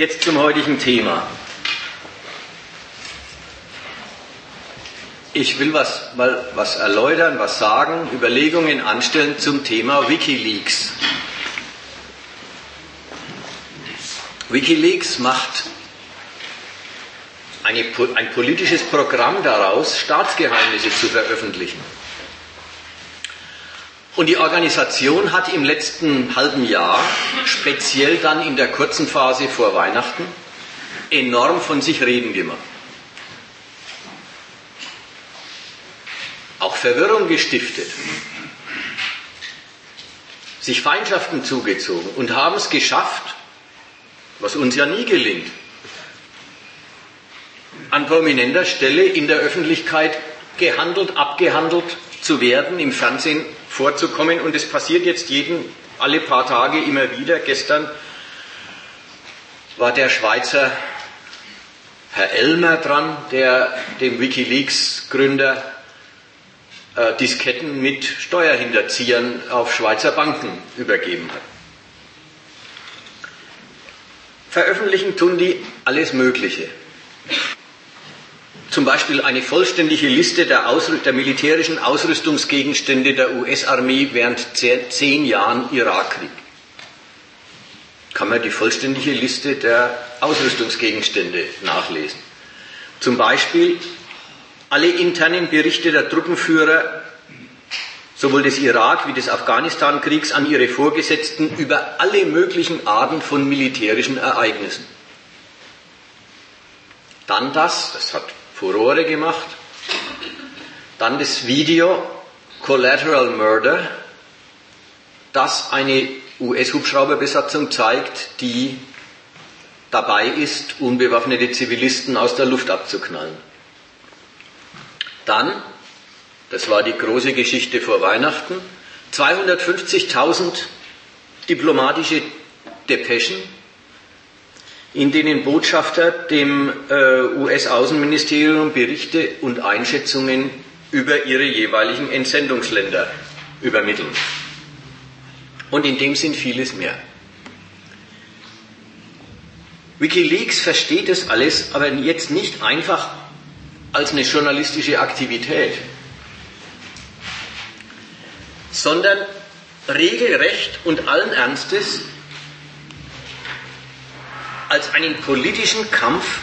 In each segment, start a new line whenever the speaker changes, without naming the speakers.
Jetzt zum heutigen Thema. Ich will was, mal was erläutern, was sagen, Überlegungen anstellen zum Thema Wikileaks. Wikileaks macht eine, ein politisches Programm daraus, Staatsgeheimnisse zu veröffentlichen. Und die Organisation hat im letzten halben Jahr, speziell dann in der kurzen Phase vor Weihnachten, enorm von sich reden gemacht. Auch Verwirrung gestiftet, sich Feindschaften zugezogen und haben es geschafft, was uns ja nie gelingt, an prominenter Stelle in der Öffentlichkeit gehandelt, abgehandelt zu werden, im Fernsehen vorzukommen. Und es passiert jetzt jeden, alle paar Tage immer wieder. Gestern war der Schweizer Herr Elmer dran, der dem Wikileaks-Gründer äh, Disketten mit Steuerhinterziehern auf Schweizer Banken übergeben hat. Veröffentlichen tun die alles Mögliche. Zum Beispiel eine vollständige Liste der, der militärischen Ausrüstungsgegenstände der US-Armee während zehn Jahren Irakkrieg. Kann man die vollständige Liste der Ausrüstungsgegenstände nachlesen. Zum Beispiel alle internen Berichte der Truppenführer sowohl des Irak- wie des Afghanistan-Kriegs an ihre Vorgesetzten über alle möglichen Arten von militärischen Ereignissen. Dann das, das hat Furore gemacht. Dann das Video Collateral Murder, das eine US-Hubschrauberbesatzung zeigt, die dabei ist, unbewaffnete Zivilisten aus der Luft abzuknallen. Dann, das war die große Geschichte vor Weihnachten, 250.000 diplomatische Depeschen in denen Botschafter dem äh, US-Außenministerium Berichte und Einschätzungen über ihre jeweiligen Entsendungsländer übermitteln. Und in dem sind vieles mehr. Wikileaks versteht das alles aber jetzt nicht einfach als eine journalistische Aktivität, sondern regelrecht und allen Ernstes als einen politischen Kampf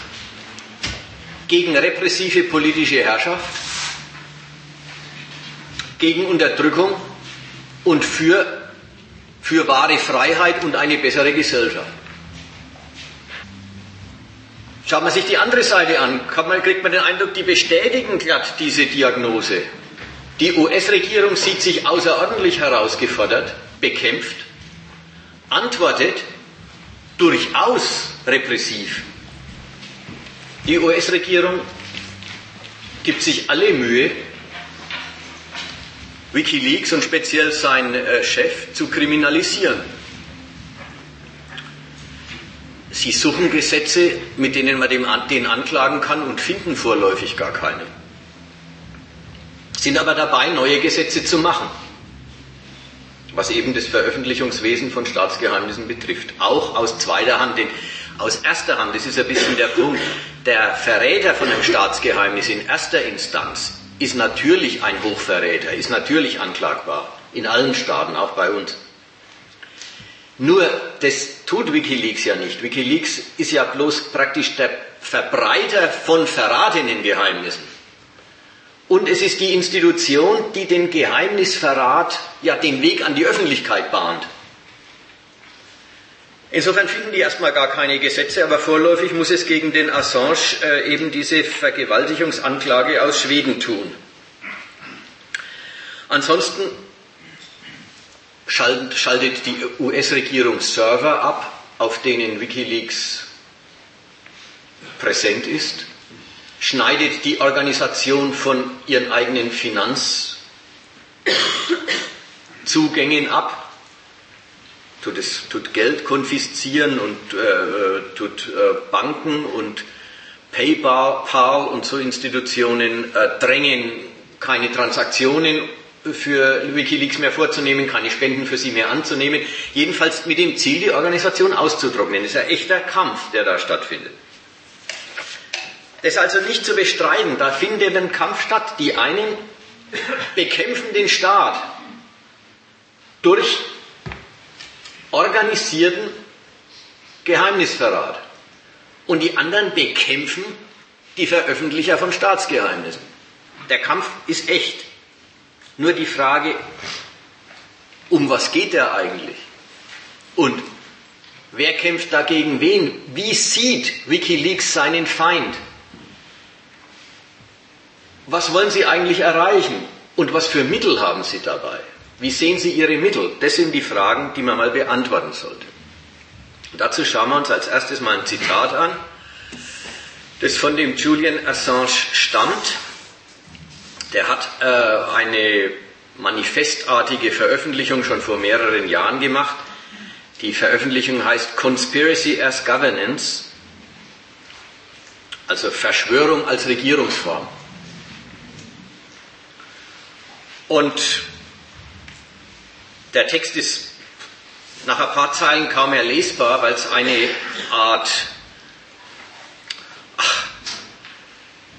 gegen repressive politische Herrschaft, gegen Unterdrückung und für, für wahre Freiheit und eine bessere Gesellschaft. Schaut man sich die andere Seite an, kriegt man den Eindruck, die bestätigen glatt diese Diagnose. Die US-Regierung sieht sich außerordentlich herausgefordert, bekämpft, antwortet durchaus repressiv. Die US-Regierung gibt sich alle Mühe, Wikileaks und speziell seinen äh, Chef zu kriminalisieren. Sie suchen Gesetze, mit denen man den anklagen kann und finden vorläufig gar keine. Sind aber dabei, neue Gesetze zu machen was eben das Veröffentlichungswesen von Staatsgeheimnissen betrifft. Auch aus zweiter Hand, denn aus erster Hand, das ist ein bisschen der Punkt, der Verräter von einem Staatsgeheimnis in erster Instanz ist natürlich ein Hochverräter, ist natürlich anklagbar, in allen Staaten, auch bei uns. Nur, das tut Wikileaks ja nicht. Wikileaks ist ja bloß praktisch der Verbreiter von verratenen Geheimnissen. Und es ist die Institution, die den Geheimnisverrat ja den Weg an die Öffentlichkeit bahnt. Insofern finden die erstmal gar keine Gesetze, aber vorläufig muss es gegen den Assange äh, eben diese Vergewaltigungsanklage aus Schweden tun. Ansonsten schaltet, schaltet die US-Regierung Server ab, auf denen Wikileaks präsent ist schneidet die Organisation von ihren eigenen Finanzzugängen ab, tut, es, tut Geld konfiszieren und äh, tut äh, Banken und PayPal und so Institutionen äh, drängen keine Transaktionen für Wikileaks mehr vorzunehmen, keine Spenden für sie mehr anzunehmen. Jedenfalls mit dem Ziel, die Organisation auszutrocknen. Das ist ein echter Kampf, der da stattfindet. Das ist also nicht zu bestreiten. Da findet ein Kampf statt. Die einen bekämpfen den Staat durch organisierten Geheimnisverrat. Und die anderen bekämpfen die Veröffentlicher von Staatsgeheimnissen. Der Kampf ist echt. Nur die Frage, um was geht er eigentlich? Und wer kämpft dagegen wen? Wie sieht Wikileaks seinen Feind? Was wollen Sie eigentlich erreichen? Und was für Mittel haben Sie dabei? Wie sehen Sie Ihre Mittel? Das sind die Fragen, die man mal beantworten sollte. Und dazu schauen wir uns als erstes mal ein Zitat an, das von dem Julian Assange stammt. Der hat äh, eine manifestartige Veröffentlichung schon vor mehreren Jahren gemacht. Die Veröffentlichung heißt Conspiracy as Governance, also Verschwörung als Regierungsform. Und der Text ist nach ein paar Zeilen kaum mehr lesbar, weil es eine Art ach,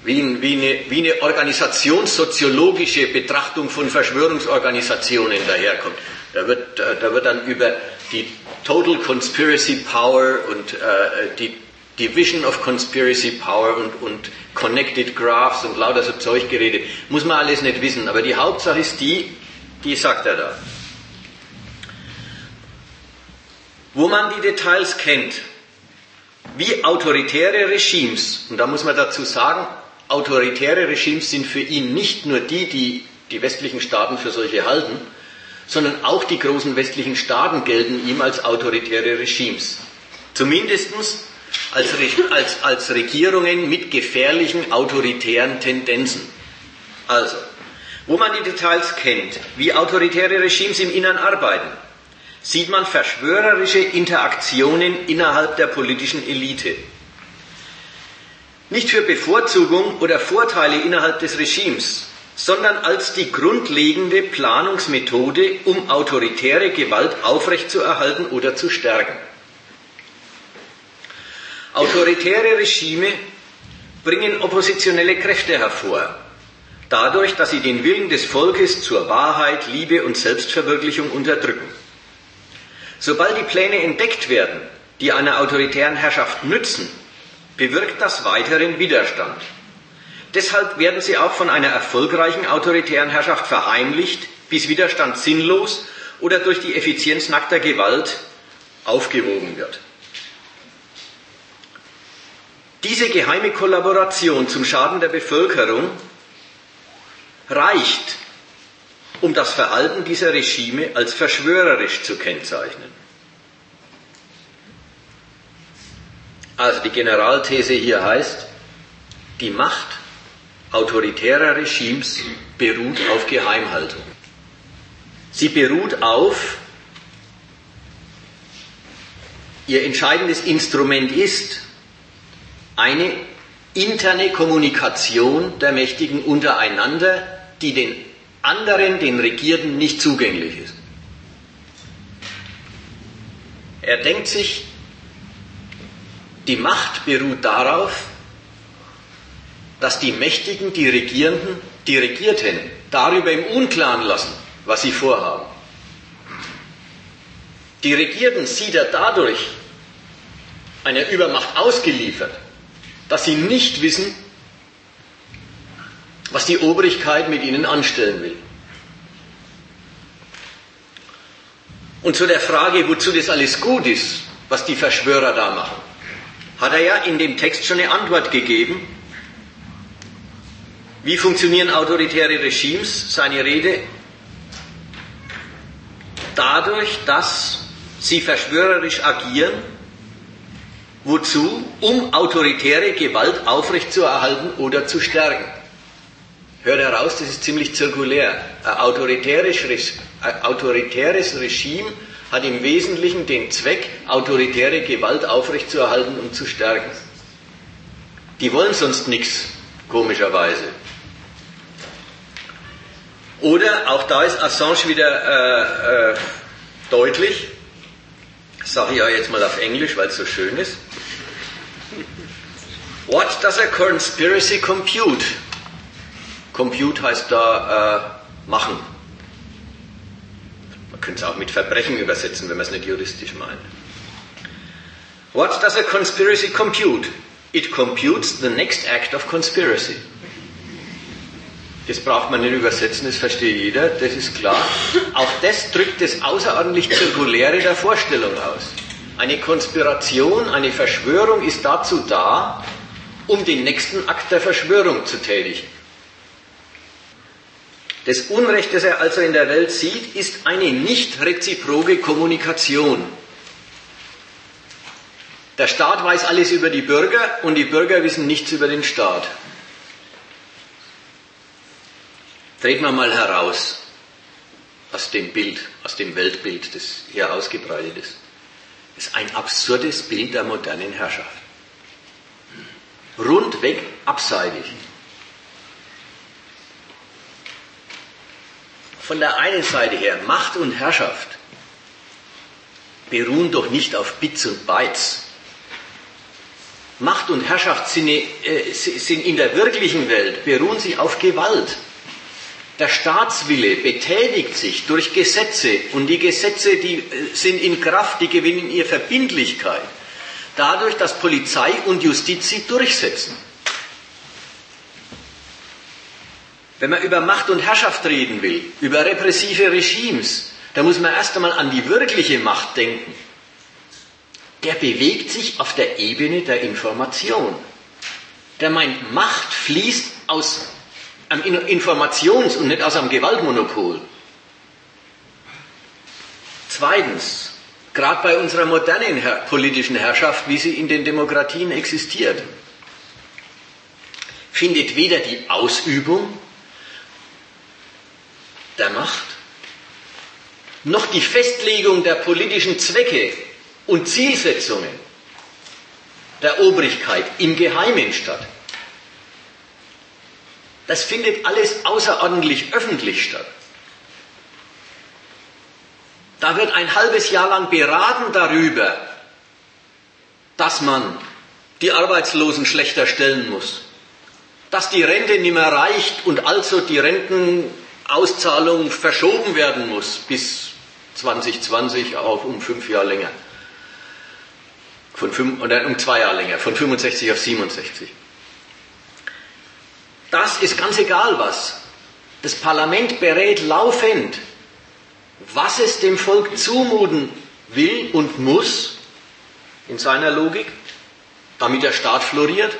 wie, wie, eine, wie eine organisationssoziologische Betrachtung von Verschwörungsorganisationen daherkommt. Da wird, da wird dann über die Total Conspiracy Power und äh, die Division of Conspiracy Power und, und Connected Graphs und lauter so Zeug geredet. Muss man alles nicht wissen, aber die Hauptsache ist die, die sagt er da. Wo man die Details kennt, wie autoritäre Regimes, und da muss man dazu sagen, autoritäre Regimes sind für ihn nicht nur die, die die westlichen Staaten für solche halten, sondern auch die großen westlichen Staaten gelten ihm als autoritäre Regimes. Zumindestens als, als, als Regierungen mit gefährlichen autoritären Tendenzen. Also, wo man die Details kennt, wie autoritäre Regimes im Innern arbeiten, sieht man verschwörerische Interaktionen innerhalb der politischen Elite. Nicht für Bevorzugung oder Vorteile innerhalb des Regimes, sondern als die grundlegende Planungsmethode, um autoritäre Gewalt aufrechtzuerhalten oder zu stärken. Autoritäre Regime bringen oppositionelle Kräfte hervor, dadurch, dass sie den Willen des Volkes zur Wahrheit, Liebe und Selbstverwirklichung unterdrücken. Sobald die Pläne entdeckt werden, die einer autoritären Herrschaft nützen, bewirkt das weiteren Widerstand. Deshalb werden sie auch von einer erfolgreichen autoritären Herrschaft verheimlicht, bis Widerstand sinnlos oder durch die Effizienz nackter Gewalt aufgewogen wird. Diese geheime Kollaboration zum Schaden der Bevölkerung reicht, um das Verhalten dieser Regime als verschwörerisch zu kennzeichnen. Also die Generalthese hier heißt, die Macht autoritärer Regimes beruht auf Geheimhaltung. Sie beruht auf, ihr entscheidendes Instrument ist, eine interne Kommunikation der Mächtigen untereinander, die den anderen, den Regierten, nicht zugänglich ist. Er denkt sich, die Macht beruht darauf, dass die Mächtigen die Regierenden, die Regierten darüber im Unklaren lassen, was sie vorhaben. Die Regierten sieht er dadurch einer Übermacht ausgeliefert, dass sie nicht wissen, was die Obrigkeit mit ihnen anstellen will. Und zu der Frage, wozu das alles gut ist, was die Verschwörer da machen, hat er ja in dem Text schon eine Antwort gegeben. Wie funktionieren autoritäre Regimes? Seine Rede. Dadurch, dass sie verschwörerisch agieren Wozu? Um autoritäre Gewalt aufrechtzuerhalten oder zu stärken. Hört heraus, das ist ziemlich zirkulär. Ein autoritäres, ein autoritäres Regime hat im Wesentlichen den Zweck, autoritäre Gewalt aufrechtzuerhalten und zu stärken. Die wollen sonst nichts, komischerweise. Oder auch da ist Assange wieder äh, äh, deutlich, sage ich ja jetzt mal auf Englisch, weil es so schön ist. What does a conspiracy compute? Compute heißt da äh, machen. Man könnte es auch mit Verbrechen übersetzen, wenn man es nicht juristisch meint. What does a conspiracy compute? It computes the next act of conspiracy. Das braucht man nicht übersetzen, das versteht jeder, das ist klar. Auch das drückt das außerordentlich Zirkuläre der Vorstellung aus. Eine Konspiration, eine Verschwörung ist dazu da, um den nächsten Akt der Verschwörung zu tätigen. Das Unrecht, das er also in der Welt sieht, ist eine nicht reziproke Kommunikation. Der Staat weiß alles über die Bürger und die Bürger wissen nichts über den Staat. Treten wir mal heraus aus dem Bild, aus dem Weltbild, das hier ausgebreitet ist. Das ist ein absurdes Bild der modernen Herrschaft. Rundweg abseitig. Von der einen Seite her, Macht und Herrschaft beruhen doch nicht auf Bits und Bytes. Macht und Herrschaft sind, äh, in der wirklichen Welt, beruhen sie auf Gewalt. Der Staatswille betätigt sich durch Gesetze und die Gesetze, die äh, sind in Kraft, die gewinnen ihre Verbindlichkeit. Dadurch, dass Polizei und Justiz sie durchsetzen. Wenn man über Macht und Herrschaft reden will, über repressive Regimes, da muss man erst einmal an die wirkliche Macht denken. Der bewegt sich auf der Ebene der Information. Der meint, Macht fließt aus am Informations- und nicht aus einem Gewaltmonopol. Zweitens, gerade bei unserer modernen her politischen Herrschaft, wie sie in den Demokratien existiert, findet weder die Ausübung der Macht noch die Festlegung der politischen Zwecke und Zielsetzungen der Obrigkeit im Geheimen statt. Das findet alles außerordentlich öffentlich statt. Da wird ein halbes Jahr lang beraten darüber, dass man die Arbeitslosen schlechter stellen muss, dass die Rente nicht mehr reicht und also die Rentenauszahlung verschoben werden muss bis 2020 auch um fünf Jahre länger. Von fünf, oder um zwei Jahre länger, von 65 auf 67. Das ist ganz egal was. Das Parlament berät laufend, was es dem Volk zumuten will und muss, in seiner Logik, damit der Staat floriert,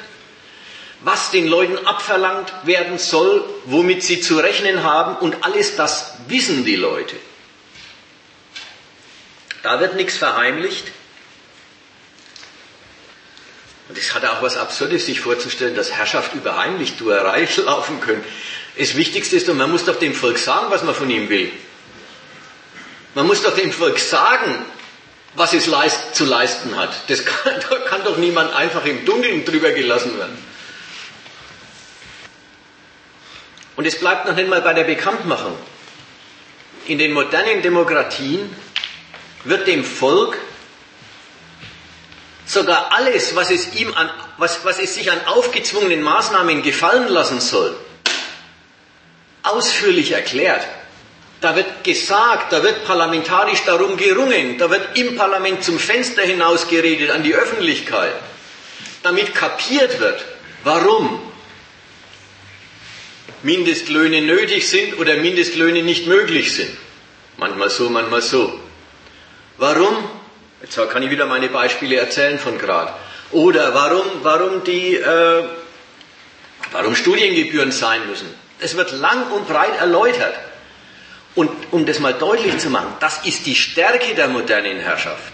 was den Leuten abverlangt werden soll, womit sie zu rechnen haben und alles das wissen die Leute. Da wird nichts verheimlicht, und es hat auch was Absurdes, sich vorzustellen, dass Herrschaft über Heimlichtuerei laufen können. Das Wichtigste ist doch, man muss doch dem Volk sagen, was man von ihm will. Man muss doch dem Volk sagen, was es leist, zu leisten hat. Das kann, da kann doch niemand einfach im Dunkeln drüber gelassen werden. Und es bleibt noch nicht mal bei der Bekanntmachung. In den modernen Demokratien wird dem Volk sogar alles, was es, ihm an, was, was es sich an aufgezwungenen Maßnahmen gefallen lassen soll, ausführlich erklärt. Da wird gesagt, da wird parlamentarisch darum gerungen, da wird im Parlament zum Fenster hinaus geredet an die Öffentlichkeit, damit kapiert wird, warum Mindestlöhne nötig sind oder Mindestlöhne nicht möglich sind. Manchmal so, manchmal so. Warum Jetzt kann ich wieder meine Beispiele erzählen von gerade. Oder warum, warum die, äh, warum Studiengebühren sein müssen. Es wird lang und breit erläutert. Und um das mal deutlich zu machen, das ist die Stärke der modernen Herrschaft.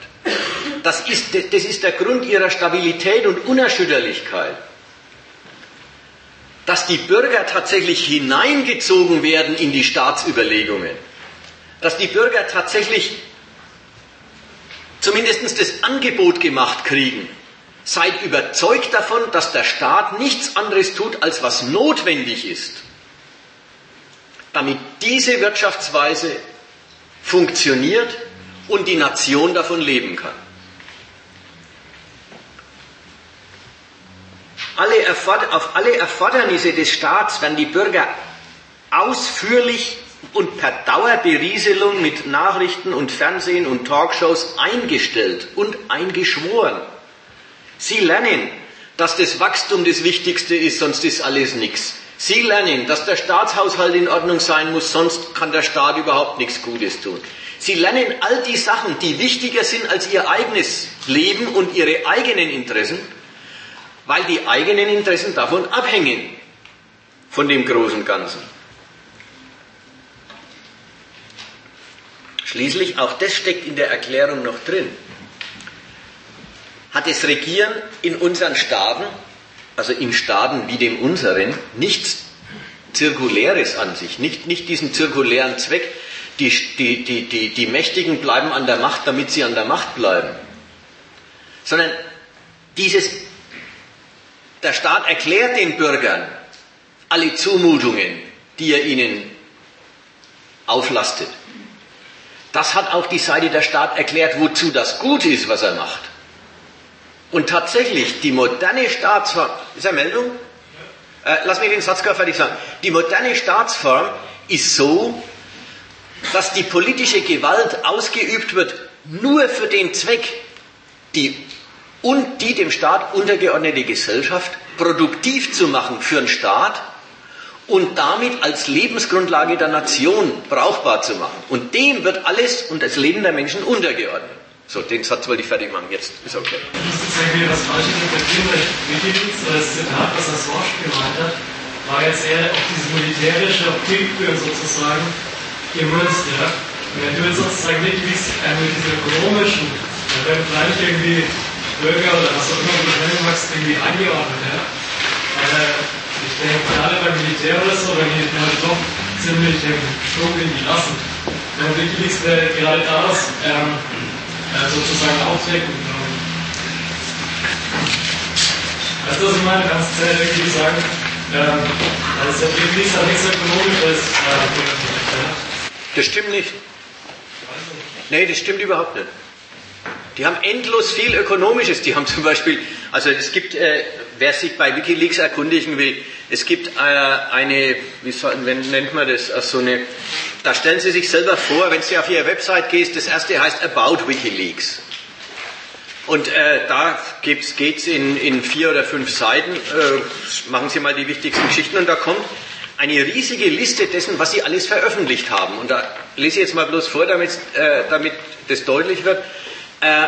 Das ist, das ist der Grund ihrer Stabilität und Unerschütterlichkeit. Dass die Bürger tatsächlich hineingezogen werden in die Staatsüberlegungen. Dass die Bürger tatsächlich zumindest das Angebot gemacht kriegen, seid überzeugt davon, dass der Staat nichts anderes tut, als was notwendig ist, damit diese Wirtschaftsweise funktioniert und die Nation davon leben kann. Alle auf alle Erfordernisse des Staats werden die Bürger ausführlich und per Dauerberieselung mit Nachrichten und Fernsehen und Talkshows eingestellt und eingeschworen. Sie lernen, dass das Wachstum das Wichtigste ist, sonst ist alles nichts. Sie lernen, dass der Staatshaushalt in Ordnung sein muss, sonst kann der Staat überhaupt nichts Gutes tun. Sie lernen all die Sachen, die wichtiger sind als ihr eigenes Leben und ihre eigenen Interessen, weil die eigenen Interessen davon abhängen, von dem großen Ganzen. Schließlich, auch das steckt in der Erklärung noch drin, hat das Regieren in unseren Staaten, also in Staaten wie dem unseren, nichts Zirkuläres an sich, nicht, nicht diesen zirkulären Zweck, die, die, die, die, die Mächtigen bleiben an der Macht, damit sie an der Macht bleiben, sondern dieses der Staat erklärt den Bürgern alle Zumutungen, die er ihnen auflastet. Das hat auch die Seite der Staat erklärt, wozu das gut ist, was er macht. Und tatsächlich, die moderne Staatsform, ist eine Meldung? Äh, lass mich den Satz gar fertig sagen. Die moderne Staatsform ist so, dass die politische Gewalt ausgeübt wird nur für den Zweck, die und die dem Staat untergeordnete Gesellschaft produktiv zu machen für den Staat und damit als Lebensgrundlage der Nation brauchbar zu machen. Und dem wird alles und das Leben der Menschen untergeordnet. So, den Satz wollte ich fertig machen. Jetzt ist okay.
Ich muss jetzt irgendwie was falsch interpretieren, weil Wikileaks das Zitat, was das Worsch gemeint hat, war jetzt eher auf diese militärische, auf Kriegführen sozusagen gemünzt. Ja? Wenn du jetzt sozusagen Wikileaks äh, mit diesem ökonomischen, dann werden vielleicht irgendwie Bürger oder was auch immer du nennen magst, irgendwie eingeordnet. Ja? Äh, ich denke, gerade beim Militär oder so, wenn die halt doch ziemlich den Schwung irgendwie lassen. Wenn Wikileaks äh, gerade daraus ähm, äh, sozusagen aufdecken. Du, was ich meine? Du äh, irgendwie sagen, ähm, also Wikileaks hat nichts Ökonomisches. Äh,
das stimmt nicht. Nee, das stimmt überhaupt nicht. Die haben endlos viel Ökonomisches. Die haben zum Beispiel, also es gibt, äh, wer sich bei Wikileaks erkundigen will, es gibt äh, eine, wie soll, nennt man das, also eine, da stellen Sie sich selber vor, wenn Sie auf Ihre Website gehst, das erste heißt About Wikileaks. Und äh, da geht es in, in vier oder fünf Seiten, äh, machen Sie mal die wichtigsten Geschichten und da kommt eine riesige Liste dessen, was Sie alles veröffentlicht haben. Und da lese ich jetzt mal bloß vor, äh, damit das deutlich wird. Äh,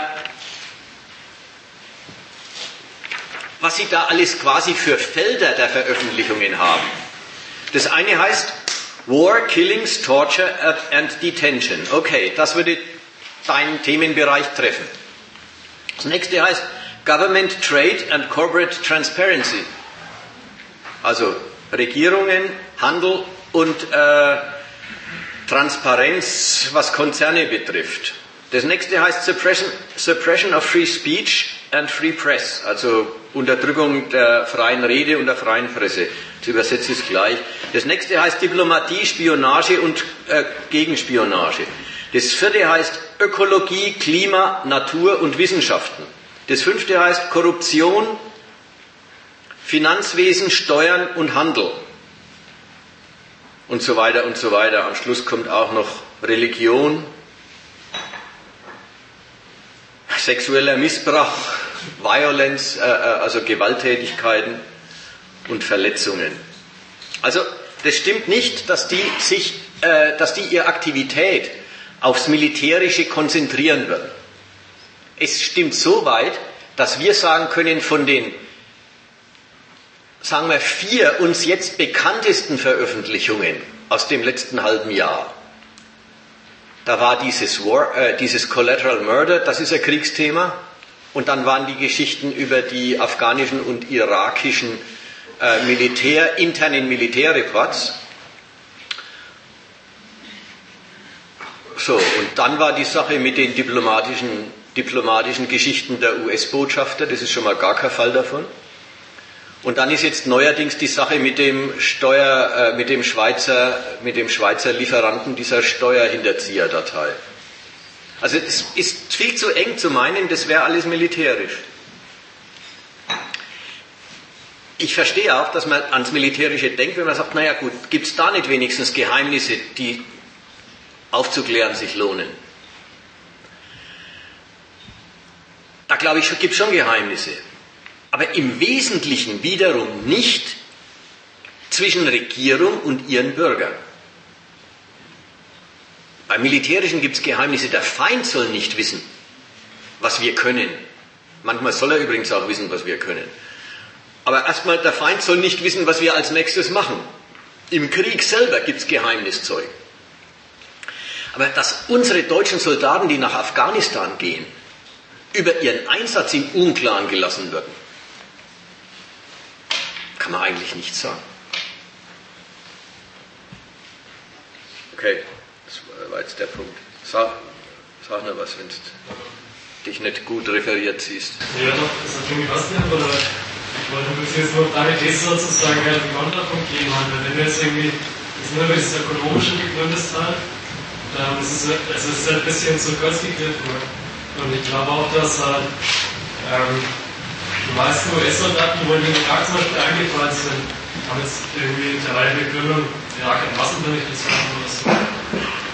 was Sie da alles quasi für Felder der Veröffentlichungen haben. Das eine heißt War, Killings, Torture and Detention. Okay, das würde deinen Themenbereich treffen. Das nächste heißt Government, Trade and Corporate Transparency. Also Regierungen, Handel und äh, Transparenz, was Konzerne betrifft. Das nächste heißt Suppression, Suppression of Free Speech and Free Press, also Unterdrückung der freien Rede und der freien Presse. Das übersetzt ist gleich. Das nächste heißt Diplomatie, Spionage und äh, Gegenspionage. Das vierte heißt Ökologie, Klima, Natur und Wissenschaften. Das fünfte heißt Korruption, Finanzwesen, Steuern und Handel. Und so weiter und so weiter. Am Schluss kommt auch noch Religion, sexueller Missbrauch, Violence, äh, äh, also Gewalttätigkeiten und Verletzungen. Also das stimmt nicht, dass die sich, äh, dass die ihre Aktivität aufs Militärische konzentrieren würden. Es stimmt so weit, dass wir sagen können, von den, sagen wir, vier uns jetzt bekanntesten Veröffentlichungen aus dem letzten halben Jahr, da war dieses, War, äh, dieses Collateral Murder, das ist ein Kriegsthema. Und dann waren die Geschichten über die afghanischen und irakischen äh, Militär, internen Militärreports. So, und dann war die Sache mit den diplomatischen, diplomatischen Geschichten der US-Botschafter, das ist schon mal gar kein Fall davon. Und dann ist jetzt neuerdings die Sache mit dem Steuer, äh, mit dem Schweizer, mit dem Schweizer Lieferanten dieser Steuerhinterzieherdatei. Also es ist viel zu eng zu meinen, das wäre alles militärisch. Ich verstehe auch, dass man ans Militärische denkt, wenn man sagt, naja gut, gibt es da nicht wenigstens Geheimnisse, die aufzuklären sich lohnen? Da glaube ich, gibt es schon Geheimnisse. Aber im Wesentlichen wiederum nicht zwischen Regierung und ihren Bürgern. Beim Militärischen gibt es Geheimnisse. Der Feind soll nicht wissen, was wir können. Manchmal soll er übrigens auch wissen, was wir können. Aber erstmal, der Feind soll nicht wissen, was wir als nächstes machen. Im Krieg selber gibt es Geheimniszeug. Aber dass unsere deutschen Soldaten, die nach Afghanistan gehen, über ihren Einsatz im Unklaren gelassen würden, kann man eigentlich nicht sagen. Okay, war jetzt der Punkt. Sag, sag nur was, wenn du dich nicht gut referiert siehst.
Ja, doch, das hat irgendwie was nicht, oder? Ich wollte ein bisschen nur deine These sozusagen ja, den Kontrapunkt geben. Wenn wir jetzt irgendwie das nur über dieses ökonomische gegründet haben, dann ist es, es ist ein bisschen zu kurz gegriffen. Und ich glaube auch, dass halt, ähm, die meisten US-Soldaten, wo in den Irak zum Beispiel eingefallen sind, haben jetzt irgendwie der Reihe Begründung, Irak hat Massenvernichtungswaffen oder so.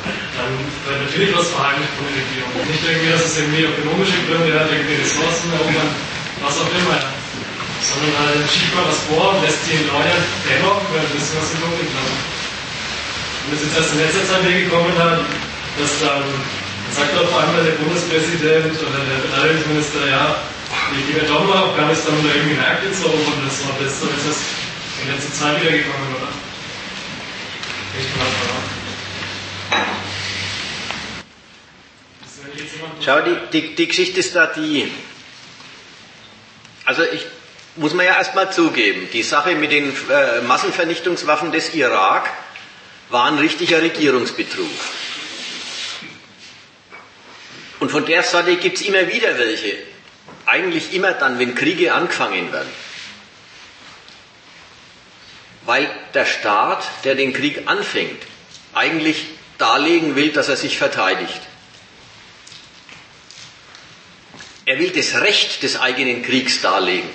Dann wird natürlich was verheimlicht von der Regierung. Nicht irgendwie, dass es irgendwie ökonomische Gründe hat, irgendwie Ressourcen erobern, was auch immer. Sondern halt schiebt man was vor und lässt die Leute dennoch ein bisschen was Dunkeln lassen. Und es ist erst in letzter Zeit gekommen dass dann, sagt auf einmal der Bundespräsident oder der Verteidigungsminister, ja, ich gehe doch mal Afghanistan oder irgendwie Märkte zu erobern oder so. Das so ist das in letzter Zeit wieder gekommen, oder? Ich
Schau, die, die, die Geschichte ist da die. Also ich muss man ja erstmal zugeben, die Sache mit den äh, Massenvernichtungswaffen des Irak war ein richtiger Regierungsbetrug. Und von der Seite gibt es immer wieder welche, eigentlich immer dann, wenn Kriege angefangen werden. Weil der Staat, der den Krieg anfängt, eigentlich darlegen will, dass er sich verteidigt. Er will das Recht des eigenen Kriegs darlegen.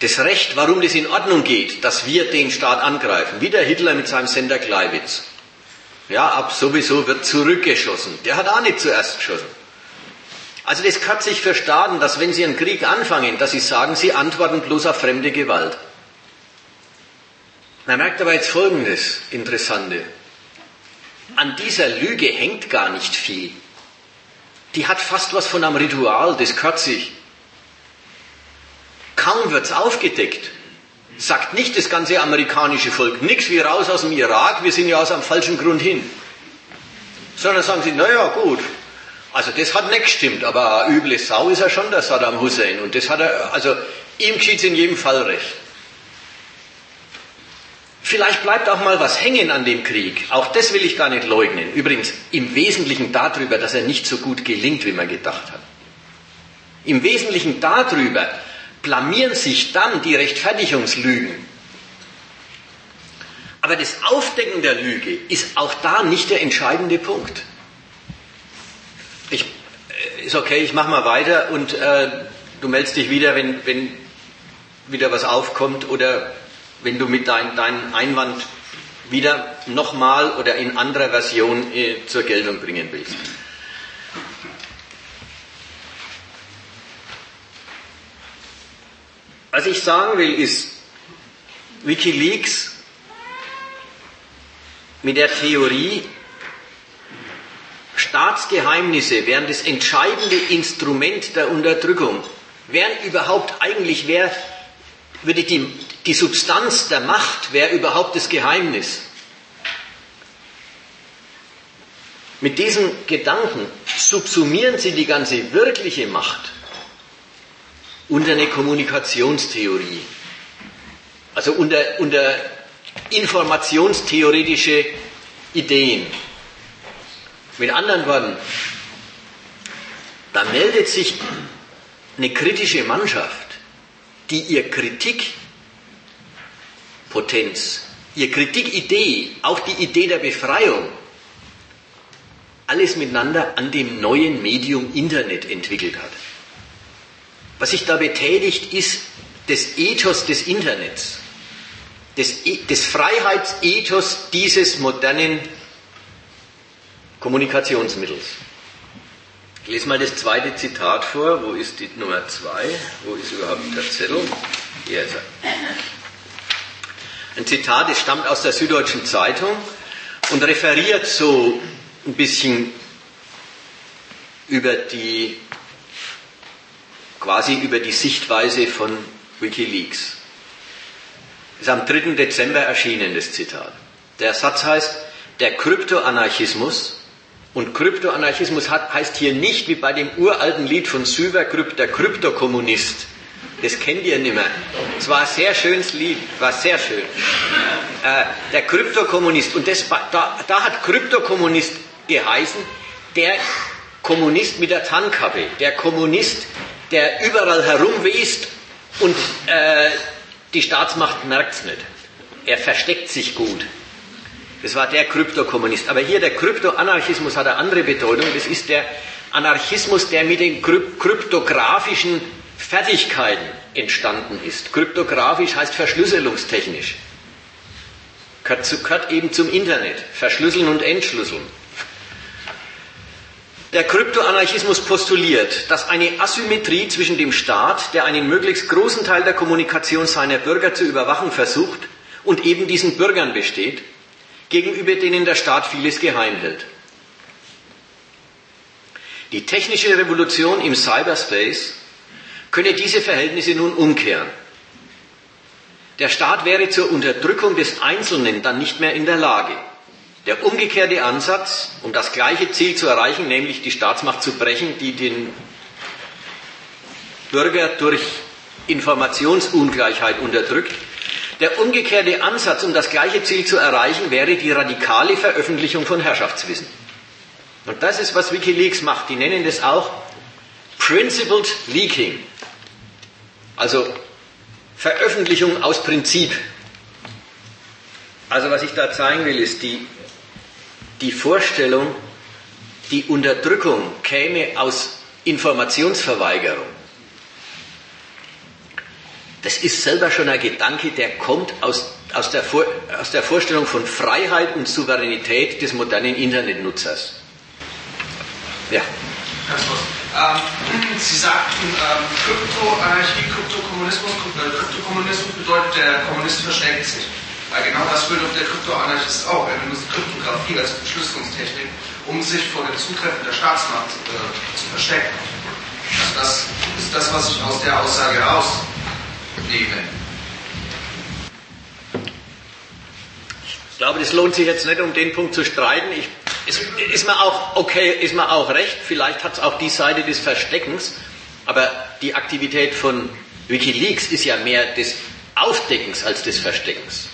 Das Recht, warum das in Ordnung geht, dass wir den Staat angreifen. Wie der Hitler mit seinem Sender Gleiwitz. Ja, ab sowieso wird zurückgeschossen. Der hat auch nicht zuerst geschossen. Also das gehört sich für Staaten, dass wenn sie einen Krieg anfangen, dass sie sagen, sie antworten bloß auf fremde Gewalt. Man merkt aber jetzt Folgendes Interessante. An dieser Lüge hängt gar nicht viel. Die hat fast was von einem Ritual, das gehört sich. Kaum wird's aufgedeckt, sagt nicht das ganze amerikanische Volk nichts wie raus aus dem Irak, wir sind ja aus einem falschen Grund hin. Sondern sagen sie, naja gut, also das hat nicht gestimmt, aber eine üble Sau ist er schon, der Saddam Hussein. Und das hat er, also ihm geschieht in jedem Fall recht. Vielleicht bleibt auch mal was hängen an dem Krieg. Auch das will ich gar nicht leugnen. Übrigens im Wesentlichen darüber, dass er nicht so gut gelingt, wie man gedacht hat. Im Wesentlichen darüber blamieren sich dann die Rechtfertigungslügen. Aber das Aufdecken der Lüge ist auch da nicht der entscheidende Punkt ich, äh, ist okay, ich mache mal weiter und äh, du meldest dich wieder, wenn, wenn wieder was aufkommt oder wenn du mit deinem dein Einwand wieder nochmal oder in anderer Version äh, zur Geltung bringen willst. Was ich sagen will ist, Wikileaks mit der Theorie, Staatsgeheimnisse wären das entscheidende Instrument der Unterdrückung. Wären überhaupt eigentlich, wer würde die, die Substanz der Macht, wäre überhaupt das Geheimnis? Mit diesem Gedanken subsumieren Sie die ganze wirkliche Macht unter eine Kommunikationstheorie, also unter, unter informationstheoretische Ideen. Mit anderen Worten, da meldet sich eine kritische Mannschaft, die ihr Kritikpotenz, ihr Kritikidee, auch die Idee der Befreiung, alles miteinander an dem neuen Medium Internet entwickelt hat. Was sich da betätigt, ist das Ethos des Internets, des, e, des Freiheitsethos dieses modernen Kommunikationsmittels. Ich lese mal das zweite Zitat vor. Wo ist die Nummer zwei? Wo ist überhaupt der Zettel? Hier ist er. Ein Zitat, das stammt aus der Süddeutschen Zeitung und referiert so ein bisschen über die, quasi über die Sichtweise von Wikileaks. Ist am 3. Dezember erschienen, das Zitat. Der Satz heißt, der Kryptoanarchismus, und Kryptoanarchismus hat, heißt hier nicht wie bei dem uralten Lied von Süverkrypt, der Kryptokommunist. Das kennt ihr nicht mehr. Es war ein sehr schönes Lied, war sehr schön. Äh, der Kryptokommunist, und das, da, da hat Kryptokommunist geheißen, der Kommunist mit der Tarnkappe, der Kommunist, der überall herumwest und äh, die Staatsmacht merkt es nicht. Er versteckt sich gut. Das war der Kryptokommunist. Aber hier der Kryptoanarchismus hat eine andere Bedeutung. Das ist der Anarchismus, der mit den kryptografischen Fertigkeiten entstanden ist. Kryptografisch heißt verschlüsselungstechnisch. Gehört, gehört eben zum Internet. Verschlüsseln und entschlüsseln. Der Kryptoanarchismus postuliert, dass eine Asymmetrie zwischen dem Staat, der einen möglichst großen Teil der Kommunikation seiner Bürger zu überwachen versucht, und eben diesen Bürgern besteht, gegenüber denen der Staat vieles geheim hält. Die technische Revolution im Cyberspace könne diese Verhältnisse nun umkehren. Der Staat wäre zur Unterdrückung des Einzelnen dann nicht mehr in der Lage. Der umgekehrte Ansatz, um das gleiche Ziel zu erreichen, nämlich die Staatsmacht zu brechen, die den Bürger durch Informationsungleichheit unterdrückt, der umgekehrte Ansatz, um das gleiche Ziel zu erreichen, wäre die radikale Veröffentlichung von Herrschaftswissen. Und das ist, was Wikileaks macht. Die nennen das auch Principled Leaking. Also Veröffentlichung aus Prinzip. Also was ich da zeigen will, ist die die Vorstellung, die Unterdrückung käme aus Informationsverweigerung. Das ist selber schon ein Gedanke, der kommt aus, aus, der, Vor, aus der Vorstellung von Freiheit und Souveränität des modernen Internetnutzers.
Ja. Ganz. Ähm, Sie sagten, ähm, Kryptoanarchie, Kryptokommunismus, Kryptokommunismus bedeutet, der Kommunist versteckt sich. Weil genau das will der Kryptoanarchist auch. Er benutzt Kryptographie als Verschlüsselungstechnik, um sich vor dem Zutreffen der Staatsmacht äh, zu verstecken. Also das ist das, was ich aus der Aussage herausnehme.
Ich glaube, das lohnt sich jetzt nicht, um den Punkt zu streiten. Ich, ist, ist mir auch okay, ist mir auch recht. Vielleicht hat es auch die Seite des Versteckens, aber die Aktivität von WikiLeaks ist ja mehr des Aufdeckens als des Versteckens.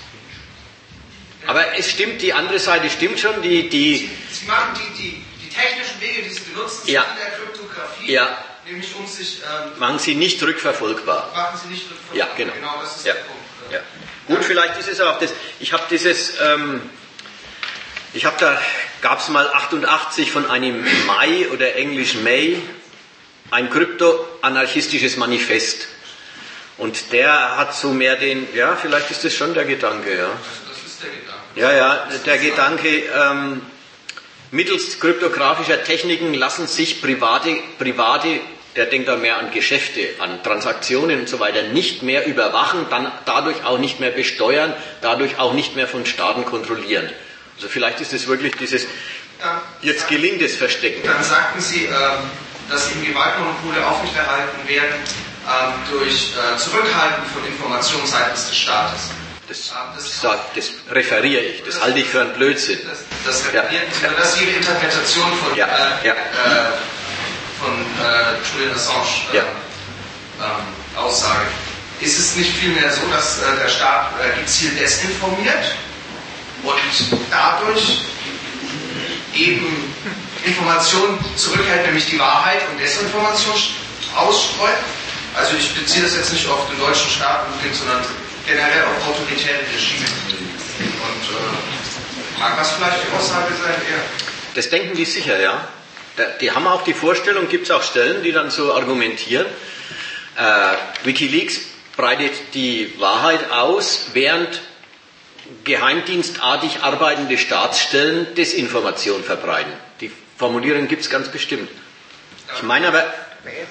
Aber es stimmt, die andere Seite stimmt schon. Die, die
Sie machen die, die, die technischen Wege, die Sie benutzen,
ja.
in der Kryptographie,
ja.
Nämlich um sich. Ähm,
machen Sie nicht rückverfolgbar.
Machen Sie nicht rückverfolgbar.
Ja, genau.
Genau, das ist
ja.
der Punkt.
Ja. Gut, vielleicht ist es auch das. Ich habe dieses. Ähm, ich habe da, gab es mal 88 von einem Mai oder Englisch May, ein kryptoanarchistisches Manifest. Und der hat so mehr den, ja, vielleicht ist das schon der Gedanke, ja.
Das ist der Gedanke.
Ja, ja, der Gedanke, ähm, mittels kryptografischer Techniken lassen sich private, private, der denkt da mehr an Geschäfte, an Transaktionen und so weiter, nicht mehr überwachen, dann dadurch auch nicht mehr besteuern, dadurch auch nicht mehr von Staaten kontrollieren. Also vielleicht ist es wirklich dieses, jetzt gelingt es Verstecken.
Dann sagten Sie, ähm, dass eben Gewaltmonopole aufrechterhalten werden ähm, durch äh, Zurückhalten von Informationen seitens des Staates.
Das, das, sagt, das referiere ich, das, das, halte ich für einen Blödsinn.
Das, das referiert, ja. das ist Ihre Interpretation von,
ja.
Äh,
ja.
Äh, von äh, Julian Assange
ja.
ähm, Aussage. Ist es nicht vielmehr so, dass äh, der Staat äh, gezielt desinformiert und dadurch eben Informationen zurückhält, nämlich die Wahrheit und Desinformation ausstreut? Also ich beziehe das jetzt nicht auf den deutschen Staat sondern generell auf autoritäre Regime. Und äh, mag das vielleicht die Aussage sein? Ja.
Das denken die sicher, ja. Die haben auch die Vorstellung, gibt es auch Stellen, die dann so argumentieren. Äh, Wikileaks breitet die Wahrheit aus, während geheimdienstartig arbeitende Staatsstellen Desinformation verbreiten. Die Formulierung gibt es ganz bestimmt. Ich meine aber,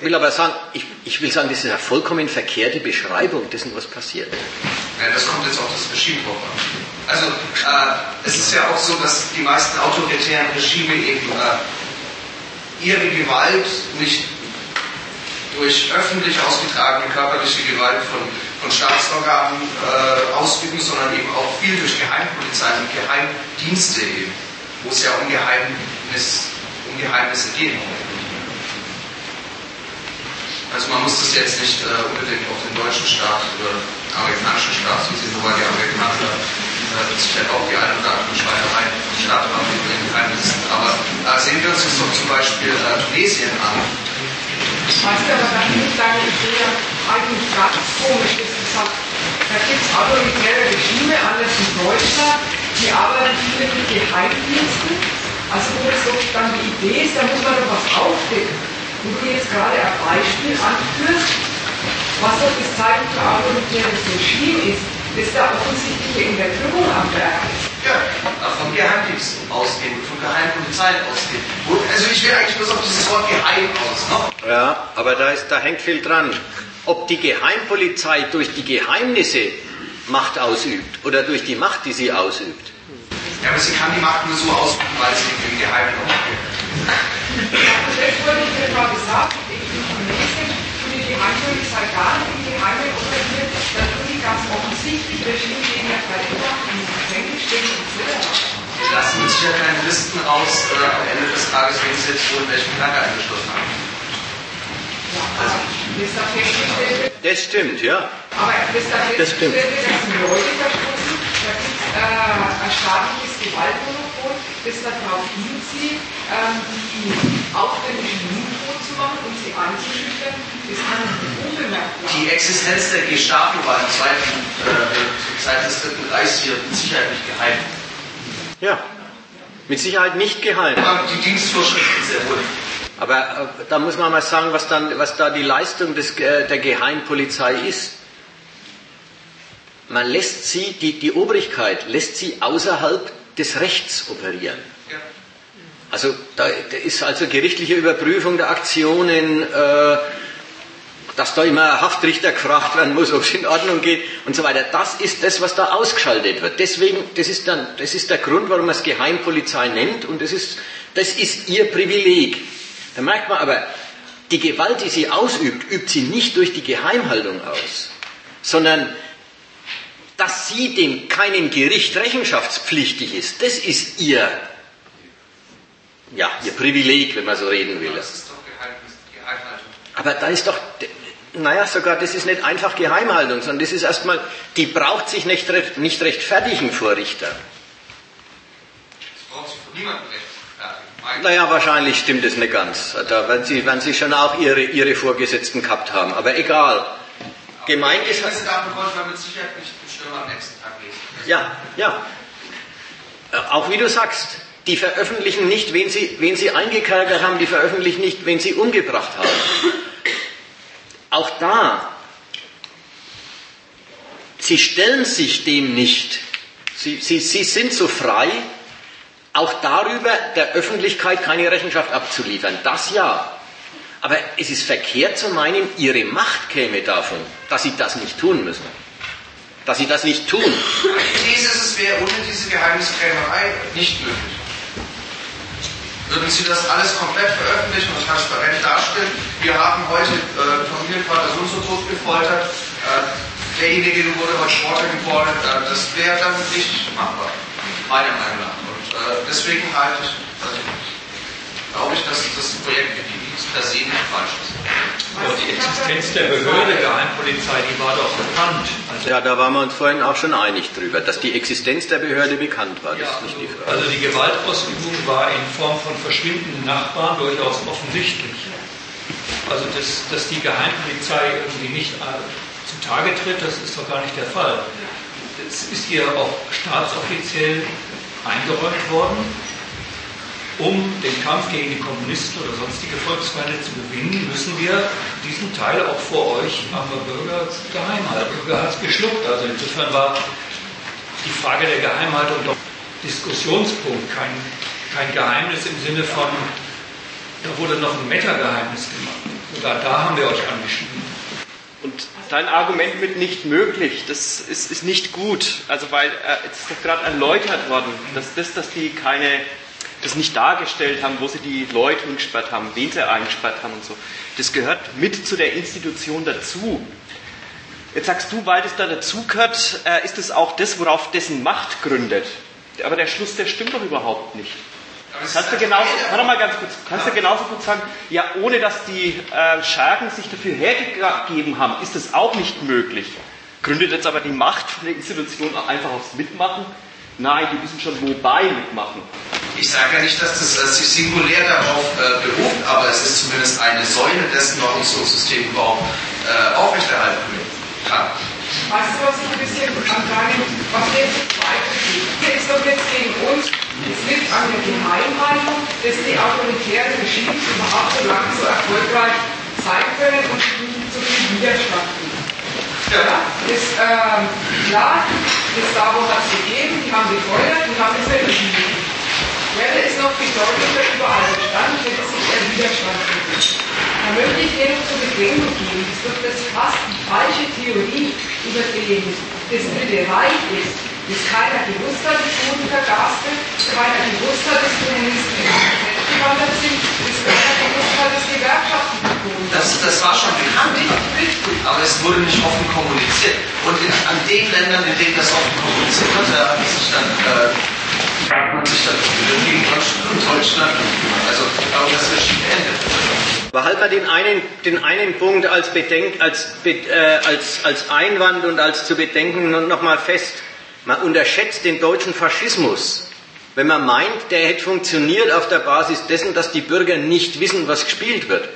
will aber sagen, ich, ich will sagen, das ist eine vollkommen verkehrte Beschreibung dessen, was passiert.
Ja, das kommt jetzt auf das Regime drauf an. Also äh, es ist ja auch so, dass die meisten autoritären Regime eben äh, ihre Gewalt nicht durch öffentlich ausgetragene körperliche Gewalt von, von Staatsorganen äh, ausüben, sondern eben auch viel durch Geheimpolizei und Geheimdienste eben, wo es ja um, Geheimnis, um Geheimnisse geht. Also man muss das jetzt nicht äh, unbedingt auf den deutschen Staat oder amerikanischen Staat zusehen, wobei die Amerikaner äh, sicher auch die eine oder andere Schweinerei Staat haben den. Aber äh, sehen wir uns jetzt doch zum Beispiel äh, Tunesien an.
Ich aber dann nicht sagen, ich sehe eigentlich ganz komisch, ist gesagt, da gibt es autoritäre Regime, anders in Deutschland, die arbeiten mit Geheimdiensten. Also wo es so dann die Idee ist, da muss man doch was aufdecken wo du jetzt gerade ein Beispiel anführst, was doch das Zeichen für autoritäres Regime ist, dass da offensichtliche Unterdrückung am Werk ist.
Ja, vom Geheimdienst ausgehen, von Geheimpolizei ausgehen. Also ich will eigentlich bloß auf dieses Wort Geheim aus. Ne?
Ja, aber da, ist, da hängt viel dran. Ob die Geheimpolizei durch die Geheimnisse Macht ausübt oder durch die Macht, die sie ausübt.
Ja, aber sie kann die Macht nur so ausüben, weil sie im Geheimen umgeht.
Das wurde mir mal gesagt, ich bin Tunesien und die Geheimpolizei gar nicht in Geheimen operiert, dann tun die ganz offensichtlich Gefängnis.
Die lassen mit Sicherheit keine Listen aus äh, am Ende des Tages, wen sie jetzt wohl in welchen Kerker eingeschlossen haben.
Also,
das stimmt, ja.
Aber bis da
das stimmt.
Leute verschlossen, da gibt es äh, ein staatliches Gewaltmonopol, das darauf hinzieht, ähm, die aufwendigen Mundtot zu machen und sie einzuschüchtern,
Die Existenz der Gestapo war im zweiten, äh, Zeit des Dritten Reichs hier mit Sicherheit nicht geheim.
Ja, mit Sicherheit nicht geheim.
Aber die Dienstvorschriften sehr wohl.
Aber äh, da muss man mal sagen, was, dann, was da die Leistung des, äh, der Geheimpolizei ist. Man lässt sie, die, die Obrigkeit lässt sie außerhalb des Rechts operieren. Also da, da, ist also gerichtliche Überprüfung der Aktionen, äh, dass da immer Haftrichter gefragt werden muss, ob es in Ordnung geht und so weiter. Das ist das, was da ausgeschaltet wird. Deswegen, das ist, dann, das ist der Grund, warum man es Geheimpolizei nennt und das ist, das ist ihr Privileg. Da merkt man aber, die Gewalt, die sie ausübt, übt sie nicht durch die Geheimhaltung aus, sondern dass sie dem keinem Gericht rechenschaftspflichtig ist, das ist ihr, ja, ihr Privileg, wenn man so reden will.
Das ist doch Geheimhaltung.
Aber da ist doch, naja, sogar das ist nicht einfach Geheimhaltung, sondern das ist erstmal, die braucht sich nicht, nicht rechtfertigen vor Richter. Das
braucht sie von niemandem rechtfertigen.
Naja, wahrscheinlich stimmt es nicht ganz. Da werden Sie, werden Sie schon auch Ihre, Ihre Vorgesetzten gehabt haben. Aber egal. Gemeint ist.
Diese Daten konnte man mit Sicherheit nicht im Stürmer am nächsten Tag lesen.
Ja, ja. Äh, auch wie du sagst, die veröffentlichen nicht, wen sie, wen sie eingekerkert haben, die veröffentlichen nicht, wen sie umgebracht haben. Auch da, sie stellen sich dem nicht. Sie, sie, sie sind so frei, auch darüber der Öffentlichkeit keine Rechenschaft abzuliefern. Das ja. Aber es ist verkehrt zu meinen, ihre Macht käme davon, dass sie das nicht tun müssen. Dass sie das nicht tun.
Die These es wäre ohne diese Geheimniskrämerei nicht möglich. Würden Sie das alles komplett veröffentlichen und transparent darstellen? Wir haben heute äh, Familienvater so und so tot gefoltert. Äh, derjenige wurde heute Sportler geboren. Äh, das wäre dann nicht machbar, meiner Meinung nach. Äh, deswegen halte ich, also, glaube ich, dass das Projekt Wikileaks per se nicht falsch ist.
Aber die Existenz der Behörde Geheimpolizei, die war doch bekannt.
Also ja, da waren wir uns vorhin auch schon einig drüber, dass die Existenz der Behörde bekannt war. Das
ja,
ist nicht die Frage.
Also die Gewaltausübung war in Form von verschwindenden Nachbarn durchaus offensichtlich. Also, dass, dass die Geheimpolizei irgendwie nicht zutage tritt, das ist doch gar nicht der Fall. Es ist ihr auch staatsoffiziell eingeräumt worden, um den Kampf gegen die Kommunisten oder sonstige Volksfeinde zu gewinnen, müssen wir diesen Teil auch vor euch, armer Bürger, geheim halten. Bürger hat es geschluckt. Also insofern war die Frage der Geheimhaltung doch Diskussionspunkt, kein, kein Geheimnis im Sinne von, da wurde noch ein Meta-Geheimnis gemacht. Sogar da haben wir euch angeschrieben.
Und dein Argument mit nicht möglich, das ist, ist nicht gut. Also weil äh, es ist gerade erläutert worden, dass das, dass die keine, das nicht dargestellt haben, wo sie die Leute eingesperrt haben, wen sie eingesperrt haben und so. Das gehört mit zu der Institution dazu. Jetzt sagst du, weil das da dazugehört, äh, ist es auch das, worauf dessen Macht gründet. Aber der Schluss, der stimmt doch überhaupt nicht. Kannst du genauso, warte mal ganz kurz, kannst du genauso gut sagen, ja, ohne dass die äh, Schergen sich dafür hergegeben haben, ist es auch nicht möglich. Gründet jetzt aber die Macht von der Institution einfach aufs Mitmachen? Nein, die müssen schon wobei mitmachen.
Ich sage ja nicht, dass das äh, sich singulär darauf äh, beruft, aber es ist zumindest eine Säule dessen, warum so ein System überhaupt äh, aufrechterhalten kann.
Weißt du, was ich ein bisschen an deinem, was jetzt weitergeht? Hier ist doch jetzt gegen uns es liegt an der Geheimhaltung, dass die autoritären Regimes überhaupt so lange so erfolgreich sein können und nicht so viel Widerstand geben. Ja, ist ähm, klar, das Sabo hat es gegeben, die haben gefeuert, die haben es entschieden. Werde ist noch bedeutender überall wenn es sich der Widerstand ich dir noch zur Begründung geben, dass doch das fast die falsche Theorie über den das Dritte Reich ist bis keiner gewusst hat, dass Juden vergast sind, keiner gewusst hat, dass Kommunisten gewandert sind, bis keiner gewusst hat, dass die Gewerkschaften
das, das war schon bekannt, aber es wurde nicht offen kommuniziert. Und in, an den Ländern, in denen das offen kommuniziert wird, da hat sich dann äh, man sich dann gegen Deutschland und also darum das Regime beendet.
Behalten wir den einen, den einen Punkt als, Bedenk, als, äh, als, als Einwand und als zu bedenken nochmal fest. Man unterschätzt den deutschen Faschismus, wenn man meint, der hätte funktioniert auf der Basis dessen, dass die Bürger nicht wissen, was gespielt wird.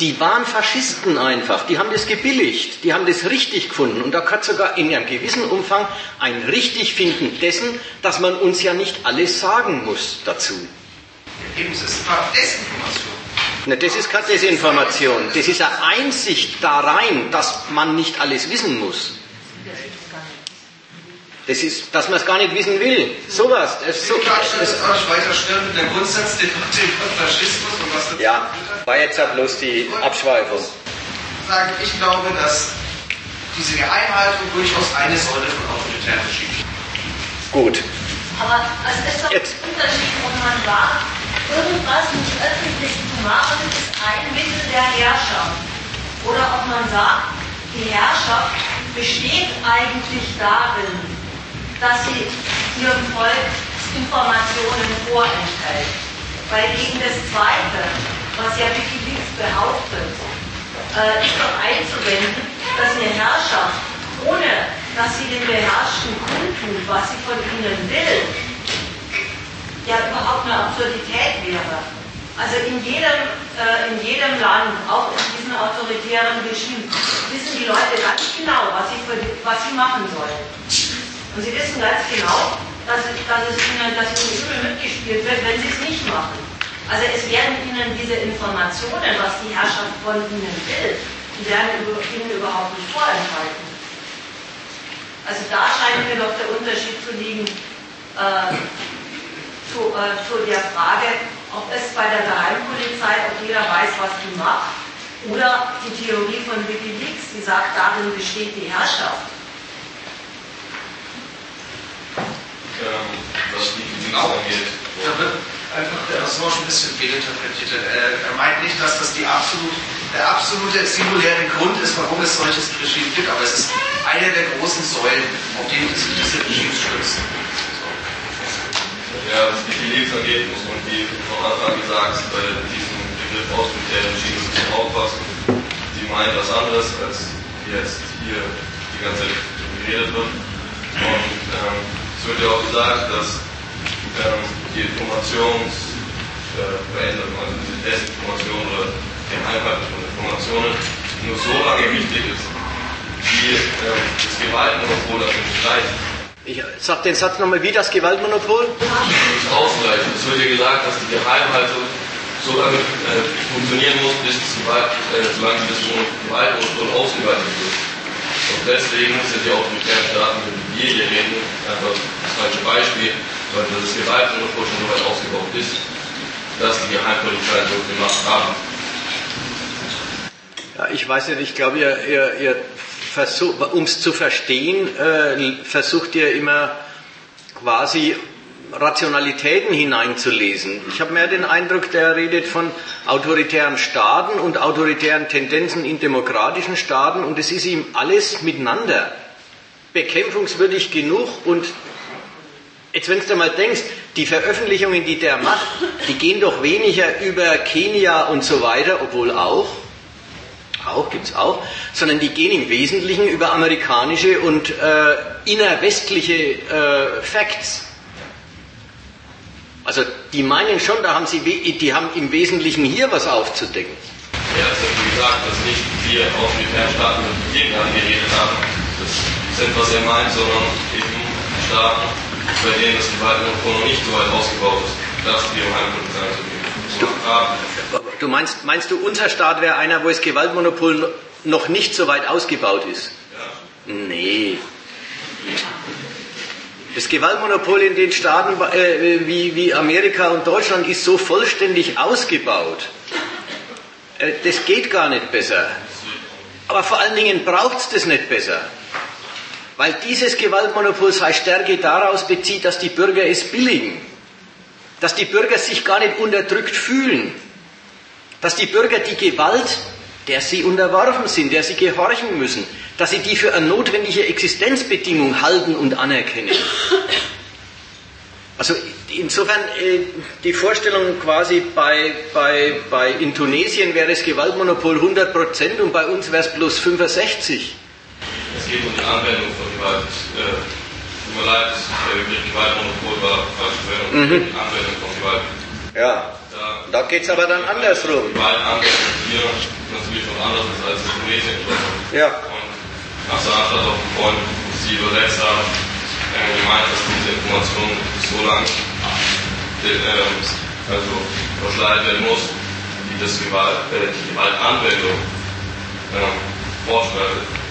Die waren Faschisten einfach, die haben das gebilligt, die haben das richtig gefunden. Und da hat sogar in einem gewissen Umfang ein Richtigfinden dessen, dass man uns ja nicht alles sagen muss dazu.
Eben, es ist Desinformation.
Na, das ist keine Desinformation, das ist eine Einsicht da rein, dass man nicht alles wissen muss. Das ist, dass man es gar nicht wissen will. Sowas.
Das, so, das, das euch weiter stören mit der Grundsatzdebatte über Faschismus und was
dazu Ja, war jetzt ja bloß die Abschweifung.
Sagen, ich glaube, dass diese Geheimhaltung durchaus eine Säule von autoritären Regimen
Gut.
Aber es ist doch jetzt. ein Unterschied, ob man sagt, irgendwas nicht öffentlich zu machen, ist ein Mittel der Herrschaft. Oder ob man sagt, die Herrschaft besteht eigentlich darin, dass sie ihrem Volk Informationen vorenthält. Weil gegen das Zweite, was ja Wikileaks behauptet, äh, ist doch einzuwenden, dass eine Herrschaft, ohne dass sie den Beherrschten kundtut, was sie von ihnen will, ja überhaupt eine Absurdität wäre. Also in jedem, äh, in jedem Land, auch in diesem autoritären Regime, wissen die Leute ganz genau, was sie, für, was sie machen sollen. Und Sie wissen ganz genau, dass, dass, es Ihnen, Ihnen übel mitgespielt wird, wenn Sie es nicht machen. Also es werden Ihnen diese Informationen, was die Herrschaft von Ihnen will, die werden Ihnen überhaupt nicht vorenthalten. Also da scheint mir doch der Unterschied zu liegen äh, zu, äh, zu der Frage, ob es bei der Geheimpolizei, ob jeder weiß, was die macht, oder die Theorie von Wikileaks, die sagt, darin besteht die Herrschaft.
Ähm, was die genau angeht. Da wird einfach der Assange ein bisschen fehlinterpretiert. Er, er meint nicht, dass das die absolut, der absolute singuläre Grund ist, warum es solches Regime gibt, aber es ist eine der großen Säulen, auf denen sich diese Regimes stützen.
Ja, was die Wikileaks angeht, muss man wie vom Anfang gesagt, bei diesem Begriff autoritären Regime bisschen aufpassen. Sie meinen was anderes, als jetzt hier die ganze Zeit geredet wird. Es wird ja auch gesagt, dass ähm, die Informationsveränderung, äh, also diese Desinformation oder Geheimhaltung von Informationen nur so lange wichtig ist, wie äh, das Gewaltmonopol dafür nicht reicht.
Ich sag den Satz nochmal, wie das Gewaltmonopol?
Nicht ausreicht. Es wird ja gesagt, dass die Geheimhaltung so lange äh, funktionieren muss, bis das Gewalt, äh, solange das Gewaltmonopol ausgeweitet wird. Und deswegen sind die Staaten, über die wir hier reden, einfach das falsche Beispiel, weil das Gewaltmonopol schon so weit ausgebaut ist, dass die Geheimpolizei so gemacht haben.
Ja, ich weiß nicht, ich glaube, ihr, ihr, ihr um es zu verstehen, äh, versucht ihr immer quasi Rationalitäten hineinzulesen. Ich habe mehr den Eindruck, der redet von autoritären Staaten und autoritären Tendenzen in demokratischen Staaten und es ist ihm alles miteinander bekämpfungswürdig genug und jetzt wenn du mal denkst, die Veröffentlichungen, die der macht, die gehen doch weniger über Kenia und so weiter, obwohl auch, auch gibt's auch, sondern die gehen im Wesentlichen über amerikanische und äh, innerwestliche äh, Facts. Also die meinen schon, da haben sie, die haben im Wesentlichen hier was aufzudecken.
Ja, es ist wie gesagt, dass nicht wir autoritären Staaten mit Gegnern geredet haben, sind, was er meint, sondern eben Staaten, bei denen das Gewaltmonopol noch nicht so weit ausgebaut ist, dass die um Heimpolizei zu haben.
Du meinst, meinst du, unser Staat wäre einer, wo das Gewaltmonopol noch nicht so weit ausgebaut ist?
Ja.
Nee. Das Gewaltmonopol in den Staaten äh, wie, wie Amerika und Deutschland ist so vollständig ausgebaut. Äh, das geht gar nicht besser. Aber vor allen Dingen braucht es das nicht besser. Weil dieses Gewaltmonopol seine Stärke daraus bezieht, dass die Bürger es billigen. Dass die Bürger sich gar nicht unterdrückt fühlen. Dass die Bürger die Gewalt, der sie unterworfen sind, der sie gehorchen müssen, dass sie die für eine notwendige Existenzbedingung halten und anerkennen. Also insofern äh, die Vorstellung quasi bei, bei, bei in Tunesien wäre das Gewaltmonopol 100 Prozent und bei uns wäre es bloß 65.
Es geht um die Anwendung von Gewalt. Äh, tut mir leid, der Begriff Gewaltmonopol war falsch verwendet. Mhm. Die Anwendung von Gewalt.
Ja. Da, da geht es aber dann andersrum.
Gewaltanwendung hier natürlich was anderes ist als in Tunesien.
Ja.
Assad hat auch einen Freund, sie übersetzt haben, gemeint, dass diese Information so lang äh, also verschleiert werden muss, wie das Gewalt, äh, die Gewaltanwendung äh, fortschreitet.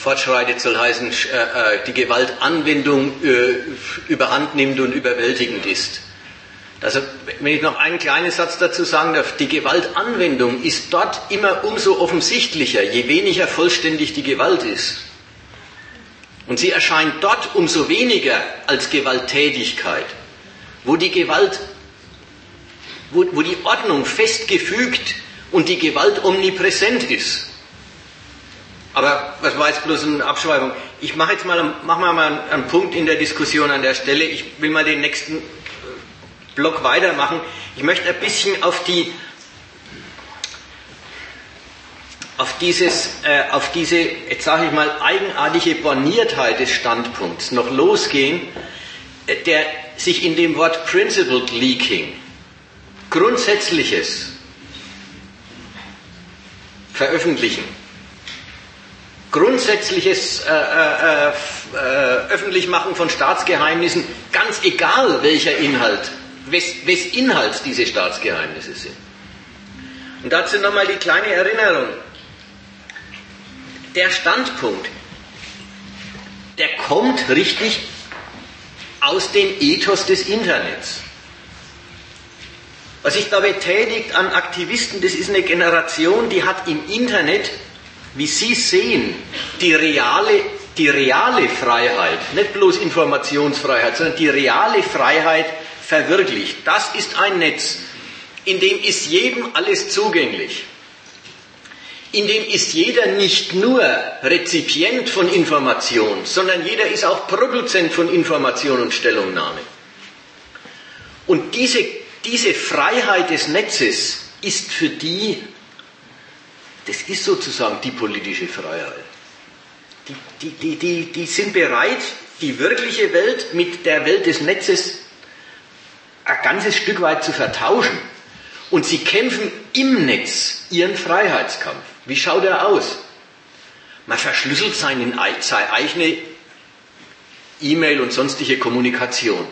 Fortschreitet soll heißen, äh, äh, die Gewaltanwendung äh, überhand nimmt und überwältigend ist. Also, wenn ich noch einen kleinen Satz dazu sagen darf, die Gewaltanwendung ist dort immer umso offensichtlicher, je weniger vollständig die Gewalt ist. Und sie erscheint dort umso weniger als Gewalttätigkeit, wo die Gewalt, wo, wo die Ordnung festgefügt und die Gewalt omnipräsent ist. Aber was war jetzt bloß eine Abschreibung? Ich mache jetzt mal, mach mal einen Punkt in der Diskussion an der Stelle. Ich will mal den nächsten Block weitermachen. Ich möchte ein bisschen auf die auf, dieses, äh, auf diese, jetzt sage ich mal, eigenartige Borniertheit des Standpunkts noch losgehen, äh, der sich in dem Wort Principled Leaking, Grundsätzliches, veröffentlichen, grundsätzliches äh, äh, äh, Öffentlichmachen von Staatsgeheimnissen, ganz egal welcher Inhalt wes, wes Inhalts diese Staatsgeheimnisse sind. Und dazu nochmal die kleine Erinnerung. Der Standpunkt, der kommt richtig aus dem Ethos des Internets. Was sich da betätigt an Aktivisten, das ist eine Generation, die hat im Internet, wie Sie sehen, die reale, die reale Freiheit, nicht bloß Informationsfreiheit, sondern die reale Freiheit verwirklicht. Das ist ein Netz, in dem ist jedem alles zugänglich. In dem ist jeder nicht nur Rezipient von Information, sondern jeder ist auch Produzent von Information und Stellungnahme. Und diese, diese Freiheit des Netzes ist für die, das ist sozusagen die politische Freiheit. Die, die, die, die, sind bereit, die wirkliche Welt mit der Welt des Netzes ein ganzes Stück weit zu vertauschen Und sie kämpfen im Netz ihren Freiheitskampf. Wie schaut er aus? Man verschlüsselt seine, seine eigene E-Mail und sonstige Kommunikation.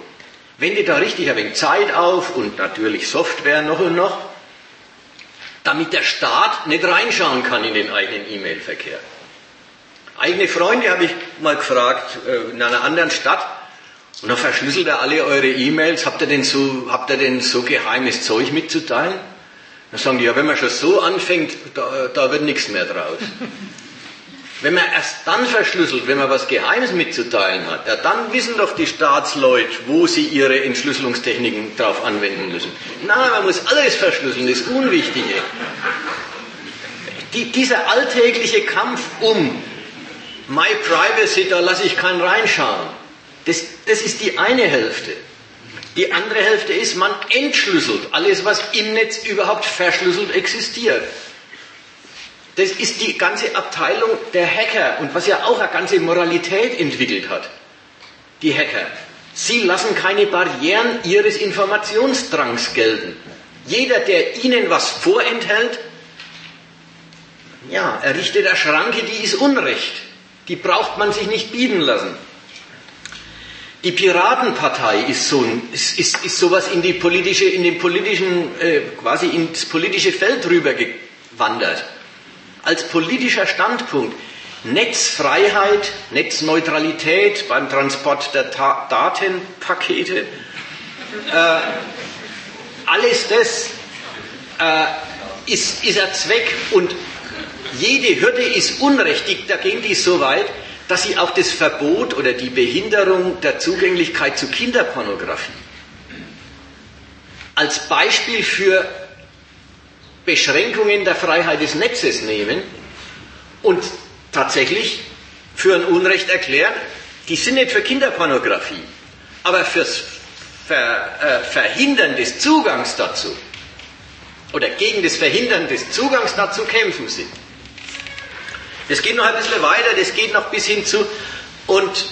Wendet da richtig ein wenig Zeit auf und natürlich Software noch und noch, damit der Staat nicht reinschauen kann in den eigenen E-Mail-Verkehr. Eigene Freunde habe ich mal gefragt, äh, in einer anderen Stadt, und dann verschlüsselt er alle eure E-Mails. Habt ihr denn so, habt ihr denn so geheimes Zeug mitzuteilen? Dann sagen die, ja, wenn man schon so anfängt, da, da wird nichts mehr draus. Wenn man erst dann verschlüsselt, wenn man was Geheimes mitzuteilen hat, ja, dann wissen doch die Staatsleute, wo sie ihre Entschlüsselungstechniken drauf anwenden müssen. Nein, man muss alles verschlüsseln, das Unwichtige. Die, dieser alltägliche Kampf um My Privacy, da lasse ich keinen reinschauen. Das, das ist die eine Hälfte. Die andere Hälfte ist, man entschlüsselt alles, was im Netz überhaupt verschlüsselt existiert. Das ist die ganze Abteilung der Hacker und was ja auch eine ganze Moralität entwickelt hat. Die Hacker. Sie lassen keine Barrieren ihres Informationsdrangs gelten. Jeder, der ihnen was vorenthält, ja, errichtet eine Schranke, die ist Unrecht. Die braucht man sich nicht bieten lassen. Die Piratenpartei ist so ist, ist, ist sowas in die politische, in den politischen, äh, quasi ins politische Feld rübergewandert. Als politischer Standpunkt Netzfreiheit, Netzneutralität beim Transport der Ta Datenpakete, äh, alles das äh, ist, ist ein Zweck und jede Hürde ist unrechtig, da gehen die so weit, dass sie auch das Verbot oder die Behinderung der Zugänglichkeit zu Kinderpornografie als Beispiel für Beschränkungen der Freiheit des Netzes nehmen und tatsächlich für ein Unrecht erklären, die sind nicht für Kinderpornografie, aber fürs Ver, äh, Verhindern des Zugangs dazu oder gegen das Verhindern des Zugangs dazu kämpfen sie. Das geht noch ein bisschen weiter, das geht noch bis hin zu, und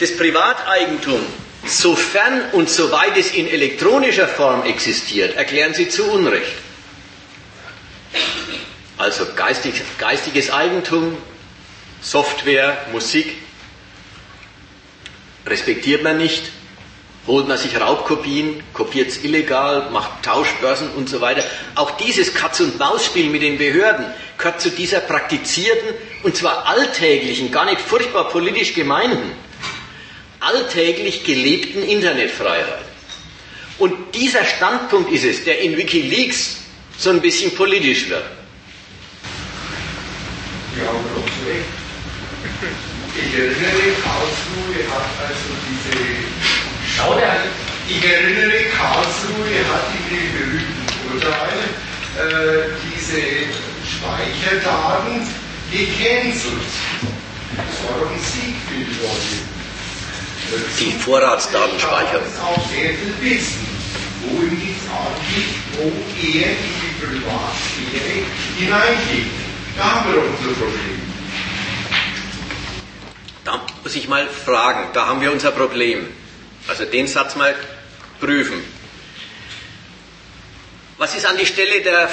das Privateigentum, sofern und soweit es in elektronischer Form existiert, erklären sie zu Unrecht. Also geistig, geistiges Eigentum, Software, Musik, respektiert man nicht, holt man sich Raubkopien, kopiert es illegal, macht Tauschbörsen und so weiter. Auch dieses Katz-und-Maus-Spiel mit den Behörden gehört zu dieser praktizierten und zwar alltäglichen, gar nicht furchtbar politisch gemeinten, alltäglich gelebten Internetfreiheit. Und dieser Standpunkt ist es, der in Wikileaks so ein bisschen politisch wird.
Ja, Ich erinnere, Karlsruhe hat also diese Schau dir Ich erinnere, Karlsruhe hat dem berühmten Urteil äh, diese Speicherdaten gecancelt. Das war doch ein Sieg für die Leute.
Die
er Problem.
Da muss ich mal fragen, da haben wir unser Problem. Also den Satz mal prüfen. Was ist an die Stelle der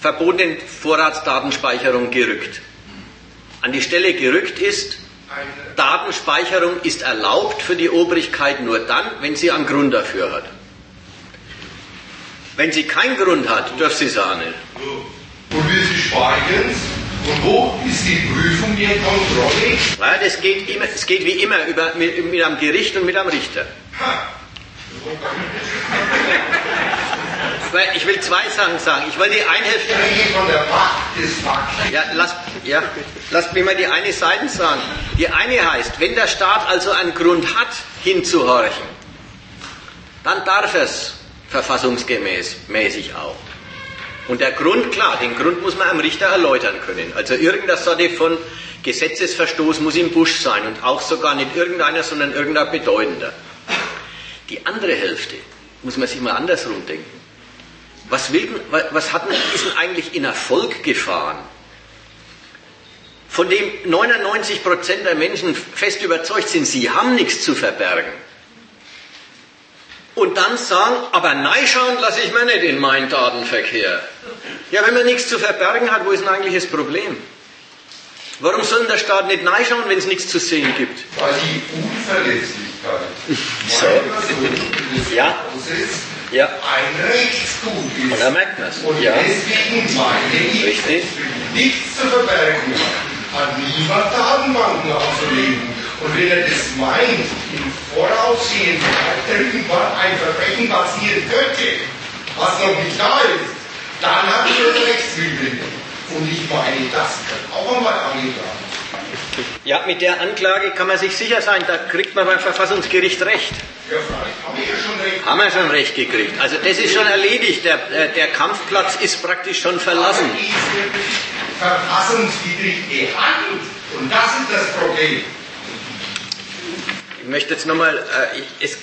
verbotenen Vorratsdatenspeicherung gerückt? An die Stelle gerückt ist, Datenspeicherung ist erlaubt für die Obrigkeit nur dann, wenn sie einen Grund dafür hat. Wenn sie keinen Grund hat, dürfen sie es auch nicht.
Und wie sie speichern und wo ist die Prüfung der Kontrolle?
Ja, das geht, immer, es geht wie immer über, mit, mit einem Gericht und mit einem Richter. Ich will zwei Sachen sagen. Ich will die eine Hälfte.
Von der Macht des Fakten.
Ja, lass, ja, lasst mir mal die eine Seite sagen. Die eine heißt, wenn der Staat also einen Grund hat, hinzuhorchen, dann darf es verfassungsgemäß mäßig auch. Und der Grund, klar, den Grund muss man einem Richter erläutern können. Also irgendeine Sorte von Gesetzesverstoß muss im Busch sein und auch sogar nicht irgendeiner, sondern irgendein bedeutender. Die andere Hälfte muss man sich mal andersrum denken. Was, will, was hat, denn eigentlich in Erfolg gefahren? Von dem 99% der Menschen fest überzeugt sind, sie haben nichts zu verbergen. und dann sagen, aber schauen lasse ich mir nicht in meinen Datenverkehr. Ja, wenn man nichts zu verbergen hat, wo ist denn eigentlich das Problem? Warum soll der Staat nicht schauen, wenn es nichts zu sehen gibt?
Weil die Unverletzlichkeit
so. ja. Ja.
ein Rechtsgut ist.
Und da merkt man es.
Und
ja.
deswegen meine ich,
Richtig.
nichts zu verbergen hat, hat niemand Datenbanken aufzulegen. Und wenn er das meint, im Voraussehen, dass irgendwann ein Verbrechen passieren könnte, was noch nicht da ist, dann hat er das Rechtswidrig. Und ich meine, das kann auch einmal angeklagt.
Ja, mit der Anklage kann man sich sicher sein, da kriegt man beim Verfassungsgericht Recht.
Haben wir schon Recht.
Haben wir schon Recht gekriegt. Also das ist schon erledigt. Der, äh, der Kampfplatz ist praktisch schon verlassen.
Die ist wirklich verfassungswidrig gehandelt. Und das ist das Problem.
Ich möchte jetzt nochmal, äh, es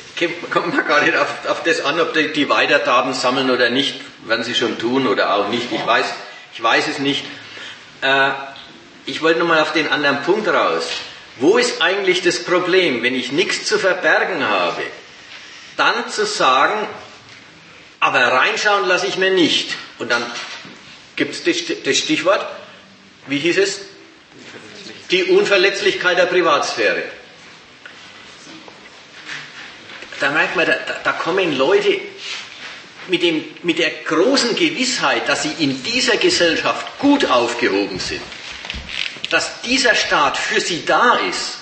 kommt mal gar nicht auf, auf das an, ob die, die weiter Daten sammeln oder nicht, werden sie schon tun oder auch nicht. Ich weiß, ich weiß es nicht. Äh, ich wollte nochmal auf den anderen Punkt raus. Wo ist eigentlich das Problem, wenn ich nichts zu verbergen habe, dann zu sagen, aber reinschauen lasse ich mir nicht. Und dann gibt es das Stichwort, wie hieß es? Die Unverletzlichkeit der Privatsphäre. Da merkt man, da, da kommen Leute mit, dem, mit der großen Gewissheit, dass sie in dieser Gesellschaft gut aufgehoben sind, dass dieser Staat für sie da ist,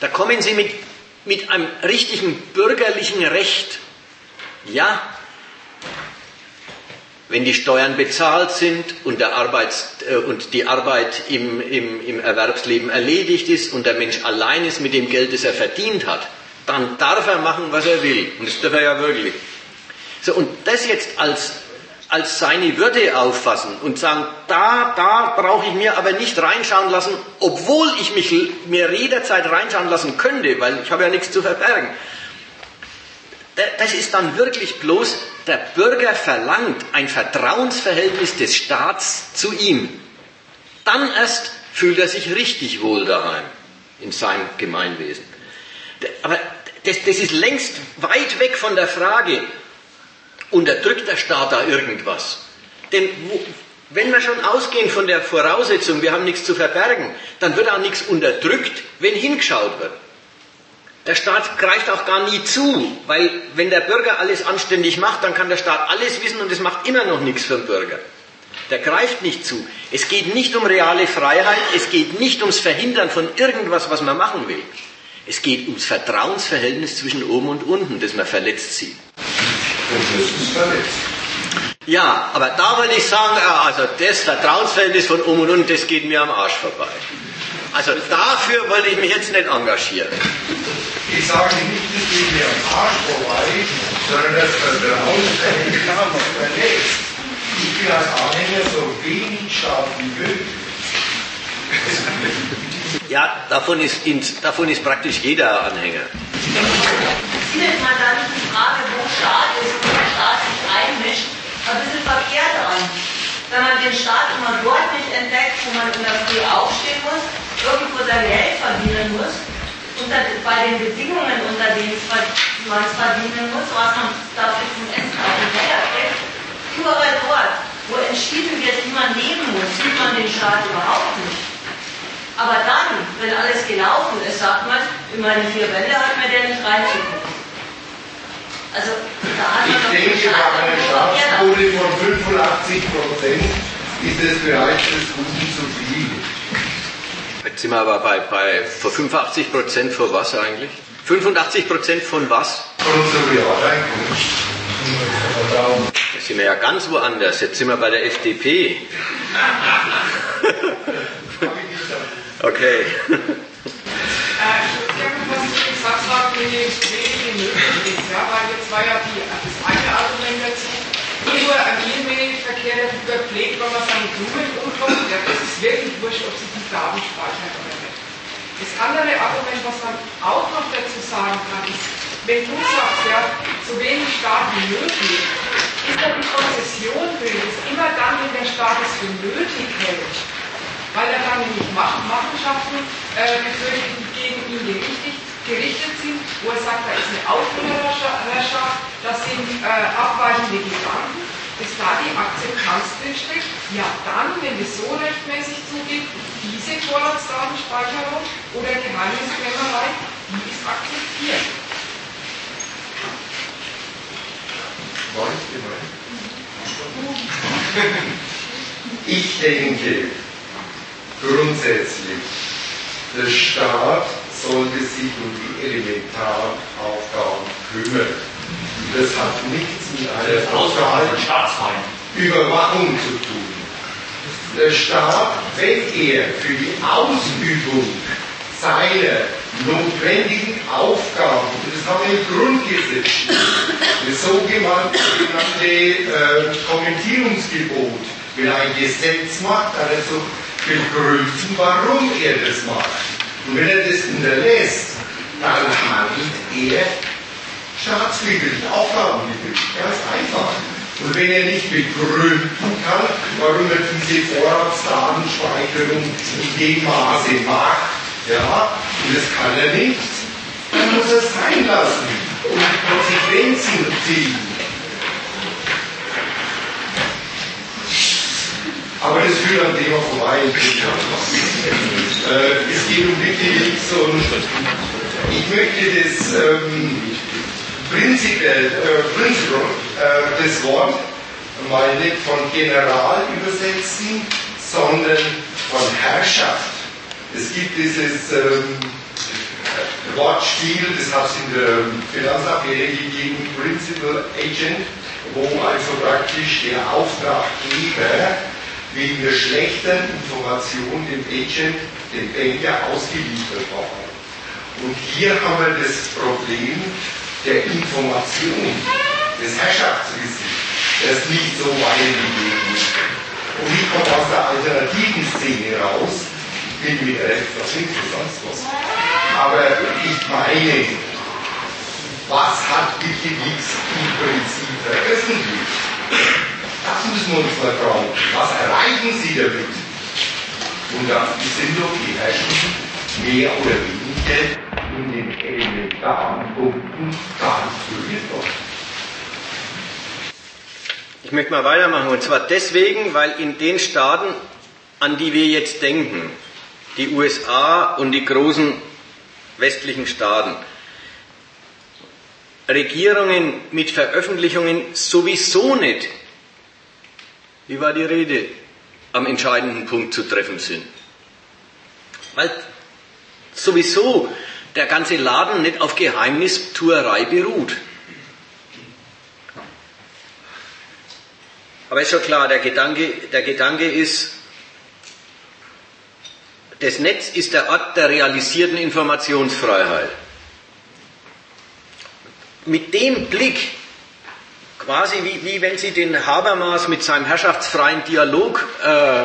da kommen sie mit, mit einem richtigen bürgerlichen Recht. Ja, wenn die Steuern bezahlt sind und, Arbeits, äh, und die Arbeit im, im, im Erwerbsleben erledigt ist und der Mensch allein ist mit dem Geld, das er verdient hat, dann darf er machen, was er will. Und das darf er ja wirklich. So, und das jetzt als, als seine Würde auffassen und sagen, da, da brauche ich mir aber nicht reinschauen lassen, obwohl ich mich mir jederzeit reinschauen lassen könnte, weil ich habe ja nichts zu verbergen. Das ist dann wirklich bloß, der Bürger verlangt ein Vertrauensverhältnis des Staats zu ihm. Dann erst fühlt er sich richtig wohl daheim in seinem Gemeinwesen. Aber das, das ist längst weit weg von der Frage, unterdrückt der Staat da irgendwas? Denn wenn wir schon ausgehen von der Voraussetzung, wir haben nichts zu verbergen, dann wird auch nichts unterdrückt, wenn hingeschaut wird. Der Staat greift auch gar nie zu, weil wenn der Bürger alles anständig macht, dann kann der Staat alles wissen und es macht immer noch nichts für den Bürger. Der greift nicht zu. Es geht nicht um reale Freiheit, es geht nicht ums Verhindern von irgendwas, was man machen will. Es geht ums Vertrauensverhältnis zwischen oben und unten, das man verletzt sieht. Ja, aber da würde ich sagen, also das Vertrauensverhältnis von oben und unten, das geht mir am Arsch vorbei. Also dafür wollte ich mich jetzt nicht engagieren.
Ich sage nicht, das geht mir am Arsch vorbei, sondern das Vertrauensverhältnis verletzt. Ich bin als Anhänger so wenig wie möglich.
Ja, davon ist, davon ist praktisch jeder Anhänger.
Findet man da nicht die Frage, wo Staat ist wo der Staat sich einmischt, ein bisschen verkehrt an. Wenn man den Staat immer dort nicht entdeckt, wo man in der Früh aufstehen muss, irgendwo sein Geld verdienen muss, unter, bei den Bedingungen, unter denen man es verdienen muss, was man dafür zum Essen auf den Teller kriegt, überall dort, wo entschieden wird, wie man leben muss, sieht man den Staat überhaupt nicht. Aber dann, wenn alles gelaufen ist, sagt man, in meine vier Wände hat mir der nicht reinzugucken. Also, da hat man
ich denke, bei einer Staatsquote von 85 Prozent ist es bereits des Guten zu viel.
Jetzt sind wir aber bei, bei vor 85 Prozent vor was eigentlich? 85 Prozent von was?
Von unserem Realeinkommen.
Da sind wir ja ganz woanders. Jetzt sind wir bei der FDP. Okay.
äh, was ich gesagt habe, mit dem wenigen möglich ist, ja, weil jetzt war ja die, das eine Argument dazu, nur ein E-Mail-Verkehr, der überpflegt, wenn man seine Blumen umkommt, ja, das ist wirklich wurscht, ob sie die Daten speichern oder nicht. Das andere Argument, was man auch noch dazu sagen kann, ist, wenn du sagst, ja, so wenig Staat wie möglich, ist ja die Konzession will, ist immer dann, wenn der Staat es für nötig hält, weil er dann nämlich Machenschaften äh, befürchtet, die gegen ihn gerichtet gerichtet sind, wo er sagt, da ist eine Aufhörerherrschaft, das sind äh, abweichende Gedanken, dass da die Akzeptanz drinsteckt, ja dann, wenn es so rechtmäßig zugeht, diese Vorratsdatenspeicherung oder Geheimniskrämerei, die ist akzeptiert.
Ich denke grundsätzlich, der Staat sollte sich um die Elementaraufgaben kümmern. Das hat nichts mit einer Überwachung zu tun. Der Staat, wenn er für die Ausübung seiner notwendigen Aufgaben, das haben wir im Grundgesetz das sogenannte äh, Kommentierungsgebot, wenn ein Gesetz macht, dann er so begründen, warum er das macht. Und wenn er das hinterlässt, dann handelt er staatswidrig, aufgabenwidrig. Ganz einfach. Und wenn er nicht begründen kann, warum er diese Vorratsdatenspeicherung in dem Maße macht, ja, und das kann er nicht, dann muss er es sein lassen und Konsequenzen ziehen. Aber das führt am Thema vorbei. äh, es geht um Wikileaks und ich möchte das ähm, prinzipiell, äh, Principle, äh, das Wort mal nicht von General übersetzen, sondern von Herrschaft. Es gibt dieses ähm, Wortspiel, das hat es in der Finanzaffäre gegeben, Principal Agent, wo also praktisch der Auftraggeber wegen der schlechten Information dem Agent, dem Banker ausgeliefert war. Und hier haben wir das Problem der Information, des Herrschaftswissens, das nicht so weitergegeben ist. Und ich komme aus der alternativen Szene raus, ich bin mit Recht nicht sonst was. Aber ich meine, was hat Wikileaks im Prinzip veröffentlicht? Das müssen wir uns mal fragen. Was erreichen Sie damit? Und das sind doch die Herrschenden mehr oder weniger in den elementaren Punkten gar nicht worden.
Ich möchte mal weitermachen. Und zwar deswegen, weil in den Staaten, an die wir jetzt denken, die USA und die großen westlichen Staaten, Regierungen mit Veröffentlichungen sowieso nicht wie war die Rede, am entscheidenden Punkt zu treffen sind. Weil sowieso der ganze Laden nicht auf Geheimnistuerei beruht. Aber ist schon klar, der Gedanke, der Gedanke ist, das Netz ist der Ort der realisierten Informationsfreiheit. Mit dem Blick quasi wie, wie wenn Sie den Habermas mit seinem herrschaftsfreien Dialog äh,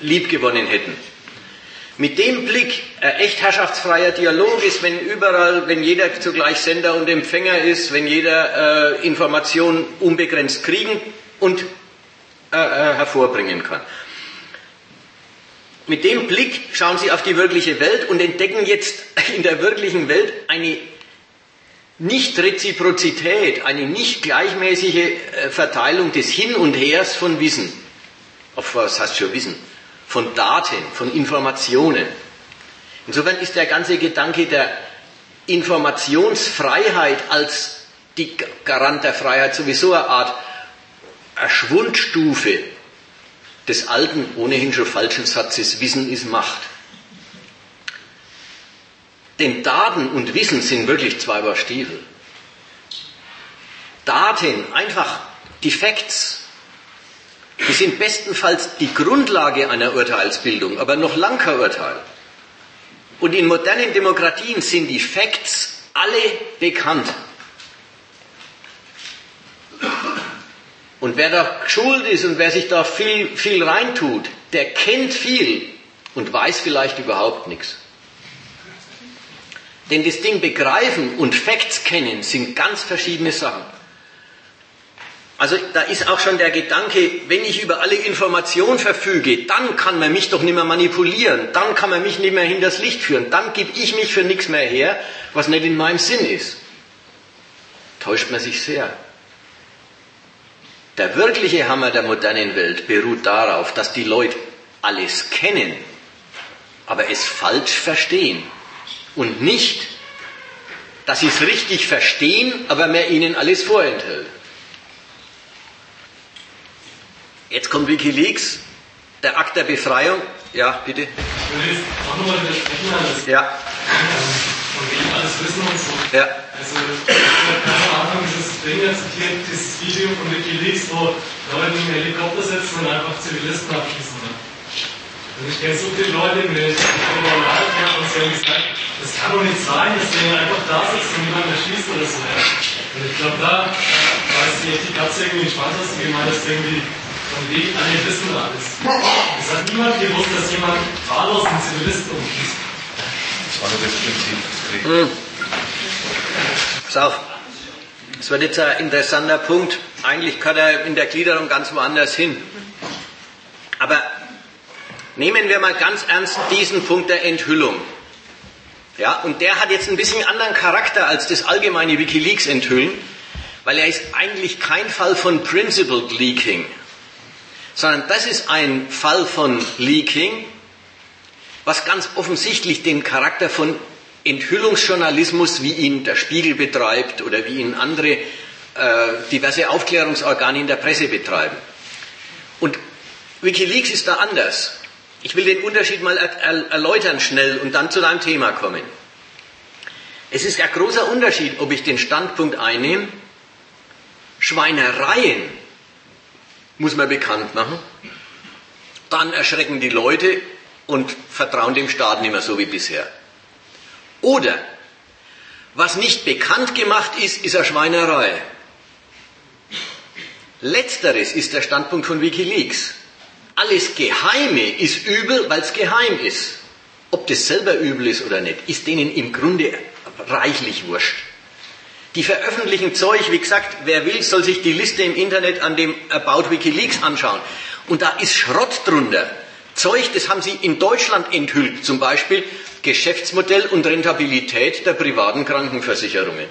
liebgewonnen hätten. Mit dem Blick, äh, echt herrschaftsfreier Dialog ist, wenn überall, wenn jeder zugleich Sender und Empfänger ist, wenn jeder äh, Informationen unbegrenzt kriegen und äh, äh, hervorbringen kann. Mit dem Blick schauen Sie auf die wirkliche Welt und entdecken jetzt in der wirklichen Welt eine nicht-Reziprozität, eine nicht gleichmäßige äh, Verteilung des Hin und Hers von Wissen. Auf was heißt schon Wissen? Von Daten, von Informationen. Insofern ist der ganze Gedanke der Informationsfreiheit als die Garant der Freiheit sowieso eine Art Schwundstufe des alten, ohnehin schon falschen Satzes, Wissen ist Macht. Denn Daten und Wissen sind wirklich zwei Stiefel. Daten, einfach die Facts, die sind bestenfalls die Grundlage einer Urteilsbildung, aber noch lang kein Urteil. Und in modernen Demokratien sind die Facts alle bekannt. Und wer da schuld ist und wer sich da viel, viel reintut, der kennt viel und weiß vielleicht überhaupt nichts. Denn das Ding begreifen und Facts kennen sind ganz verschiedene Sachen. Also da ist auch schon der Gedanke, wenn ich über alle Informationen verfüge, dann kann man mich doch nicht mehr manipulieren, dann kann man mich nicht mehr hinters Licht führen, dann gebe ich mich für nichts mehr her, was nicht in meinem Sinn ist. Täuscht man sich sehr. Der wirkliche Hammer der modernen Welt beruht darauf, dass die Leute alles kennen, aber es falsch verstehen. Und nicht, dass sie es richtig verstehen, aber man ihnen alles vorenthält. Jetzt kommt Wikileaks, der Akt der Befreiung. Ja, bitte.
Ich würde jetzt auch nochmal widersprechen das
Ja.
von wem alles wissen und so.
Ja.
Also, ich habe ganz am Anfang dieses Ding zitiert, dieses Video von Wikileaks, wo Leute im Helikopter sitzen und einfach Zivilisten abschießen. Und ich kenne so viele Leute mit Live und sie haben gesagt, das kann doch nicht sein, dass der einfach da sitzt und niemand erschießt oder so. Ja? Und ich glaube, da äh, weiß die, die Katze irgendwie ist, wie man das irgendwie von wegen alle wissen alles. Es hat niemand gewusst, dass jemand wahllos einen Zivilisten umschießt.
Das war nur das Prinzip des.
Hm. Pass auf. Das wird jetzt ein interessanter Punkt. Eigentlich kann er in der Gliederung ganz woanders hin. Aber nehmen wir mal ganz ernst diesen Punkt der Enthüllung. Ja, und der hat jetzt ein bisschen anderen Charakter als das allgemeine Wikileaks enthüllen, weil er ist eigentlich kein Fall von Principled Leaking, sondern das ist ein Fall von Leaking, was ganz offensichtlich den Charakter von Enthüllungsjournalismus, wie ihn der Spiegel betreibt oder wie ihn andere äh, diverse Aufklärungsorgane in der Presse betreiben. Und Wikileaks ist da anders. Ich will den Unterschied mal er er erläutern schnell und dann zu deinem Thema kommen. Es ist ein großer Unterschied, ob ich den Standpunkt einnehme, Schweinereien muss man bekannt machen, dann erschrecken die Leute und vertrauen dem Staat nicht mehr so wie bisher. Oder was nicht bekannt gemacht ist, ist eine Schweinerei. Letzteres ist der Standpunkt von Wikileaks. Alles Geheime ist übel, weil es geheim ist. Ob das selber übel ist oder nicht, ist denen im Grunde reichlich wurscht. Die veröffentlichen Zeug, wie gesagt, wer will, soll sich die Liste im Internet an dem About Wikileaks anschauen. Und da ist Schrott drunter. Zeug, das haben sie in Deutschland enthüllt, zum Beispiel Geschäftsmodell und Rentabilität der privaten Krankenversicherungen.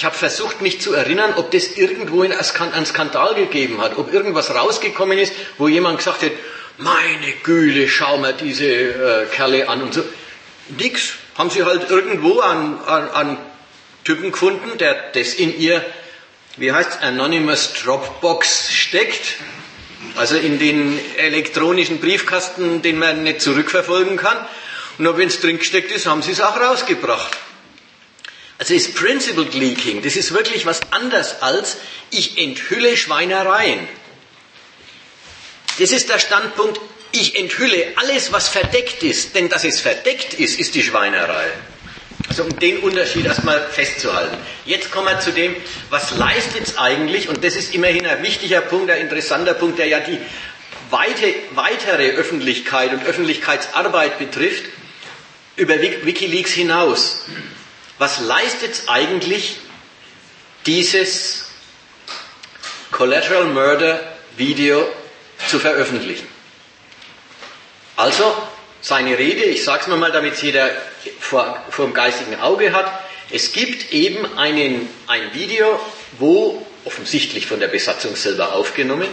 Ich habe versucht, mich zu erinnern, ob das irgendwo einen Skandal gegeben hat, ob irgendwas rausgekommen ist, wo jemand gesagt hat, meine Güle, schau mal diese äh, Kerle an und so. Nix. Haben sie halt irgendwo an, an, an Typen gefunden, der das in ihr, wie heißt Anonymous Dropbox steckt. Also in den elektronischen Briefkasten, den man nicht zurückverfolgen kann. Und wenn es drin gesteckt ist, haben sie es auch rausgebracht. Also ist Principled Leaking, das ist wirklich was anderes als ich enthülle Schweinereien. Das ist der Standpunkt, ich enthülle alles, was verdeckt ist, denn dass es verdeckt ist, ist die Schweinerei. Also um den Unterschied erstmal festzuhalten. Jetzt kommen wir zu dem, was leistet es eigentlich, und das ist immerhin ein wichtiger Punkt, ein interessanter Punkt, der ja die weite, weitere Öffentlichkeit und Öffentlichkeitsarbeit betrifft, über Wikileaks hinaus. Was leistet eigentlich, dieses Collateral Murder Video zu veröffentlichen? Also, seine Rede, ich sage es nochmal, damit es jeder vor, vor dem geistigen Auge hat. Es gibt eben einen, ein Video, wo, offensichtlich von der Besatzung selber aufgenommen,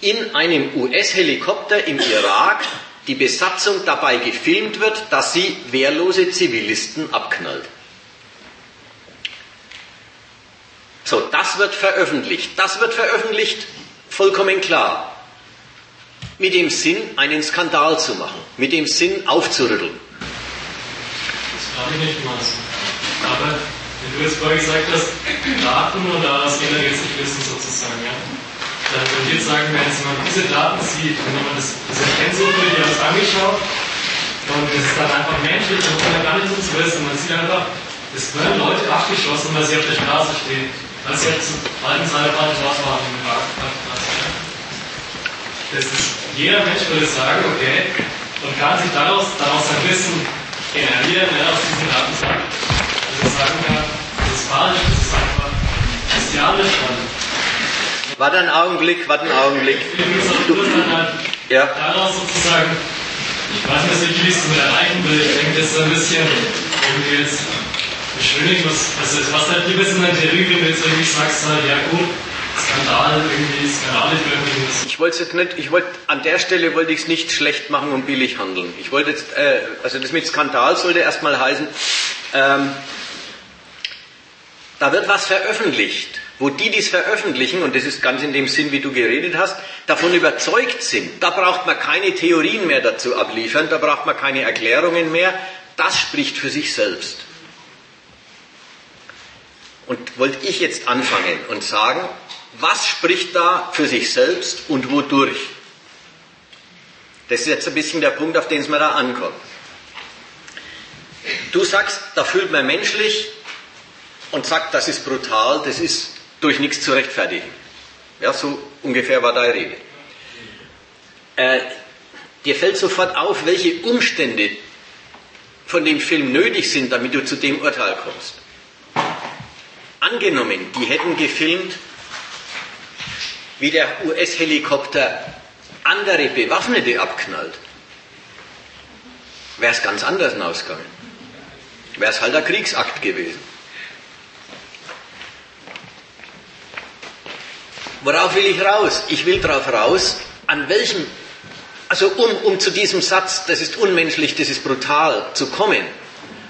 in einem US-Helikopter im Irak die Besatzung dabei gefilmt wird, dass sie wehrlose Zivilisten abknallt. So, das wird veröffentlicht. Das wird veröffentlicht, vollkommen klar. Mit dem Sinn, einen Skandal zu machen. Mit dem Sinn, aufzurütteln.
Das glaube ich nicht, Maß. Aber wenn du jetzt vorher gesagt hast, Daten und da was jeder jetzt nicht wissen sozusagen, ja. Würde ich jetzt sagen, wenn man diese Daten sieht, wenn man das, das erkennt so, wird ja das angeschaut und es ist dann einfach menschlich und man gar nicht so zu wissen. Man sieht einfach, es werden Leute abgeschossen, weil sie auf der Straße stehen. Was jetzt zu alten Zeitplan was war im Das ist, jeder Mensch würde sagen, okay, und kann sich daraus, daraus ein Wissen generieren, ja, aus diesen Daten sagen. Also sagen kann, das ist falsch, das ist einfach bestialisch, dann
Warte einen Augenblick, warte einen Augenblick. Du,
ja. Daraus sozusagen, ich weiß nicht, wie ich es damit erreichen will. Ich denke, das ist ein bisschen irgendwie jetzt beschönigen, was, was, was halt lieber ist in der Theorie, wenn du jetzt irgendwie sagst, halt, ja gut, Skandal, irgendwie Skandale irgendwie.
Ich wollte jetzt nicht, ich wollte, an der Stelle wollte ich es nicht schlecht machen und billig handeln. Ich wollte jetzt, äh, also das mit Skandal sollte erstmal heißen, ähm, da wird was veröffentlicht, wo die, die es veröffentlichen, und das ist ganz in dem Sinn, wie du geredet hast, davon überzeugt sind. Da braucht man keine Theorien mehr dazu abliefern, da braucht man keine Erklärungen mehr. Das spricht für sich selbst. Und wollte ich jetzt anfangen und sagen, was spricht da für sich selbst und wodurch? Das ist jetzt ein bisschen der Punkt, auf den es mir da ankommt. Du sagst, da fühlt man menschlich und sagt, das ist brutal, das ist durch nichts zu rechtfertigen. Ja, so ungefähr war deine Rede. Äh, dir fällt sofort auf, welche Umstände von dem Film nötig sind, damit du zu dem Urteil kommst. Angenommen, die hätten gefilmt, wie der US-Helikopter andere Bewaffnete abknallt, wäre es ganz anders ausgegangen. Wäre es halt ein Kriegsakt gewesen. Worauf will ich raus? Ich will darauf raus, an welchem, also um, um zu diesem Satz, das ist unmenschlich, das ist brutal, zu kommen,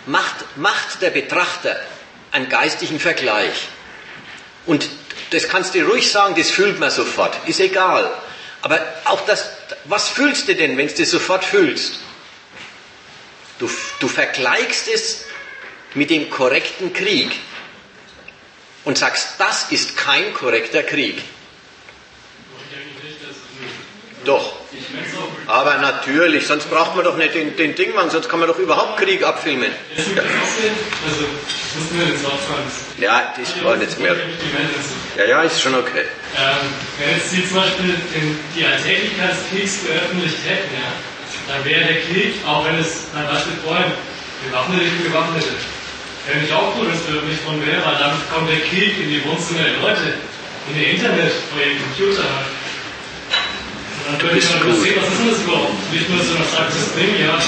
macht, macht der Betrachter einen geistigen Vergleich. Und das kannst du ruhig sagen, das fühlt man sofort, ist egal. Aber auch das, was fühlst du denn, wenn du das sofort fühlst? Du, du vergleichst es mit dem korrekten Krieg und sagst, das ist kein korrekter Krieg. Doch. Aber natürlich, sonst braucht man doch nicht den, den Ding machen, sonst kann man doch überhaupt Krieg abfilmen. Ja, das war nicht mehr. Ja, ja, ist schon okay.
Wenn jetzt Sie zum Beispiel den, die Alltäglichkeit des Kriegs veröffentlicht hätten, ja, dann wäre der Krieg, auch wenn es ein Beispiel vorhin Bewaffnete für Bewaffnete, wäre nicht auch veröffentlicht worden wäre, damit kommt der Krieg in die Wohnzimmer der Leute, in ihr Internet, vor ihrem Computer
gut.
was ist denn das überhaupt? Nicht nur so ein abstraktes Ding, ja.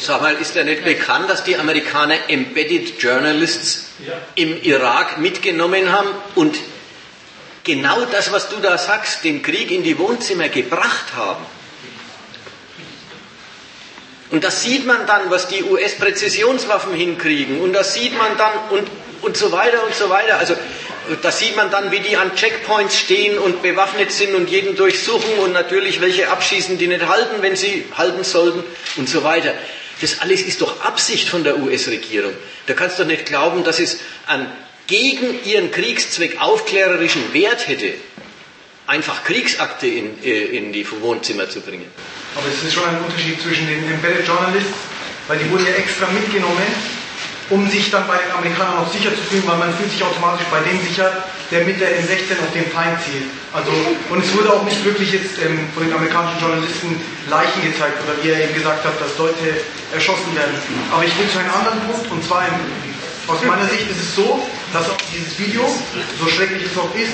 Sag mal, ist ja nicht bekannt, dass die Amerikaner Embedded Journalists im Irak mitgenommen haben und genau das, was du da sagst, den Krieg in die Wohnzimmer gebracht haben? Und das sieht man dann, was die US-Präzisionswaffen hinkriegen. Und das sieht man dann und, und so weiter und so weiter. Also da sieht man dann, wie die an Checkpoints stehen und bewaffnet sind und jeden durchsuchen und natürlich welche abschießen, die nicht halten, wenn sie halten sollten und so weiter. Das alles ist doch Absicht von der US-Regierung. Da kannst du doch nicht glauben, dass es einen gegen ihren Kriegszweck aufklärerischen Wert hätte, einfach Kriegsakte in, äh, in die Wohnzimmer zu bringen.
Aber es ist schon ein Unterschied zwischen den Embedded Journalists, weil die wurden ja extra mitgenommen um sich dann bei den Amerikanern auch sicher zu fühlen, weil man fühlt sich automatisch bei dem sicher, der mit der M16 auf den Feind zielt. Also, und es wurde auch nicht wirklich jetzt ähm, von den amerikanischen Journalisten Leichen gezeigt oder wie er eben gesagt hat, dass Leute erschossen werden. Aber ich will zu einem anderen Punkt und zwar im, aus meiner Sicht ist es so, dass auch dieses Video, so schrecklich es auch ist,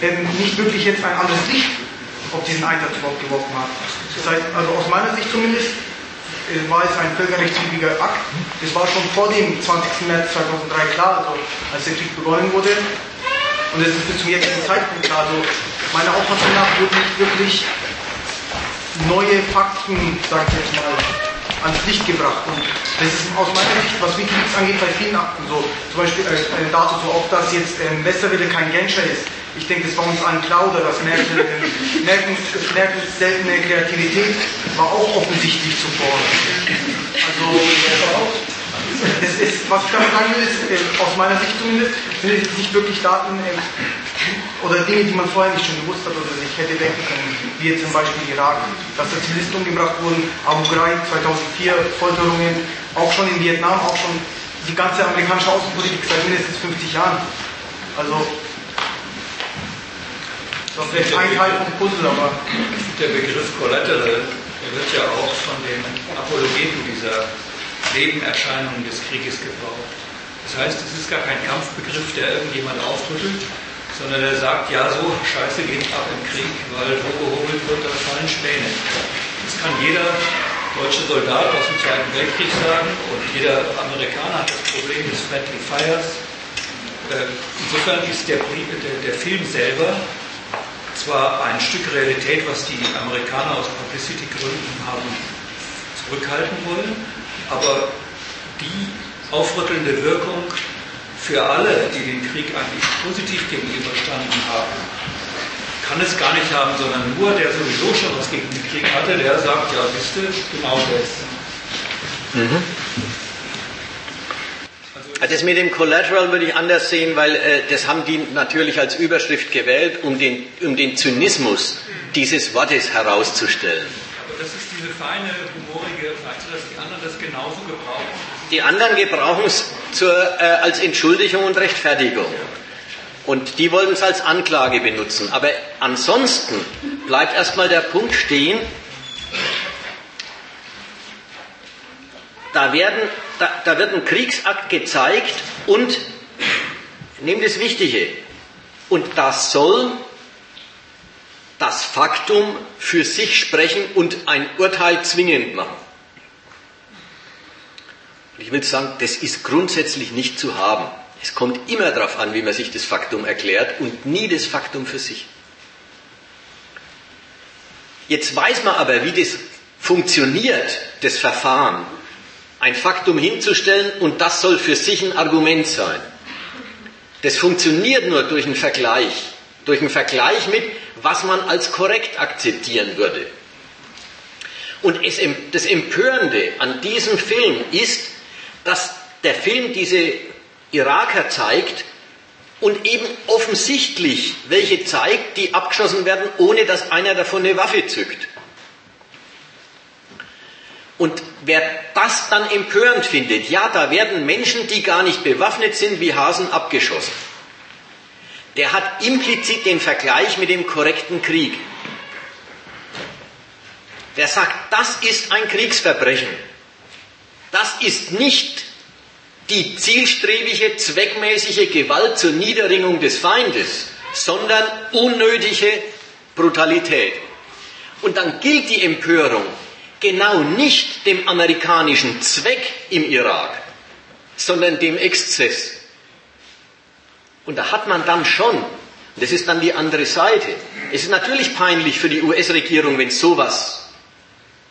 ähm, nicht wirklich jetzt ein anderes Licht auf diesen Einsatz überhaupt geworfen hat. Das heißt, also aus meiner Sicht zumindest war es ein völkerrechtswidriger Akt. Das war schon vor dem 20. März 2003 klar, also als der Krieg begonnen wurde. Und es ist bis zum jetzigen Zeitpunkt klar. Also meiner Auffassung nach wurden nicht wirklich neue Fakten, sag ich jetzt mal, ans Licht gebracht. Und das ist aus meiner Sicht, was Wikileaks angeht, bei vielen Akten so. Zum Beispiel äh, Datum so auch, dass jetzt ähm, Westerwelle kein Genscher ist. Ich denke, das war uns allen klar, oder dass Merkel, Merkels, Merkels seltene Kreativität war auch offensichtlich zuvor. Also, das ist, was ich damit sagen will, ist, äh, aus meiner Sicht zumindest, sind es nicht wirklich Daten äh, oder Dinge, die man vorher nicht schon gewusst hat oder sich hätte denken können, wie jetzt zum Beispiel Irak, dass da Zivilisten umgebracht wurden, Abu Ghraib 2004, Folterungen, auch schon in Vietnam, auch schon die ganze amerikanische Außenpolitik seit mindestens 50 Jahren. Also das wäre ein Teil vom Puzzle, aber.
Der Begriff Collateral wird ja auch von den Apologeten dieser Nebenerscheinungen des Krieges gebraucht. Das heißt, es ist gar kein Kampfbegriff, der irgendjemand aufrüttelt, sondern der sagt, ja, so scheiße geht ab im Krieg, weil wo gehobelt wird, da fallen Späne. Das kann jeder deutsche Soldat aus dem Zweiten Weltkrieg sagen und jeder Amerikaner hat das Problem des Friendly Fires. Äh, insofern ist der, der, der Film selber zwar ein Stück Realität, was die Amerikaner aus Publicity-Gründen haben zurückhalten wollen, aber die aufrüttelnde Wirkung für alle, die den Krieg eigentlich positiv gegenüberstanden haben, kann es gar nicht haben, sondern nur der sowieso schon was gegen den Krieg hatte, der sagt, ja, wisst ihr, genau das. Mhm.
Das mit dem Collateral würde ich anders sehen, weil äh, das haben die natürlich als Überschrift gewählt, um den, um den Zynismus dieses Wortes herauszustellen.
Aber das ist diese feine, humorige, meinst du, dass die anderen das genauso gebrauchen?
Die anderen gebrauchen es äh, als Entschuldigung und Rechtfertigung. Und die wollen es als Anklage benutzen. Aber ansonsten bleibt erstmal der Punkt stehen, da, werden, da, da wird ein Kriegsakt gezeigt und, nehmt das Wichtige, und das soll das Faktum für sich sprechen und ein Urteil zwingend machen. Ich will sagen, das ist grundsätzlich nicht zu haben. Es kommt immer darauf an, wie man sich das Faktum erklärt und nie das Faktum für sich. Jetzt weiß man aber, wie das funktioniert, das Verfahren, ein Faktum hinzustellen und das soll für sich ein Argument sein. Das funktioniert nur durch einen Vergleich, durch einen Vergleich mit, was man als korrekt akzeptieren würde. Und das Empörende an diesem Film ist, dass der Film diese Iraker zeigt und eben offensichtlich welche zeigt, die abgeschossen werden, ohne dass einer davon eine Waffe zückt. Und wer das dann empörend findet, ja, da werden Menschen, die gar nicht bewaffnet sind, wie Hasen abgeschossen. Der hat implizit den Vergleich mit dem korrekten Krieg. Der sagt, das ist ein Kriegsverbrechen. Das ist nicht die zielstrebige, zweckmäßige Gewalt zur Niederringung des Feindes, sondern unnötige Brutalität. Und dann gilt die Empörung genau nicht dem amerikanischen Zweck im Irak, sondern dem Exzess. Und da hat man dann schon, das ist dann die andere Seite, es ist natürlich peinlich für die US-Regierung, wenn sowas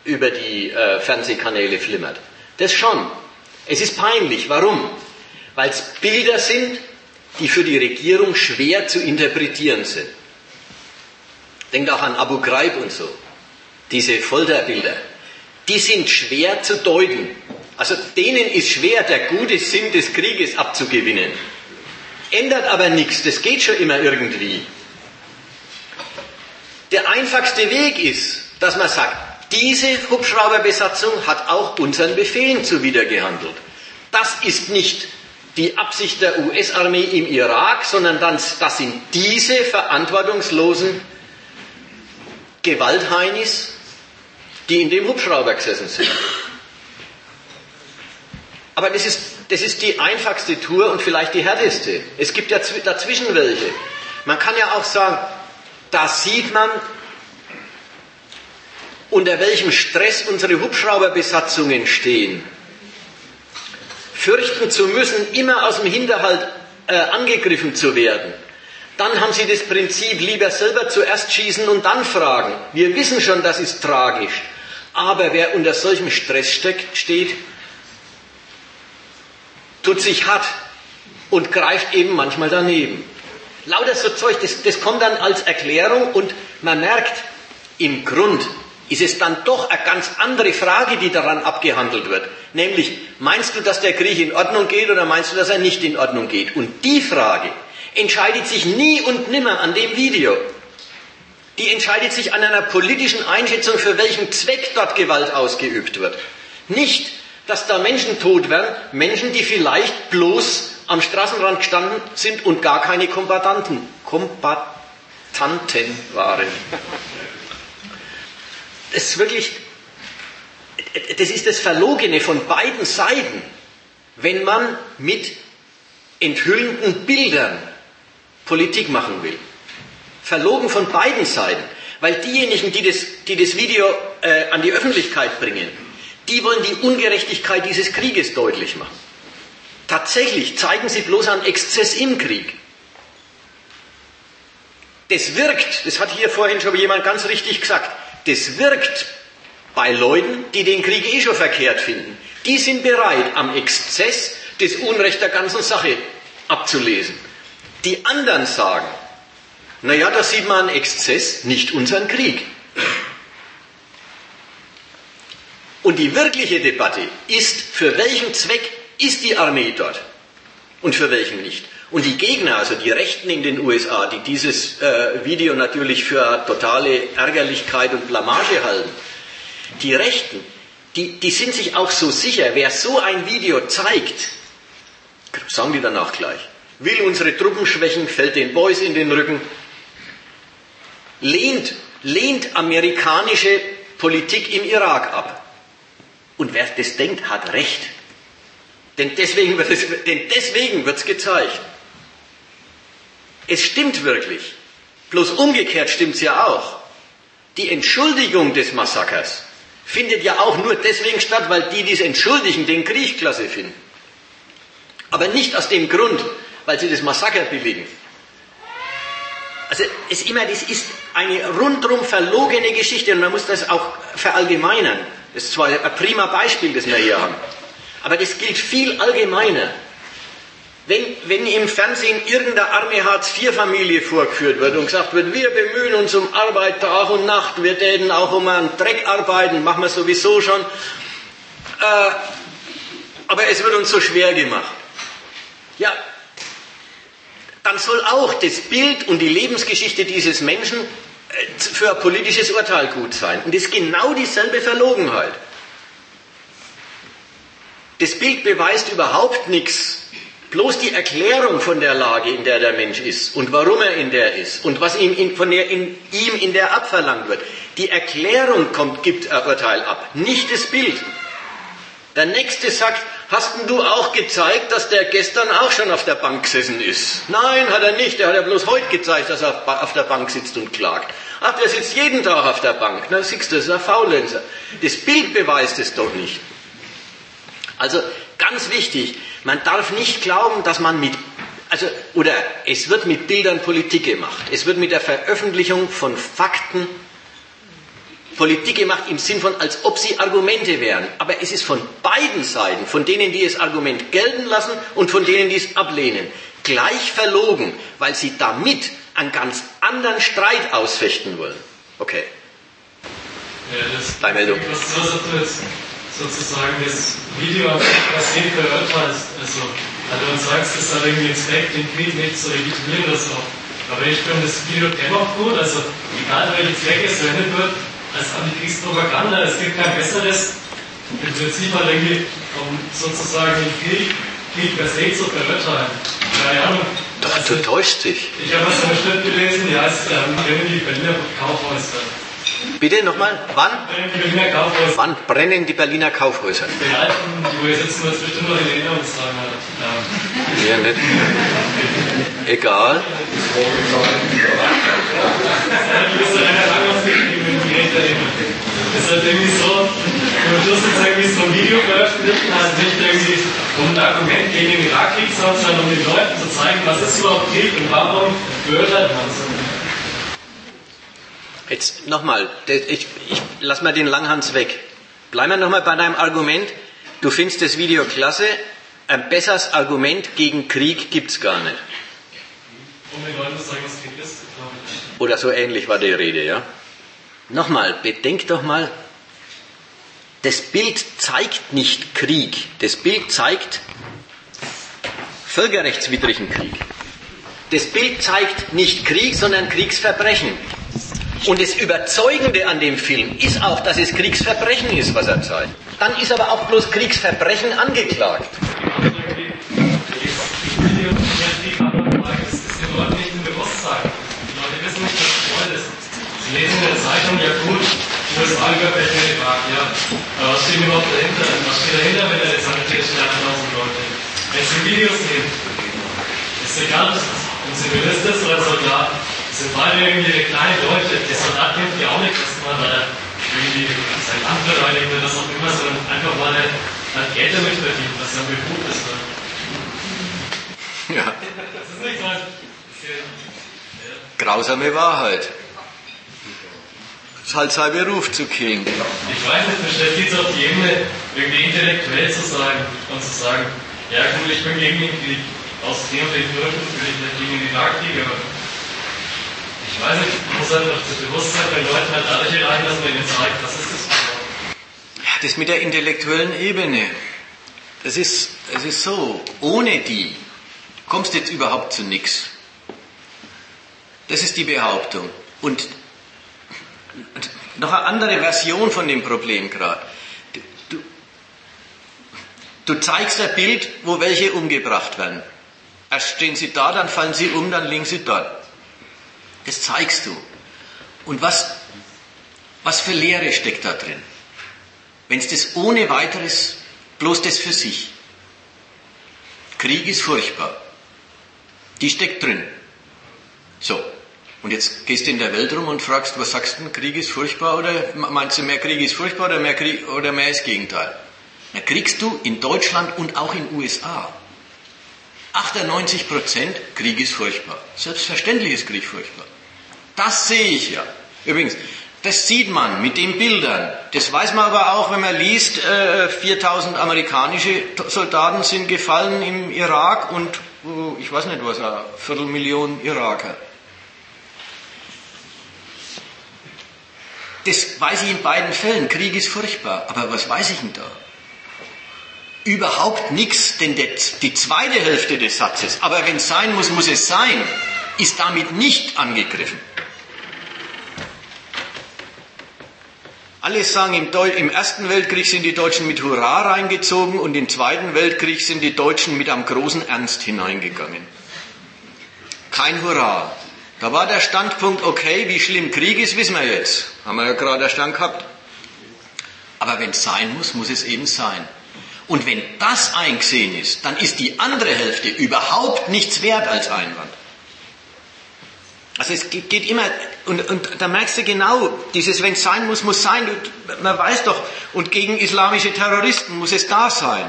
über die äh, Fernsehkanäle flimmert. Das schon. Es ist peinlich. Warum? Weil es Bilder sind, die für die Regierung schwer zu interpretieren sind. Denkt auch an Abu Ghraib und so. Diese Folterbilder. Die sind schwer zu deuten. Also denen ist schwer, der gute Sinn des Krieges abzugewinnen. Ändert aber nichts, das geht schon immer irgendwie. Der einfachste Weg ist, dass man sagt, diese Hubschrauberbesatzung hat auch unseren Befehlen zuwidergehandelt. Das ist nicht die Absicht der US-Armee im Irak, sondern das, das sind diese verantwortungslosen Gewaltheinis, die in dem Hubschrauber gesessen sind. Aber das ist, das ist die einfachste Tour und vielleicht die härteste. Es gibt ja dazwischen welche. Man kann ja auch sagen, da sieht man, unter welchem Stress unsere Hubschrauberbesatzungen stehen. Fürchten zu müssen, immer aus dem Hinterhalt äh, angegriffen zu werden. Dann haben sie das Prinzip, lieber selber zuerst schießen und dann fragen. Wir wissen schon, das ist tragisch. Aber wer unter solchem Stress steht, tut sich hart und greift eben manchmal daneben. Lauter so Zeug, das, das kommt dann als Erklärung und man merkt, im Grund ist es dann doch eine ganz andere Frage, die daran abgehandelt wird. Nämlich, meinst du, dass der Krieg in Ordnung geht oder meinst du, dass er nicht in Ordnung geht? Und die Frage entscheidet sich nie und nimmer an dem Video. Die entscheidet sich an einer politischen Einschätzung, für welchen Zweck dort Gewalt ausgeübt wird. Nicht, dass da Menschen tot werden, Menschen, die vielleicht bloß am Straßenrand gestanden sind und gar keine Kombatanten, Kombatanten waren das ist wirklich, das ist das Verlogene von beiden Seiten, wenn man mit enthüllenden Bildern Politik machen will. Verlogen von beiden Seiten. Weil diejenigen, die das, die das Video äh, an die Öffentlichkeit bringen, die wollen die Ungerechtigkeit dieses Krieges deutlich machen. Tatsächlich zeigen sie bloß einen Exzess im Krieg. Das wirkt, das hat hier vorhin schon jemand ganz richtig gesagt, das wirkt bei Leuten, die den Krieg eh schon verkehrt finden. Die sind bereit, am Exzess das Unrecht der ganzen Sache abzulesen. Die anderen sagen, naja, da sieht man einen Exzess, nicht unseren Krieg. Und die wirkliche Debatte ist, für welchen Zweck ist die Armee dort und für welchen nicht. Und die Gegner, also die Rechten in den USA, die dieses äh, Video natürlich für totale Ärgerlichkeit und Blamage halten, die Rechten, die, die sind sich auch so sicher, wer so ein Video zeigt, sagen die dann auch gleich, will unsere Truppen schwächen, fällt den Boys in den Rücken, lehnt, lehnt amerikanische Politik im Irak ab. Und wer das denkt, hat recht. Denn deswegen wird es, denn deswegen wird es gezeigt. Es stimmt wirklich. Bloß umgekehrt stimmt es ja auch. Die Entschuldigung des Massakers findet ja auch nur deswegen statt, weil die, die es entschuldigen, den Krieg klasse finden. Aber nicht aus dem Grund, weil sie das Massaker billigen. Also es immer, das ist eine rundrum verlogene Geschichte und man muss das auch verallgemeinern. Das ist zwar ein prima Beispiel, das wir hier haben, aber das gilt viel allgemeiner. Wenn, wenn im Fernsehen irgendeine arme Hartz-IV-Familie vorgeführt wird und gesagt wird, wir bemühen uns um Arbeit Tag und Nacht, wir täten auch um einen Dreck arbeiten, machen wir sowieso schon, äh, aber es wird uns so schwer gemacht. Ja, dann soll auch das Bild und die Lebensgeschichte dieses Menschen äh, für ein politisches Urteil gut sein. Und das ist genau dieselbe Verlogenheit. Das Bild beweist überhaupt nichts Bloß die Erklärung von der Lage, in der der Mensch ist und warum er in der ist und was ihm in, von der, in, ihm in der abverlangt wird, die Erklärung kommt, gibt ein Urteil ab, nicht das Bild. Der Nächste sagt, hast du auch gezeigt, dass der gestern auch schon auf der Bank gesessen ist? Nein, hat er nicht. Er hat ja bloß heute gezeigt, dass er auf der Bank sitzt und klagt. Ach, der sitzt jeden Tag auf der Bank. Na, siehst du, das ist ein Faulenzer. Das Bild beweist es doch nicht. Also, ganz wichtig, man darf nicht glauben, dass man mit, also, oder es wird mit Bildern Politik gemacht. Es wird mit der Veröffentlichung von Fakten Politik gemacht im Sinn von, als ob sie Argumente wären. Aber es ist von beiden Seiten, von denen, die es Argument gelten lassen und von denen, die es ablehnen, gleich verlogen, weil sie damit einen ganz anderen Streit ausfechten wollen. Okay.
Ja, das, Meldung. Was, was du jetzt sozusagen das Video was du verurteilst. Also, also du sagst, es hat irgendwie Zweck, den Krieg nicht zu legitimieren oder so. Aber ich finde das Video dennoch gut, also egal welchen Zweck es verwendet wird, als Antikriegspropaganda, es gibt kein besseres, im Prinzip halt irgendwie, um sozusagen den Krieg, Krieg per se zu verurteilen. Keine Ahnung.
Doch, also, du täuschst dich.
Ich habe was im Schritt gelesen, ja, es ähm, die Berliner Kaufhäuser.
Bitte nochmal, wann? Wann brennen die Berliner Kaufhäuser?
Die alten, die wo wir sitzen, wird bestimmt noch in Erinnerungstagen haben.
Ja, nicht. Egal.
Das ist halt irgendwie so, am Schluss jetzt irgendwie so ein Video veröffentlicht hast, nicht irgendwie um ein Argument gegen den Irakkrieg, sondern um den Leuten zu zeigen, was ist überhaupt Krieg und warum beurteilt man es.
Jetzt nochmal, ich, ich lass mal den Langhans weg. Bleib mal nochmal bei deinem Argument. Du findest das Video klasse. Ein besseres Argument gegen Krieg gibt es gar nicht.
Um den Leuten zu sagen, was Krieg ist,
Oder so ähnlich war die Rede, ja? Nochmal, bedenkt doch mal, das Bild zeigt nicht Krieg. Das Bild zeigt völkerrechtswidrigen Krieg. Das Bild zeigt nicht Krieg, sondern Kriegsverbrechen. Und das Überzeugende an dem Film ist auch, dass es Kriegsverbrechen ist, was er zeigt. Dann ist aber auch bloß Kriegsverbrechen angeklagt.
Lesen in der Zeitung, ja gut, überfällt den Irak, ja. Aber was steht überhaupt dahinter? Was steht dahinter, wenn er jetzt sagt, hier sterben tausend Leute? Wenn Sie Videos sehen, ist egal, ob ein Zivilist ist oder ein Soldat, das sind beide irgendwie kleine Leute. Der Soldat kämpft ja auch nicht erstmal, weil er irgendwie sein Land verteidigt oder was auch immer, sondern einfach weil er Geld damit verdient, was sein Beruf ist. Ne?
Ja.
Das ist nicht so ein
Grausame Wahrheit. Das ist halt sein Beruf zu killen.
Ich weiß nicht, mir stellt jetzt auf die Ebene, irgendwie intellektuell zu sagen und zu sagen, ja gut, ich bin gegen den Krieg. Aus dem und den Gründen will ich nicht gegen den Irakkrieg, aber ich weiß nicht, ich muss halt einfach das Bewusstsein bei Leuten halt dadurch erreichen, dass man ihnen zeigt, was ist das
das mit der intellektuellen Ebene. Das ist, es ist so, ohne die kommst du jetzt überhaupt zu nichts. Das ist die Behauptung. Und noch eine andere Version von dem Problem gerade. Du, du zeigst ein Bild, wo welche umgebracht werden. Erst stehen sie da, dann fallen sie um, dann liegen sie dort. Das zeigst du. Und was, was für Lehre steckt da drin? Wenn es das ohne weiteres, bloß das für sich. Krieg ist furchtbar. Die steckt drin. So. Und jetzt gehst du in der Welt rum und fragst, was sagst du, Krieg ist furchtbar oder meinst du, mehr Krieg ist furchtbar oder mehr, Krieg, oder mehr ist Gegenteil? Da kriegst du in Deutschland und auch in den USA 98 Prozent Krieg ist furchtbar. Selbstverständlich ist Krieg furchtbar. Das sehe ich ja. Übrigens, das sieht man mit den Bildern. Das weiß man aber auch, wenn man liest, 4000 amerikanische Soldaten sind gefallen im Irak und ich weiß nicht was, eine Viertelmillion Iraker. Das weiß ich in beiden Fällen. Krieg ist furchtbar. Aber was weiß ich denn da? Überhaupt nichts, denn die zweite Hälfte des Satzes, aber wenn es sein muss, muss es sein, ist damit nicht angegriffen. Alle sagen, im, im, Ersten Weltkrieg sind die Deutschen mit Hurra reingezogen und im Zweiten Weltkrieg sind die Deutschen mit einem großen Ernst hineingegangen. Kein Hurra. Da war der Standpunkt, okay, wie schlimm Krieg ist, wissen wir jetzt. Haben wir ja gerade erst gehabt. Aber wenn es sein muss, muss es eben sein. Und wenn das eingesehen ist, dann ist die andere Hälfte überhaupt nichts wert als Einwand. Also es geht immer, und, und da merkst du genau, dieses, wenn es sein muss, muss sein. Man weiß doch, und gegen islamische Terroristen muss es da sein.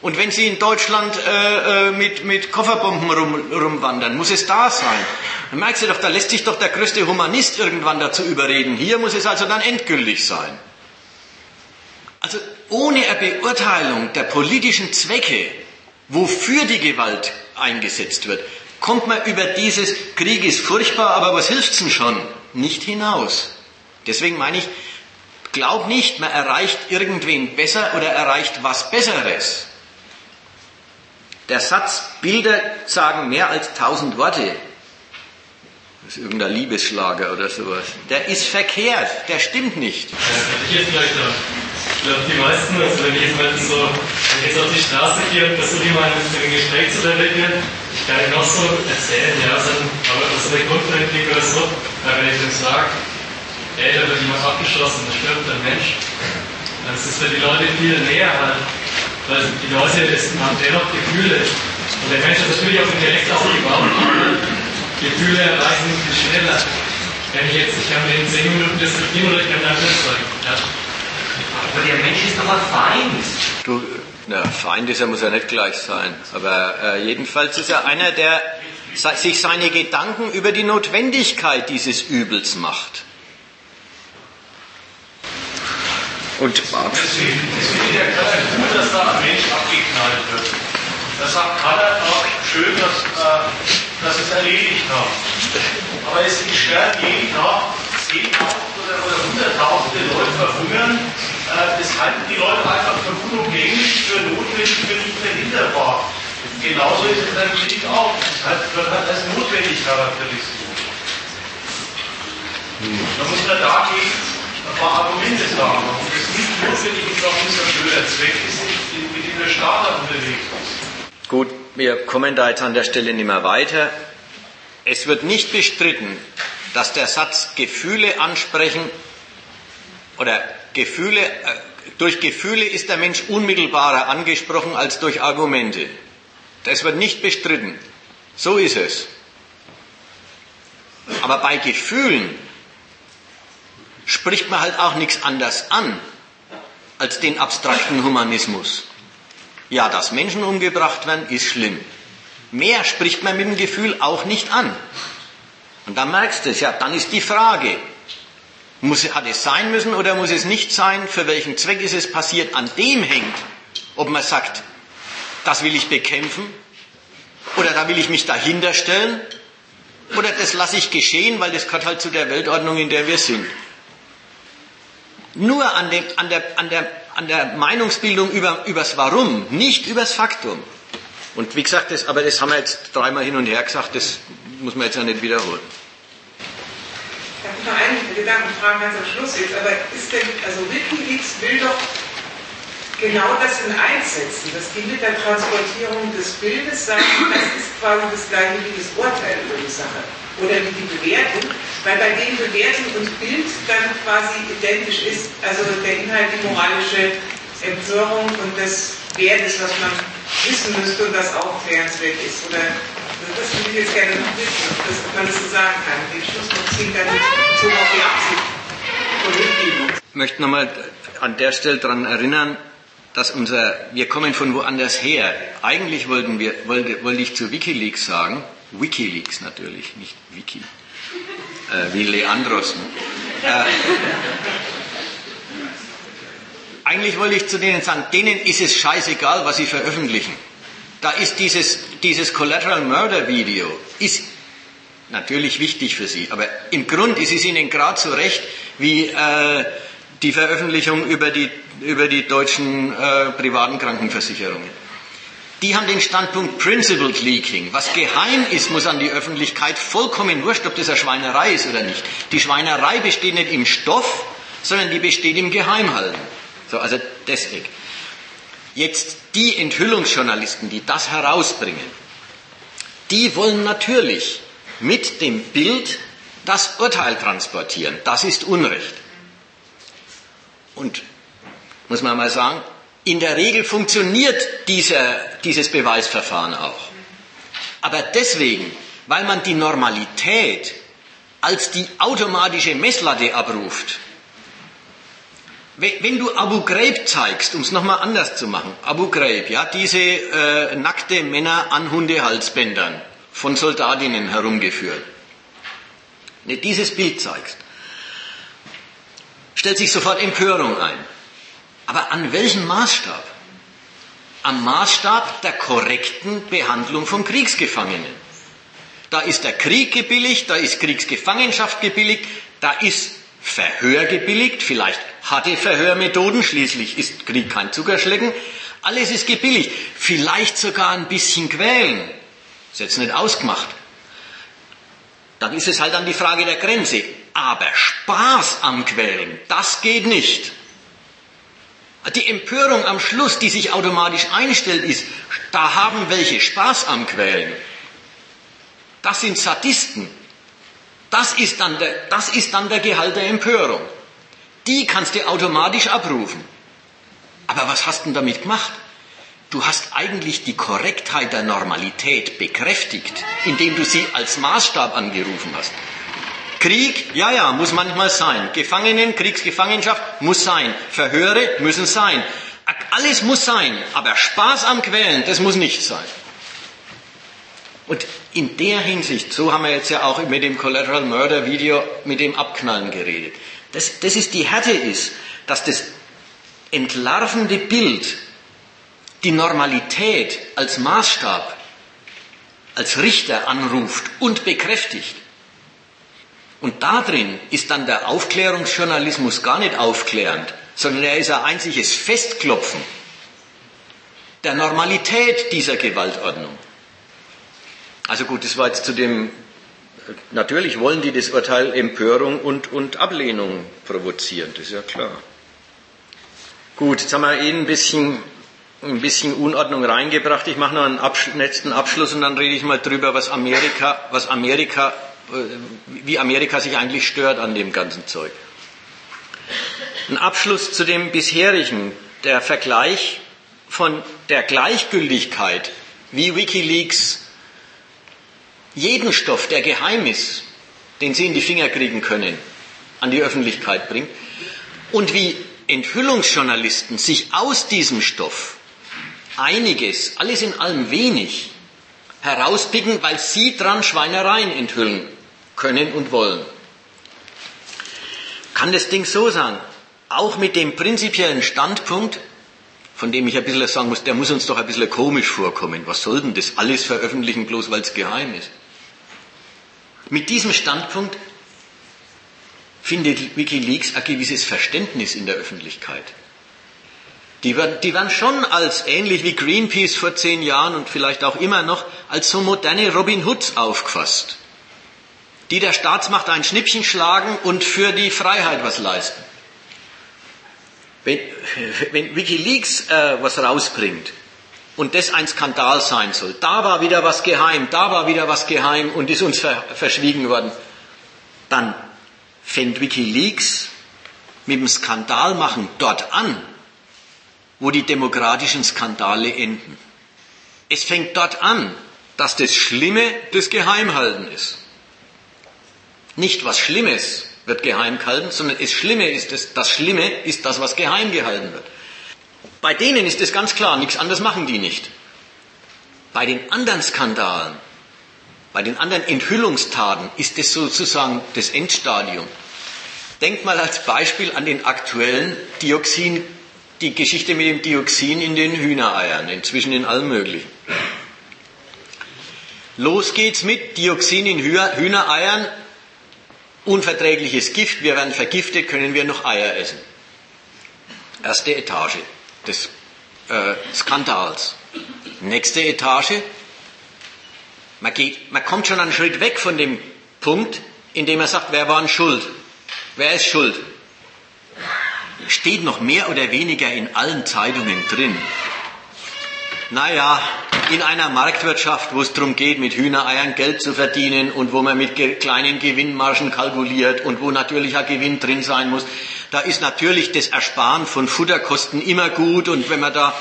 Und wenn sie in Deutschland äh, äh mit, mit Kofferbomben rum, rumwandern, muss es da sein. Dann merkst du doch, da lässt sich doch der größte Humanist irgendwann dazu überreden. Hier muss es also dann endgültig sein. Also ohne eine Beurteilung der politischen Zwecke, wofür die Gewalt eingesetzt wird, kommt man über dieses Krieg ist furchtbar, aber was hilft's denn schon? Nicht hinaus. Deswegen meine ich, glaub nicht, man erreicht irgendwen besser oder erreicht was Besseres. Der Satz Bilder sagen mehr als tausend Worte. Das ist irgendein Liebesschlager oder sowas. Der ist verkehrt, der stimmt nicht.
Ich glaube, die meisten, also wenn jetzt mal so wenn ich jetzt auf die Straße gehe und versuche mal ein Gespräch zu verwickeln, ich kann Ihnen noch so erzählen, ja, so ein, aber das ist eine Grundreplik oder so, weil wenn ich dem sage, ey, da wird jemand abgeschossen, da stirbt ein Mensch, dann ist es für die Leute viel näher halt weil die Leute das, haben dennoch Gefühle. Und der Mensch ist natürlich auch Intellekt aufgebaut. Gefühle erreichen viel schneller. Wenn ich jetzt, ich kann in 10 Minuten diskutieren oder ich kann dann sagen. Ja.
Aber der Mensch ist doch ein Feind.
Du, na, Feind ist er, muss ja nicht gleich sein. Aber äh, jedenfalls ist er einer, der sich seine Gedanken über die Notwendigkeit dieses Übels macht. Und
Deswegen, deswegen der Kalle gut, dass da ein Mensch abgeknallt wird. Das sagt Kalle auch schön, dass, äh, dass es erledigt haben. Aber es sterben jeden Tag Zehntausende oder, oder Hunderttausende Leute verhungern. Äh, das halten die Leute einfach für unumgänglich, für notwendig, für nicht verhinderbar. Genauso ist es beim Krieg auch. Das wird halt als notwendig charakterisiert. Da muss man dagegen paar Argumente sagen, warum das nicht notwendig ist, warum es ein schöner Zweck ist, mit dem der Staat unterwegs ist.
Gut, wir kommen da jetzt an der Stelle nicht mehr weiter. Es wird nicht bestritten, dass der Satz Gefühle ansprechen oder Gefühle, äh, durch Gefühle ist der Mensch unmittelbarer angesprochen als durch Argumente. Das wird nicht bestritten. So ist es. Aber bei Gefühlen spricht man halt auch nichts anderes an als den abstrakten Humanismus. Ja, dass Menschen umgebracht werden, ist schlimm. Mehr spricht man mit dem Gefühl auch nicht an. Und dann merkst du es, ja, dann ist die Frage, muss, hat es sein müssen oder muss es nicht sein? Für welchen Zweck ist es passiert? An dem hängt, ob man sagt, das will ich bekämpfen oder da will ich mich dahinter stellen oder das lasse ich geschehen, weil das gehört halt zu der Weltordnung, in der wir sind. Nur an, dem, an, der, an, der, an der Meinungsbildung über, übers Warum, nicht übers Faktum. Und wie gesagt, das, aber das haben wir jetzt dreimal hin und her gesagt, das muss man jetzt ja nicht wiederholen.
Ich habe noch einen Gedanken fragen ganz am Schluss jetzt, aber ist denn, also Wikileaks will doch genau das in einsetzen, dass die mit der Transportierung des Bildes sagen, das ist quasi das gleiche wie das Urteil über die Sache oder wie die Bewertung, weil bei denen Bewertung und Bild dann quasi identisch ist, also der Inhalt, die moralische Empörung und das Wertes, was man wissen müsste und das aufklärenswert ist. Oder das würde ich jetzt gerne noch wissen, ob man das so sagen kann. Den Schluss noch ziehen kann, bezogen auf die Absicht von Mitgliedern.
Ich möchte nochmal an der Stelle daran erinnern, dass unser, wir kommen von woanders her. Eigentlich wollten wir, wollte, wollte ich zu Wikileaks sagen, Wikileaks natürlich, nicht Wiki, äh, wie Leandros. Ne? Äh, eigentlich wollte ich zu denen sagen, denen ist es scheißegal, was sie veröffentlichen. Da ist dieses, dieses Collateral Murder Video, ist natürlich wichtig für sie, aber im Grund ist es ihnen gerade so recht wie äh, die Veröffentlichung über die, über die deutschen äh, privaten Krankenversicherungen. Die haben den Standpunkt Principled Leaking. Was geheim ist, muss an die Öffentlichkeit vollkommen wurscht, ob das eine Schweinerei ist oder nicht. Die Schweinerei besteht nicht im Stoff, sondern die besteht im Geheimhalten. So, also deswegen. Jetzt die Enthüllungsjournalisten, die das herausbringen, die wollen natürlich mit dem Bild das Urteil transportieren. Das ist Unrecht. Und muss man mal sagen, in der Regel funktioniert dieser, dieses Beweisverfahren auch. Aber deswegen, weil man die Normalität als die automatische Messlatte abruft, wenn du Abu Ghraib zeigst, um es nochmal anders zu machen, Abu Ghraib, ja, diese äh, nackte Männer an Hundehalsbändern von Soldatinnen herumgeführt, wenn du dieses Bild zeigst, stellt sich sofort Empörung ein. Aber an welchem Maßstab? Am Maßstab der korrekten Behandlung von Kriegsgefangenen. Da ist der Krieg gebilligt, da ist Kriegsgefangenschaft gebilligt, da ist Verhör gebilligt, vielleicht harte Verhörmethoden, schließlich ist Krieg kein Zuckerschlecken. Alles ist gebilligt, vielleicht sogar ein bisschen quälen. Ist jetzt nicht ausgemacht. Dann ist es halt dann die Frage der Grenze. Aber Spaß am Quälen, das geht nicht. Die Empörung am Schluss, die sich automatisch einstellt, ist, da haben welche Spaß am Quälen. Das sind Sadisten. Das ist dann der, das ist dann der Gehalt der Empörung. Die kannst du automatisch abrufen. Aber was hast du denn damit gemacht? Du hast eigentlich die Korrektheit der Normalität bekräftigt, indem du sie als Maßstab angerufen hast. Krieg, ja, ja, muss manchmal sein. Gefangenen, Kriegsgefangenschaft muss sein. Verhöre müssen sein. Alles muss sein, aber Spaß am Quälen, das muss nicht sein. Und in der Hinsicht, so haben wir jetzt ja auch mit dem Collateral Murder Video mit dem Abknallen geredet. Das, das ist die Härte ist, dass das entlarvende Bild die Normalität als Maßstab, als Richter anruft und bekräftigt. Und darin ist dann der Aufklärungsjournalismus gar nicht aufklärend, sondern er ist ein einziges Festklopfen der Normalität dieser Gewaltordnung. Also gut, das war jetzt zu dem, natürlich wollen die das Urteil Empörung und, und Ablehnung provozieren, das ist ja klar. Gut, jetzt haben wir eh ein bisschen, ein bisschen Unordnung reingebracht. Ich mache noch einen Absch letzten Abschluss und dann rede ich mal drüber, was Amerika, was Amerika wie Amerika sich eigentlich stört an dem ganzen Zeug. Ein Abschluss zu dem bisherigen, der Vergleich von der Gleichgültigkeit, wie Wikileaks jeden Stoff, der geheim ist, den sie in die Finger kriegen können, an die Öffentlichkeit bringt und wie Enthüllungsjournalisten sich aus diesem Stoff einiges, alles in allem wenig, herauspicken, weil sie dran Schweinereien enthüllen können und wollen. Kann das Ding so sein? Auch mit dem prinzipiellen Standpunkt, von dem ich ein bisschen sagen muss, der muss uns doch ein bisschen komisch vorkommen. Was soll denn das alles veröffentlichen, bloß weil es geheim ist? Mit diesem Standpunkt findet Wikileaks ein gewisses Verständnis in der Öffentlichkeit. Die werden, die werden schon als, ähnlich wie Greenpeace vor zehn Jahren und vielleicht auch immer noch, als so moderne Robin Hoods aufgefasst, die der Staatsmacht ein Schnippchen schlagen und für die Freiheit was leisten. Wenn, wenn Wikileaks äh, was rausbringt und das ein Skandal sein soll, da war wieder was geheim, da war wieder was geheim und ist uns ver verschwiegen worden, dann fängt Wikileaks mit dem Skandal machen dort an, wo die demokratischen Skandale enden. Es fängt dort an, dass das Schlimme das Geheimhalten ist. Nicht was Schlimmes wird geheim gehalten, sondern das Schlimme ist das, das Schlimme ist das, was geheim gehalten wird. Bei denen ist es ganz klar, nichts anderes machen die nicht. Bei den anderen Skandalen, bei den anderen Enthüllungstaten ist es sozusagen das Endstadium. Denkt mal als Beispiel an den aktuellen Dioxin, die Geschichte mit dem Dioxin in den Hühnereiern, inzwischen in allem Möglichen. Los geht's mit Dioxin in Hühnereiern, unverträgliches Gift, wir werden vergiftet, können wir noch Eier essen. Erste Etage des äh, Skandals. Nächste Etage, man, geht, man kommt schon einen Schritt weg von dem Punkt, in dem er sagt, wer war schuld? Wer ist schuld? Steht noch mehr oder weniger in allen Zeitungen drin. Naja, in einer Marktwirtschaft, wo es darum geht, mit Hühnereiern Geld zu verdienen und wo man mit kleinen Gewinnmargen kalkuliert und wo natürlich ein Gewinn drin sein muss, da ist natürlich das Ersparen von Futterkosten immer gut und wenn man da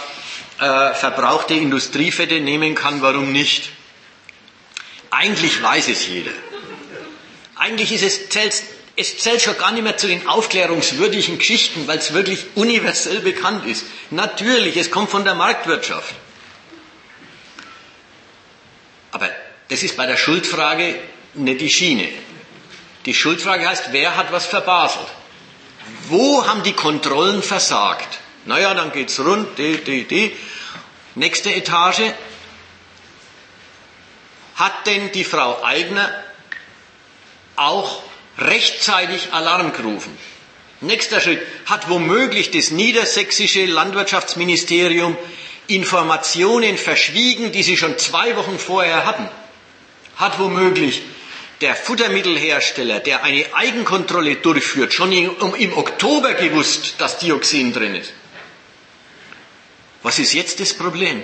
äh, verbrauchte Industriefette nehmen kann, warum nicht? Eigentlich weiß es jeder. Eigentlich ist es, zählt, es zählt schon gar nicht mehr zu den aufklärungswürdigen Geschichten, weil es wirklich universell bekannt ist. Natürlich, es kommt von der Marktwirtschaft. Aber das ist bei der Schuldfrage nicht die Schiene. Die Schuldfrage heißt, wer hat was verbaselt? Wo haben die Kontrollen versagt? Naja, dann geht's rund, die, die, die. Nächste Etage. Hat denn die Frau Eigner auch rechtzeitig Alarm gerufen? Nächster Schritt. Hat womöglich das niedersächsische Landwirtschaftsministerium Informationen verschwiegen, die sie schon zwei Wochen vorher hatten? Hat womöglich der Futtermittelhersteller, der eine Eigenkontrolle durchführt, schon im Oktober gewusst, dass Dioxin drin ist. Was ist jetzt das Problem?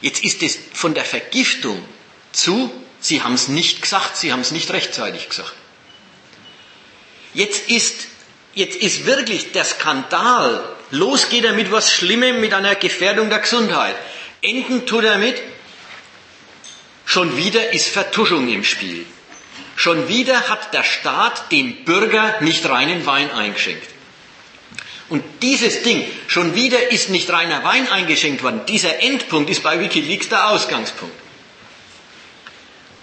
Jetzt ist es von der Vergiftung zu, Sie haben es nicht gesagt, Sie haben es nicht rechtzeitig gesagt. Jetzt ist, jetzt ist wirklich der Skandal, los geht er mit was Schlimmem, mit einer Gefährdung der Gesundheit. Enden tut er mit, Schon wieder ist Vertuschung im Spiel. Schon wieder hat der Staat dem Bürger nicht reinen Wein eingeschenkt. Und dieses Ding, schon wieder ist nicht reiner Wein eingeschenkt worden, dieser Endpunkt ist bei Wikileaks der Ausgangspunkt.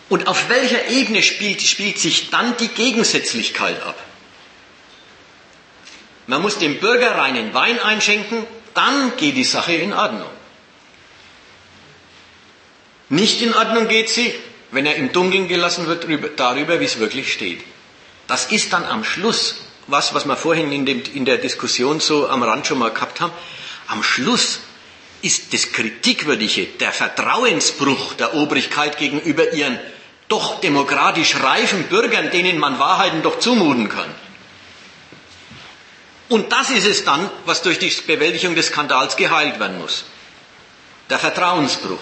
Und auf welcher Ebene spielt, spielt sich dann die Gegensätzlichkeit ab? Man muss dem Bürger reinen Wein einschenken, dann geht die Sache in Ordnung. Nicht in Ordnung geht sie, wenn er im Dunkeln gelassen wird darüber, wie es wirklich steht. Das ist dann am Schluss was, was wir vorhin in, dem, in der Diskussion so am Rand schon mal gehabt haben. Am Schluss ist das Kritikwürdige, der Vertrauensbruch der Obrigkeit gegenüber ihren doch demokratisch reifen Bürgern, denen man Wahrheiten doch zumuten kann. Und das ist es dann, was durch die Bewältigung des Skandals geheilt werden muss. Der Vertrauensbruch.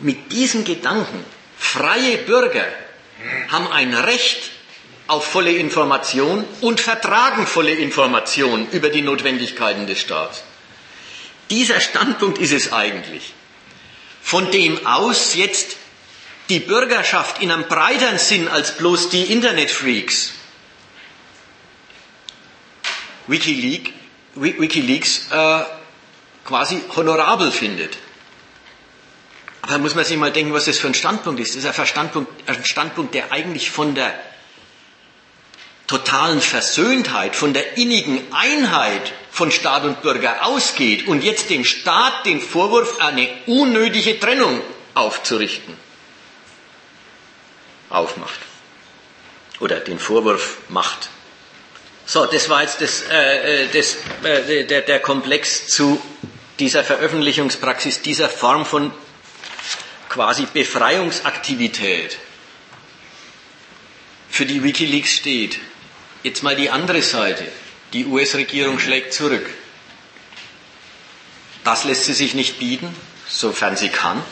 Mit diesem Gedanken, freie Bürger haben ein Recht auf volle Information und vertragen volle Information über die Notwendigkeiten des Staats. Dieser Standpunkt ist es eigentlich. von dem aus jetzt die Bürgerschaft in einem breiteren Sinn als bloß die Internetfreaks Wikileaks, Wikileaks äh, quasi honorabel findet. Aber da muss man sich mal denken, was das für ein Standpunkt ist. Das ist ein Standpunkt, ein Standpunkt der eigentlich von der totalen Versöhntheit, von der innigen Einheit von Staat und Bürger ausgeht und jetzt dem Staat den Vorwurf, eine unnötige Trennung aufzurichten, aufmacht. Oder den Vorwurf macht. So, das war jetzt das, äh, äh das, äh, der, der Komplex zu dieser Veröffentlichungspraxis, dieser Form von quasi Befreiungsaktivität, für die Wikileaks steht. Jetzt mal die andere Seite. Die US-Regierung schlägt zurück. Das lässt sie sich nicht bieten, sofern sie kann.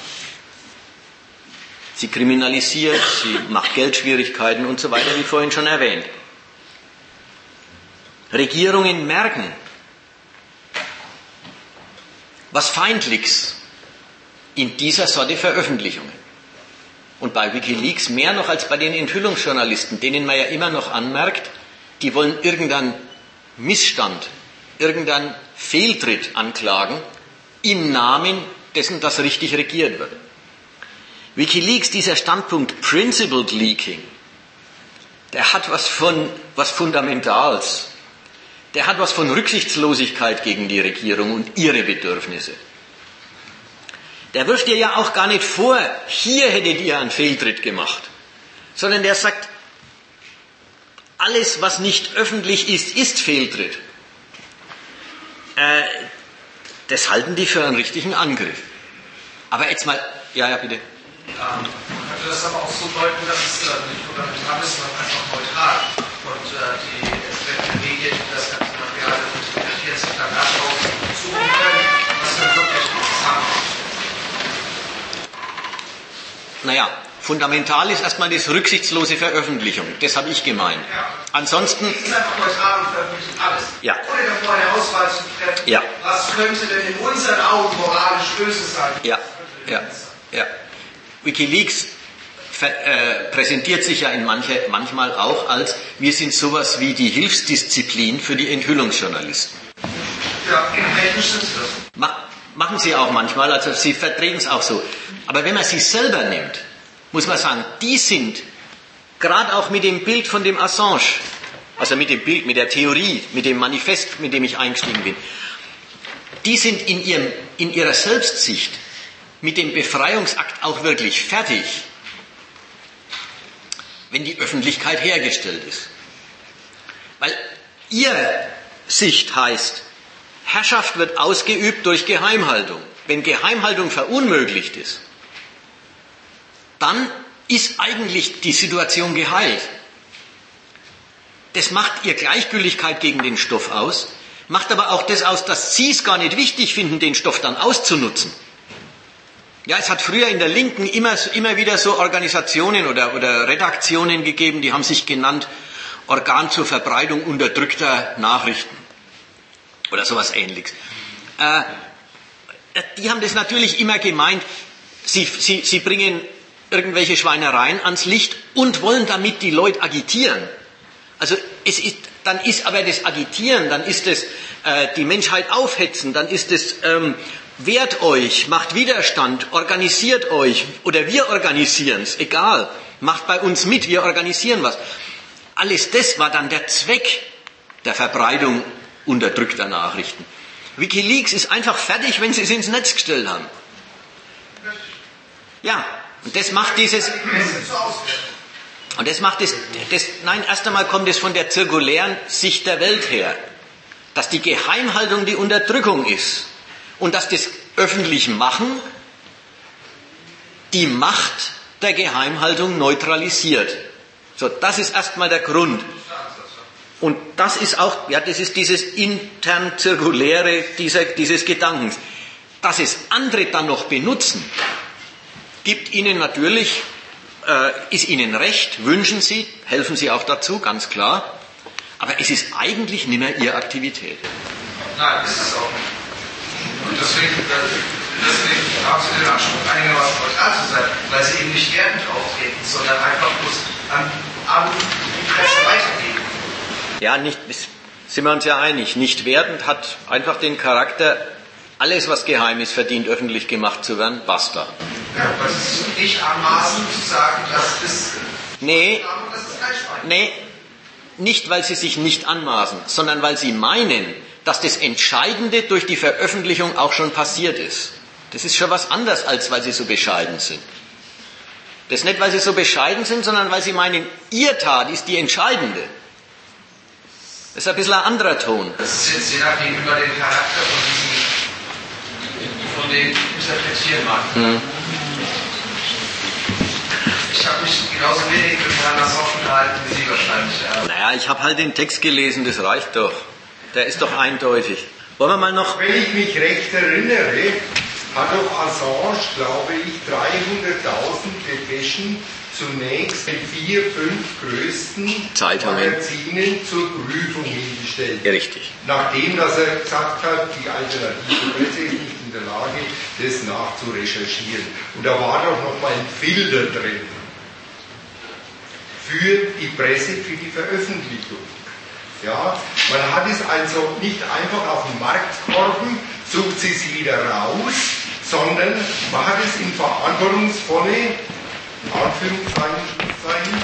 Sie kriminalisiert, sie macht Geldschwierigkeiten und so weiter, wie vorhin schon erwähnt. Regierungen merken, was Feindliches in dieser Sorte Veröffentlichungen. Und bei Wikileaks mehr noch als bei den Enthüllungsjournalisten, denen man ja immer noch anmerkt, die wollen irgendeinen Missstand, irgendeinen Fehltritt anklagen im Namen dessen, dass richtig regiert wird. Wikileaks, dieser Standpunkt Principled Leaking, der hat was von was Fundamentals. Der hat was von Rücksichtslosigkeit gegen die Regierung und ihre Bedürfnisse. Der wirft dir ja auch gar nicht vor, hier hättet ihr einen Fehltritt gemacht, sondern der sagt, alles, was nicht öffentlich ist, ist Fehltritt. Äh, das halten die für einen richtigen Angriff. Aber jetzt mal, ja, ja, bitte. Ähm,
man könnte das aber auch so deuten, dass es äh, nicht fundamental ist, sondern einfach neutral. Und äh, die entsprechenden Medien, die das ganze Material interpretieren, sich dann darauf suchen können, was dann wirklich interessant ist.
Naja, Fundamental ist erstmal das rücksichtslose Veröffentlichung. Das habe ich gemeint. Ja. Ansonsten.
Es ist einfach neutral und veröffentlichen alles.
Ja.
Ohne davor eine Auswahl zu treffen.
Ja.
Was könnte denn in unseren Augen moralisch böse sein?
Ja. Ja. Ja. Wikileaks äh, präsentiert sich ja in manche, manchmal auch als, wir sind sowas wie die Hilfsdisziplin für die Enthüllungsjournalisten.
Ja, technisch sind sie das.
Ma machen sie auch manchmal, also sie vertreten es auch so. Aber wenn man sie selber nimmt, muss man sagen, die sind, gerade auch mit dem Bild von dem Assange, also mit dem Bild, mit der Theorie, mit dem Manifest, mit dem ich eingestiegen bin, die sind in, ihrem, in ihrer Selbstsicht mit dem Befreiungsakt auch wirklich fertig, wenn die Öffentlichkeit hergestellt ist. Weil ihr Sicht heißt, Herrschaft wird ausgeübt durch Geheimhaltung. Wenn Geheimhaltung verunmöglicht ist, dann ist eigentlich die Situation geheilt. Das macht ihr Gleichgültigkeit gegen den Stoff aus, macht aber auch das aus, dass Sie es gar nicht wichtig finden, den Stoff dann auszunutzen. Ja, es hat früher in der Linken immer, immer wieder so Organisationen oder, oder Redaktionen gegeben, die haben sich genannt Organ zur Verbreitung unterdrückter Nachrichten oder sowas ähnliches. Äh, die haben das natürlich immer gemeint, sie, sie, sie bringen irgendwelche Schweinereien ans Licht und wollen damit die Leute agitieren. Also es ist, dann ist aber das Agitieren, dann ist es äh, die Menschheit aufhetzen, dann ist es ähm, wehrt euch, macht Widerstand, organisiert euch oder wir organisieren es, egal, macht bei uns mit, wir organisieren was. Alles das war dann der Zweck der Verbreitung unterdrückter Nachrichten. Wikileaks ist einfach fertig, wenn sie es ins Netz gestellt haben. Ja, und das macht dieses. Und das macht das, das, nein, erst einmal kommt es von der zirkulären Sicht der Welt her, dass die Geheimhaltung die Unterdrückung ist und dass das öffentliche Machen die Macht der Geheimhaltung neutralisiert. So, das ist erstmal der Grund. Und das ist auch, ja, das ist dieses intern zirkuläre dieser, dieses Gedankens. Dass es andere dann noch benutzen, gibt Ihnen natürlich, äh, ist Ihnen recht, wünschen Sie, helfen Sie auch dazu, ganz klar. Aber es ist eigentlich nicht mehr Ihre Aktivität.
Nein, ist es auch nicht. Und deswegen, äh, deswegen haben sie den Anspruch, einigermaßen neutral zu sein, weil sie eben nicht wertend auftreten, sondern einfach bloß an, an die Presse weitergeben.
Ja, nicht, sind wir uns ja einig. Nicht wertend hat einfach den Charakter, alles was geheim ist, verdient öffentlich gemacht zu werden, basta.
Ja, das ist nicht anmaßend zu sagen, das ist.
Nee,
Das ist kein Schwein.
nee, nicht weil sie sich nicht anmaßen, sondern weil sie meinen, dass das Entscheidende durch die Veröffentlichung auch schon passiert ist. Das ist schon was anderes, als weil sie so bescheiden sind. Das ist nicht, weil sie so bescheiden sind, sondern weil sie meinen, ihr Tat ist die entscheidende. Das ist ein bisschen ein anderer Ton.
Das ist jetzt je nachdem über den Charakter von diesem, von dem interpretieren mag.
Hm.
Ich habe mich genauso wenig mit Herrn Nassoff unterhalten wie Sie wahrscheinlich. Ja.
Naja, ich habe halt den Text gelesen, das reicht doch. Der ist doch eindeutig. Wollen wir mal noch.
Wenn ich mich recht erinnere, hat doch Assange, glaube ich, 300.000 Depeschen zunächst den vier, fünf größten
Zeitungen.
Magazinen zur Prüfung hingestellt.
Ja, richtig.
Nachdem, dass er gesagt hat, die alternative Presse ist nicht in der Lage, das nachzurecherchieren. Und da war doch noch mal ein Filter drin für die Presse, für die Veröffentlichung. Ja, man hat es also nicht einfach auf den Markt geworfen, sucht sie es wieder raus, sondern man hat es in verantwortungsvolle, in Anführungszeichen,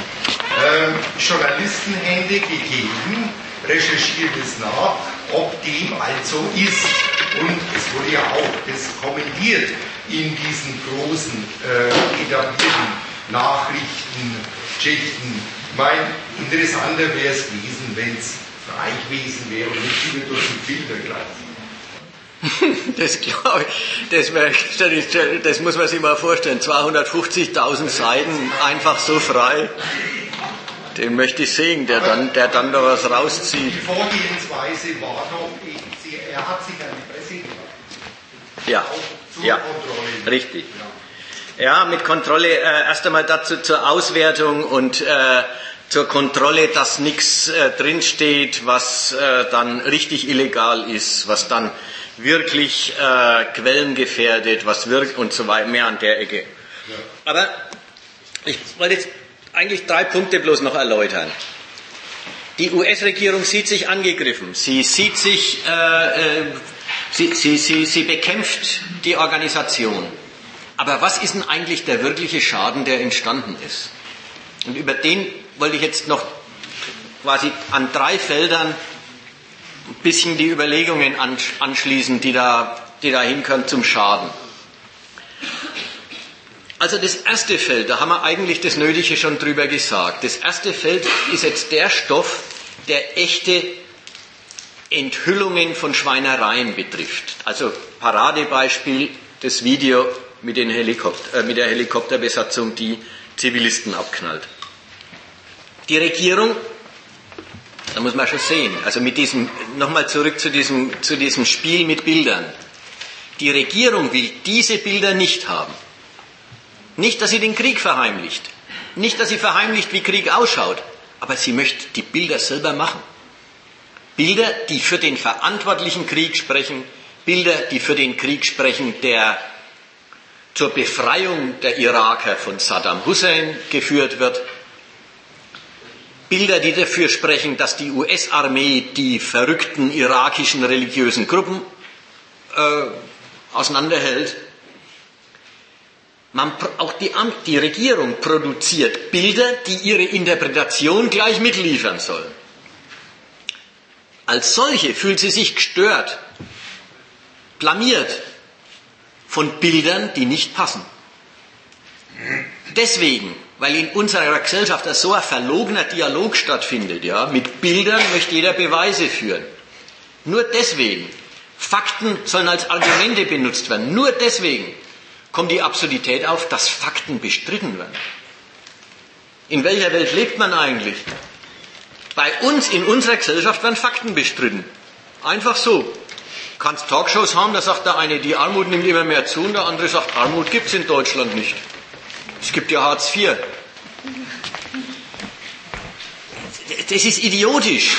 ähm, Journalistenhände gegeben, recherchiert es nach, ob dem also ist. Und es wurde ja auch das kommentiert in diesen großen äh, etablierten Nachrichten, Geschichten. Ich meine, interessanter wäre es gewesen, wenn es frei gewesen wäre und nicht wieder durch den Filter gleich.
Das glaube ich, das, das muss man sich mal vorstellen. 250.000 Seiten einfach so frei. Den möchte ich sehen, der dann, der dann da was rauszieht.
Die Vorgehensweise war doch, er hat sich an die Presse gewandt.
Ja,
zur
ja,
Kontrolle.
richtig. Ja, mit Kontrolle äh, erst einmal dazu zur Auswertung und äh, zur Kontrolle, dass nichts äh, drinsteht, was äh, dann richtig illegal ist, was dann wirklich äh, Quellen gefährdet, was wirkt und so weiter, mehr an der Ecke. Aber ich wollte jetzt eigentlich drei Punkte bloß noch erläutern. Die US-Regierung sieht sich angegriffen. Sie sieht sich, äh, äh, sie, sie, sie, sie bekämpft die Organisation. Aber was ist denn eigentlich der wirkliche Schaden, der entstanden ist? Und über den wollte ich jetzt noch quasi an drei Feldern ein bisschen die Überlegungen ansch- anschließen, die da, die da hinkommen zum Schaden. Also das erste Feld, da haben wir eigentlich das Nötige schon drüber gesagt. Das erste Feld ist jetzt der Stoff, der echte Enthüllungen von Schweinereien betrifft. Also Paradebeispiel das Video mit, den Helikopter, äh, mit der Helikopterbesatzung, die Zivilisten abknallt. Die Regierung, da muss man schon sehen, also mit diesem, nochmal zurück zu diesem, zu diesem Spiel mit Bildern. Die Regierung will diese Bilder nicht haben. Nicht, dass sie den Krieg verheimlicht. Nicht, dass sie verheimlicht, wie Krieg ausschaut. Aber sie möchte die Bilder selber machen. Bilder, die für den verantwortlichen Krieg sprechen. Bilder, die für den Krieg sprechen, der zur Befreiung der Iraker von Saddam Hussein geführt wird. Bilder, die dafür sprechen, dass die US-Armee die verrückten irakischen religiösen Gruppen äh, auseinanderhält. Man, auch die, Am- die Regierung produziert Bilder, die ihre Interpretation gleich mitliefern sollen. Als solche fühlt sie sich gestört, blamiert von Bildern, die nicht passen. Deswegen, weil in unserer Gesellschaft so ein verlogener Dialog stattfindet, ja, mit Bildern möchte jeder Beweise führen. Nur deswegen, Fakten sollen als Argumente benutzt werden, nur deswegen kommt die Absurdität auf, dass Fakten bestritten werden. In welcher Welt lebt man eigentlich? Bei uns, in unserer Gesellschaft werden Fakten bestritten. Einfach so. Kannst Talkshows haben, da sagt der eine, die Armut nimmt immer mehr zu und der andere sagt, Armut gibt es in Deutschland nicht. Es gibt ja Hartz IV. Das ist idiotisch.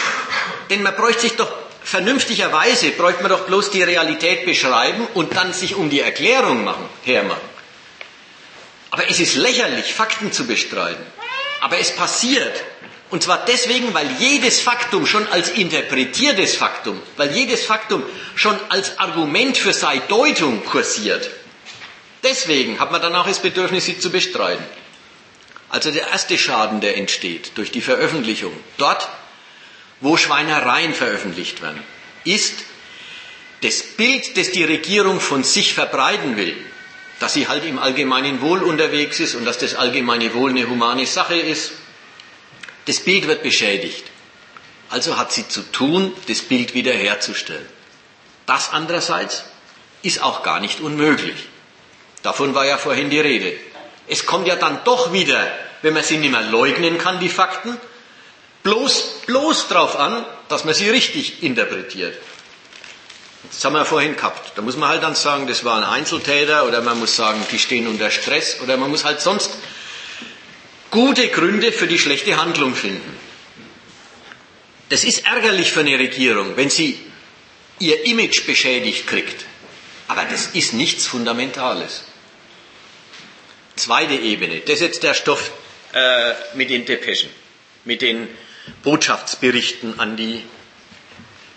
Denn man bräuchte sich doch vernünftigerweise bräuchte man doch bloß die Realität beschreiben und dann sich um die Erklärung machen, hermachen. Aber es ist lächerlich, Fakten zu bestreiten. Aber es passiert. Und zwar deswegen, weil jedes Faktum schon als interpretiertes Faktum, weil jedes Faktum schon als Argument für seine Deutung kursiert. Deswegen hat man dann auch das Bedürfnis, sie zu bestreiten. Also der erste Schaden, der entsteht durch die Veröffentlichung, dort, wo Schweinereien veröffentlicht werden, ist das Bild, das die Regierung von sich verbreiten will, dass sie halt im allgemeinen Wohl unterwegs ist und dass das allgemeine Wohl eine humane Sache ist. Das Bild wird beschädigt. Also hat sie zu tun, das Bild wiederherzustellen. Das andererseits ist auch gar nicht unmöglich. Davon war ja vorhin die Rede. Es kommt ja dann doch wieder, wenn man sie nicht mehr leugnen kann, die Fakten, bloß, bloß darauf an, dass man sie richtig interpretiert. Das haben wir vorhin gehabt. Da muss man halt dann sagen, das waren Einzeltäter oder man muss sagen, die stehen unter Stress oder man muss halt sonst gute Gründe für die schlechte Handlung finden. Das ist ärgerlich für eine Regierung, wenn sie ihr Image beschädigt kriegt. Aber das ist nichts Fundamentales. Zweite Ebene, das ist jetzt der Stoff äh, mit den Depeschen, mit den Botschaftsberichten an die,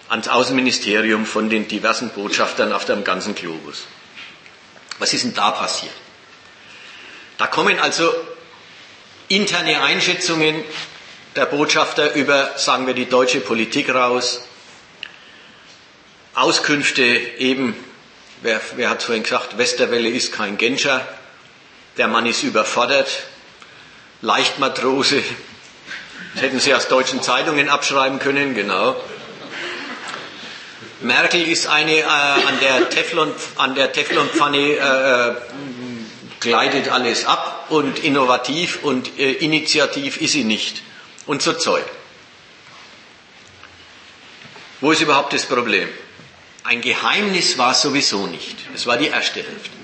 ans Außenministerium von den diversen Botschaftern auf dem ganzen Globus. Was ist denn da passiert? Da kommen also interne Einschätzungen der Botschafter über, sagen wir, die deutsche Politik raus, Auskünfte eben, wer, wer hat vorhin gesagt, Westerwelle ist kein Genscher, der Mann ist überfordert. Leichtmatrose. Das hätten Sie aus deutschen Zeitungen abschreiben können, genau. Merkel ist eine äh, an der Teflon, an der Teflonpfanne äh, gleitet alles ab und innovativ und äh, initiativ ist sie nicht. Und so Zeug. Wo ist überhaupt das Problem? Ein Geheimnis war es sowieso nicht. Das war die erste Hälfte.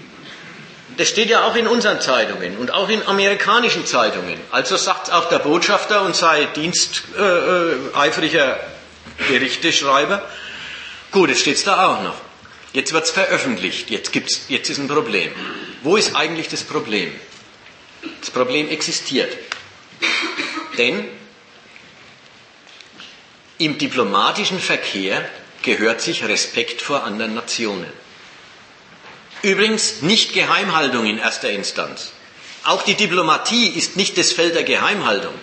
Das steht ja auch in unseren Zeitungen und auch in amerikanischen Zeitungen. Also sagt auch der Botschafter und sei diensteifriger äh, Gerichteschreiber. Gut, jetzt steht es da auch noch. Jetzt wird es veröffentlicht. Jetzt, gibt's, jetzt ist ein Problem. Wo ist eigentlich das Problem? Das Problem existiert. Denn im diplomatischen Verkehr gehört sich Respekt vor anderen Nationen. Übrigens nicht Geheimhaltung in erster Instanz. Auch die Diplomatie ist nicht das Feld der Geheimhaltung.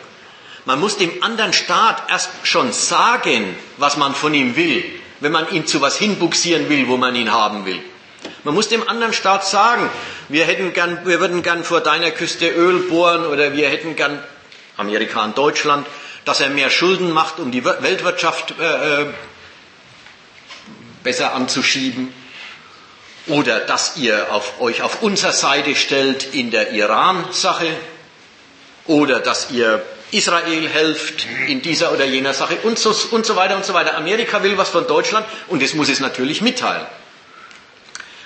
Man muss dem anderen Staat erst schon sagen, was man von ihm will, wenn man ihn zu was hinbuxieren will, wo man ihn haben will. Man muss dem anderen Staat sagen, wir hätten gern, wir würden gern vor deiner Küste Öl bohren oder wir hätten gern Amerika und Deutschland, dass er mehr Schulden macht, um die Weltwirtschaft äh, äh besser anzuschieben oder dass ihr auf, euch auf unserer Seite stellt in der Iran-Sache oder dass ihr Israel helft in dieser oder jener Sache und so, und so weiter und so weiter. Amerika will was von Deutschland und das muss es natürlich mitteilen.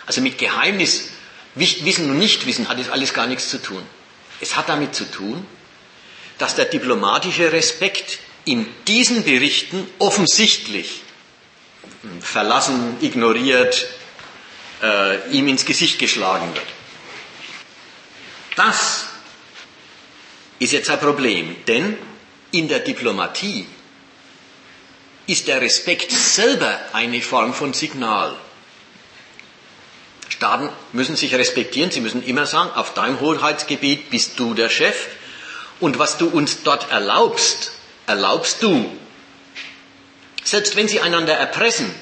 Also mit Geheimnis, Wissen und Nichtwissen hat es alles gar nichts zu tun. Es hat damit zu tun, dass der diplomatische Respekt in diesen Berichten offensichtlich verlassen, ignoriert, äh, ihm ins Gesicht geschlagen wird. Das ist jetzt ein Problem, denn in der Diplomatie ist der Respekt selber eine Form von Signal. Staaten müssen sich respektieren, sie müssen immer sagen, auf deinem Hoheitsgebiet bist du der Chef und was du uns dort erlaubst, erlaubst du. Selbst wenn sie einander erpressen,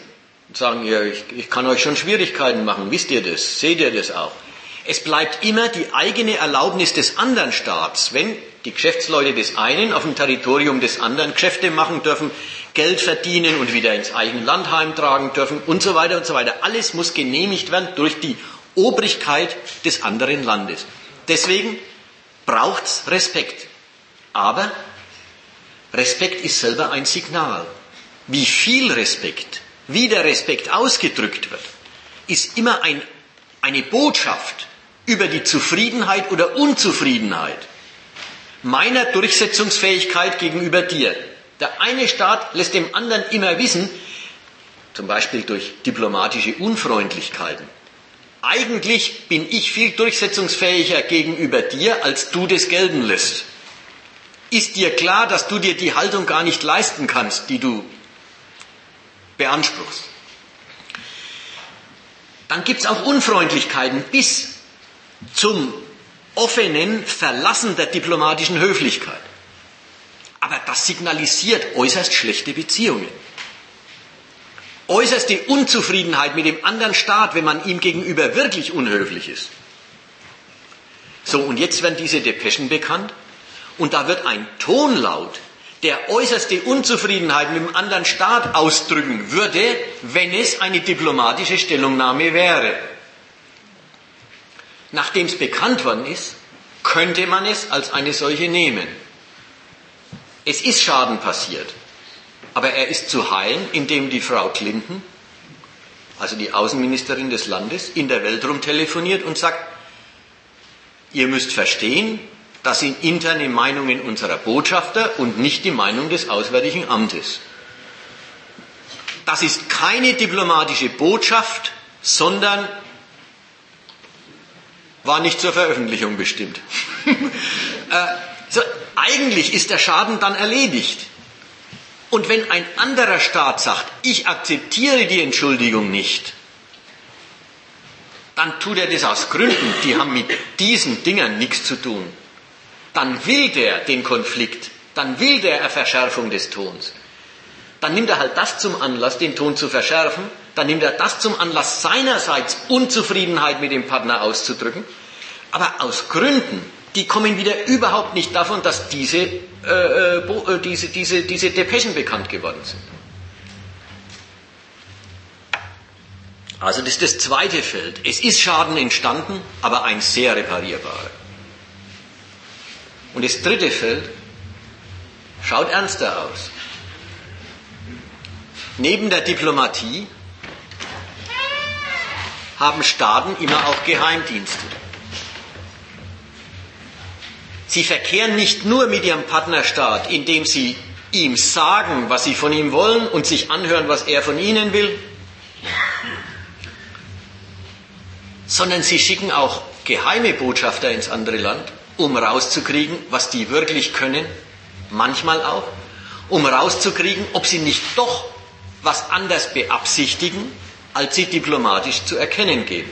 sagen, ja, ich, ich kann euch schon Schwierigkeiten machen, wisst ihr das, seht ihr das auch. Es bleibt immer die eigene Erlaubnis des anderen Staats, wenn die Geschäftsleute des einen auf dem Territorium des anderen Geschäfte machen dürfen, Geld verdienen und wieder ins eigene Land heimtragen dürfen und so weiter und so weiter. Alles muss genehmigt werden durch die Obrigkeit des anderen Landes. Deswegen braucht es Respekt. Aber Respekt ist selber ein Signal. Wie viel Respekt wie der Respekt ausgedrückt wird, ist immer ein, eine Botschaft über die Zufriedenheit oder Unzufriedenheit meiner Durchsetzungsfähigkeit gegenüber dir. Der eine Staat lässt dem anderen immer wissen, zum Beispiel durch diplomatische Unfreundlichkeiten. Eigentlich bin ich viel durchsetzungsfähiger gegenüber dir, als du das gelten lässt. Ist dir klar, dass du dir die Haltung gar nicht leisten kannst, die du beanspruchst? Dann gibt es auch Unfreundlichkeiten bis zum offenen Verlassen der diplomatischen Höflichkeit. Aber das signalisiert äußerst schlechte Beziehungen. Äußerste Unzufriedenheit mit dem anderen Staat, wenn man ihm gegenüber wirklich unhöflich ist. So, und jetzt werden diese Depeschen bekannt und da wird ein Tonlaut, der äußerste Unzufriedenheit mit dem anderen Staat ausdrücken würde, wenn es eine diplomatische Stellungnahme wäre. Nachdem es bekannt worden ist, könnte man es als eine solche nehmen. Es ist Schaden passiert, aber er ist zu heilen, indem die Frau Clinton, also die Außenministerin des Landes, in der Welt rum telefoniert und sagt, ihr müsst verstehen, das sind interne Meinungen unserer Botschafter und nicht die Meinung des Auswärtigen Amtes. Das ist keine diplomatische Botschaft, sondern war nicht zur Veröffentlichung bestimmt. äh, so, eigentlich ist der Schaden dann erledigt. Und wenn ein anderer Staat sagt, ich akzeptiere die Entschuldigung nicht, dann tut er das aus Gründen, die haben mit diesen Dingern nichts zu tun. Dann will der den Konflikt, dann will der eine Verschärfung des Tons. Dann nimmt er halt das zum Anlass, den Ton zu verschärfen, dann nimmt er das zum Anlass, seinerseits Unzufriedenheit mit dem Partner auszudrücken, aber aus Gründen, die kommen wieder überhaupt nicht davon, dass diese, äh, äh, diese, diese, diese Depeschen bekannt geworden sind. Also das ist das zweite Feld. Es ist Schaden entstanden, aber ein sehr reparierbarer. Und das dritte Feld schaut ernster aus. Neben der Diplomatie haben Staaten immer auch Geheimdienste. Sie verkehren nicht nur mit ihrem Partnerstaat, indem sie ihm sagen, was sie von ihm wollen und sich anhören, was er von ihnen will, sondern sie schicken auch geheime Botschafter ins andere Land, um rauszukriegen, was die wirklich können, manchmal auch, um rauszukriegen, ob sie nicht doch was anders beabsichtigen, als sie diplomatisch zu erkennen geben.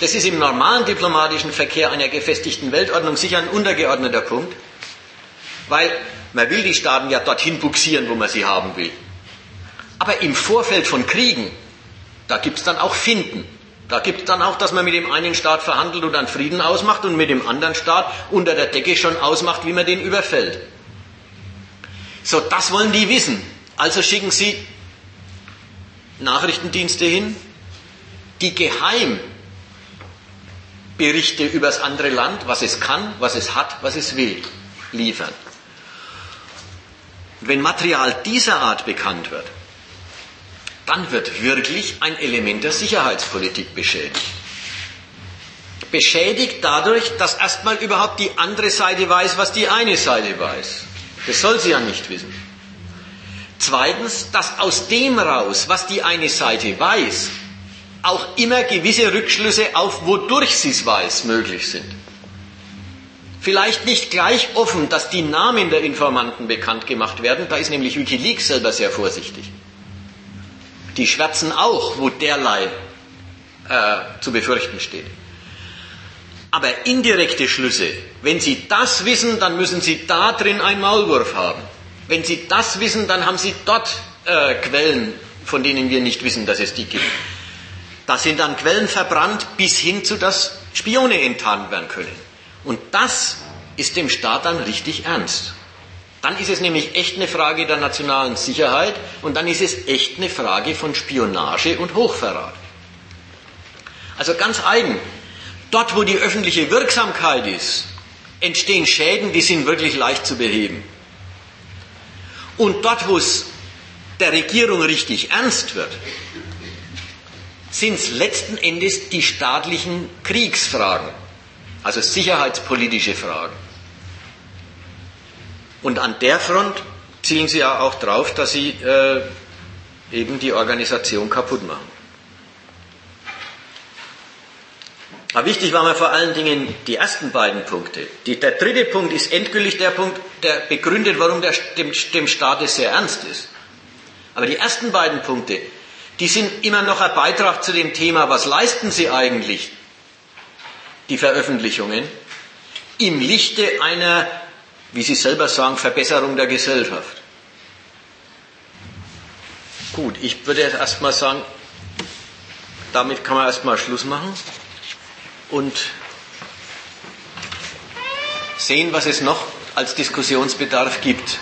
Das ist im normalen diplomatischen Verkehr einer gefestigten Weltordnung sicher ein untergeordneter Punkt, weil man will die Staaten ja dorthin buxieren, wo man sie haben will. Aber im Vorfeld von Kriegen, da gibt es dann auch Finden. Da gibt es dann auch, dass man mit dem einen Staat verhandelt und dann Frieden ausmacht und mit dem anderen Staat unter der Decke schon ausmacht, wie man den überfällt. So, das wollen die wissen. Also schicken sie Nachrichtendienste hin, die geheim Berichte über das andere Land, was es kann, was es hat, was es will, liefern. Wenn Material dieser Art bekannt wird, dann wird wirklich ein Element der Sicherheitspolitik beschädigt. Beschädigt dadurch, dass erstmal überhaupt die andere Seite weiß, was die eine Seite weiß. Das soll sie ja nicht wissen. Zweitens, dass aus dem raus, was die eine Seite weiß, auch immer gewisse Rückschlüsse auf, wodurch sie es weiß, möglich sind. Vielleicht nicht gleich offen, dass die Namen der Informanten bekannt gemacht werden, da ist nämlich Wikileaks selber sehr vorsichtig. Die schwärzen auch, wo derlei äh, zu befürchten steht. Aber indirekte Schlüsse, wenn Sie das wissen, dann müssen Sie da drin einen Maulwurf haben. Wenn Sie das wissen, dann haben Sie dort äh, Quellen, von denen wir nicht wissen, dass es die gibt. Da sind dann Quellen verbrannt bis hin zu, dass Spione enttarnt werden können. Und das ist dem Staat dann richtig ernst. Dann ist es nämlich echt eine Frage der nationalen Sicherheit und dann ist es echt eine Frage von Spionage und Hochverrat. Also ganz eigen. Dort, wo die öffentliche Wirksamkeit ist, entstehen Schäden, die sind wirklich leicht zu beheben. Und dort, wo es der Regierung richtig ernst wird, sind es letzten Endes die staatlichen Kriegsfragen, also sicherheitspolitische Fragen. Und an der Front zielen Sie ja auch drauf, dass Sie äh, eben die Organisation kaputt machen. Aber wichtig waren mir vor allen Dingen die ersten beiden Punkte. Die, der dritte Punkt ist endgültig der Punkt, der begründet, warum der, dem, dem Staat es sehr ernst ist. Aber die ersten beiden Punkte, die sind immer noch ein Beitrag zu dem Thema, was leisten sie eigentlich, die Veröffentlichungen, im Lichte einer, wie Sie selber sagen, Verbesserung der Gesellschaft. Gut, ich würde erstmal sagen, damit kann man erstmal Schluss machen und sehen, was es noch als Diskussionsbedarf gibt.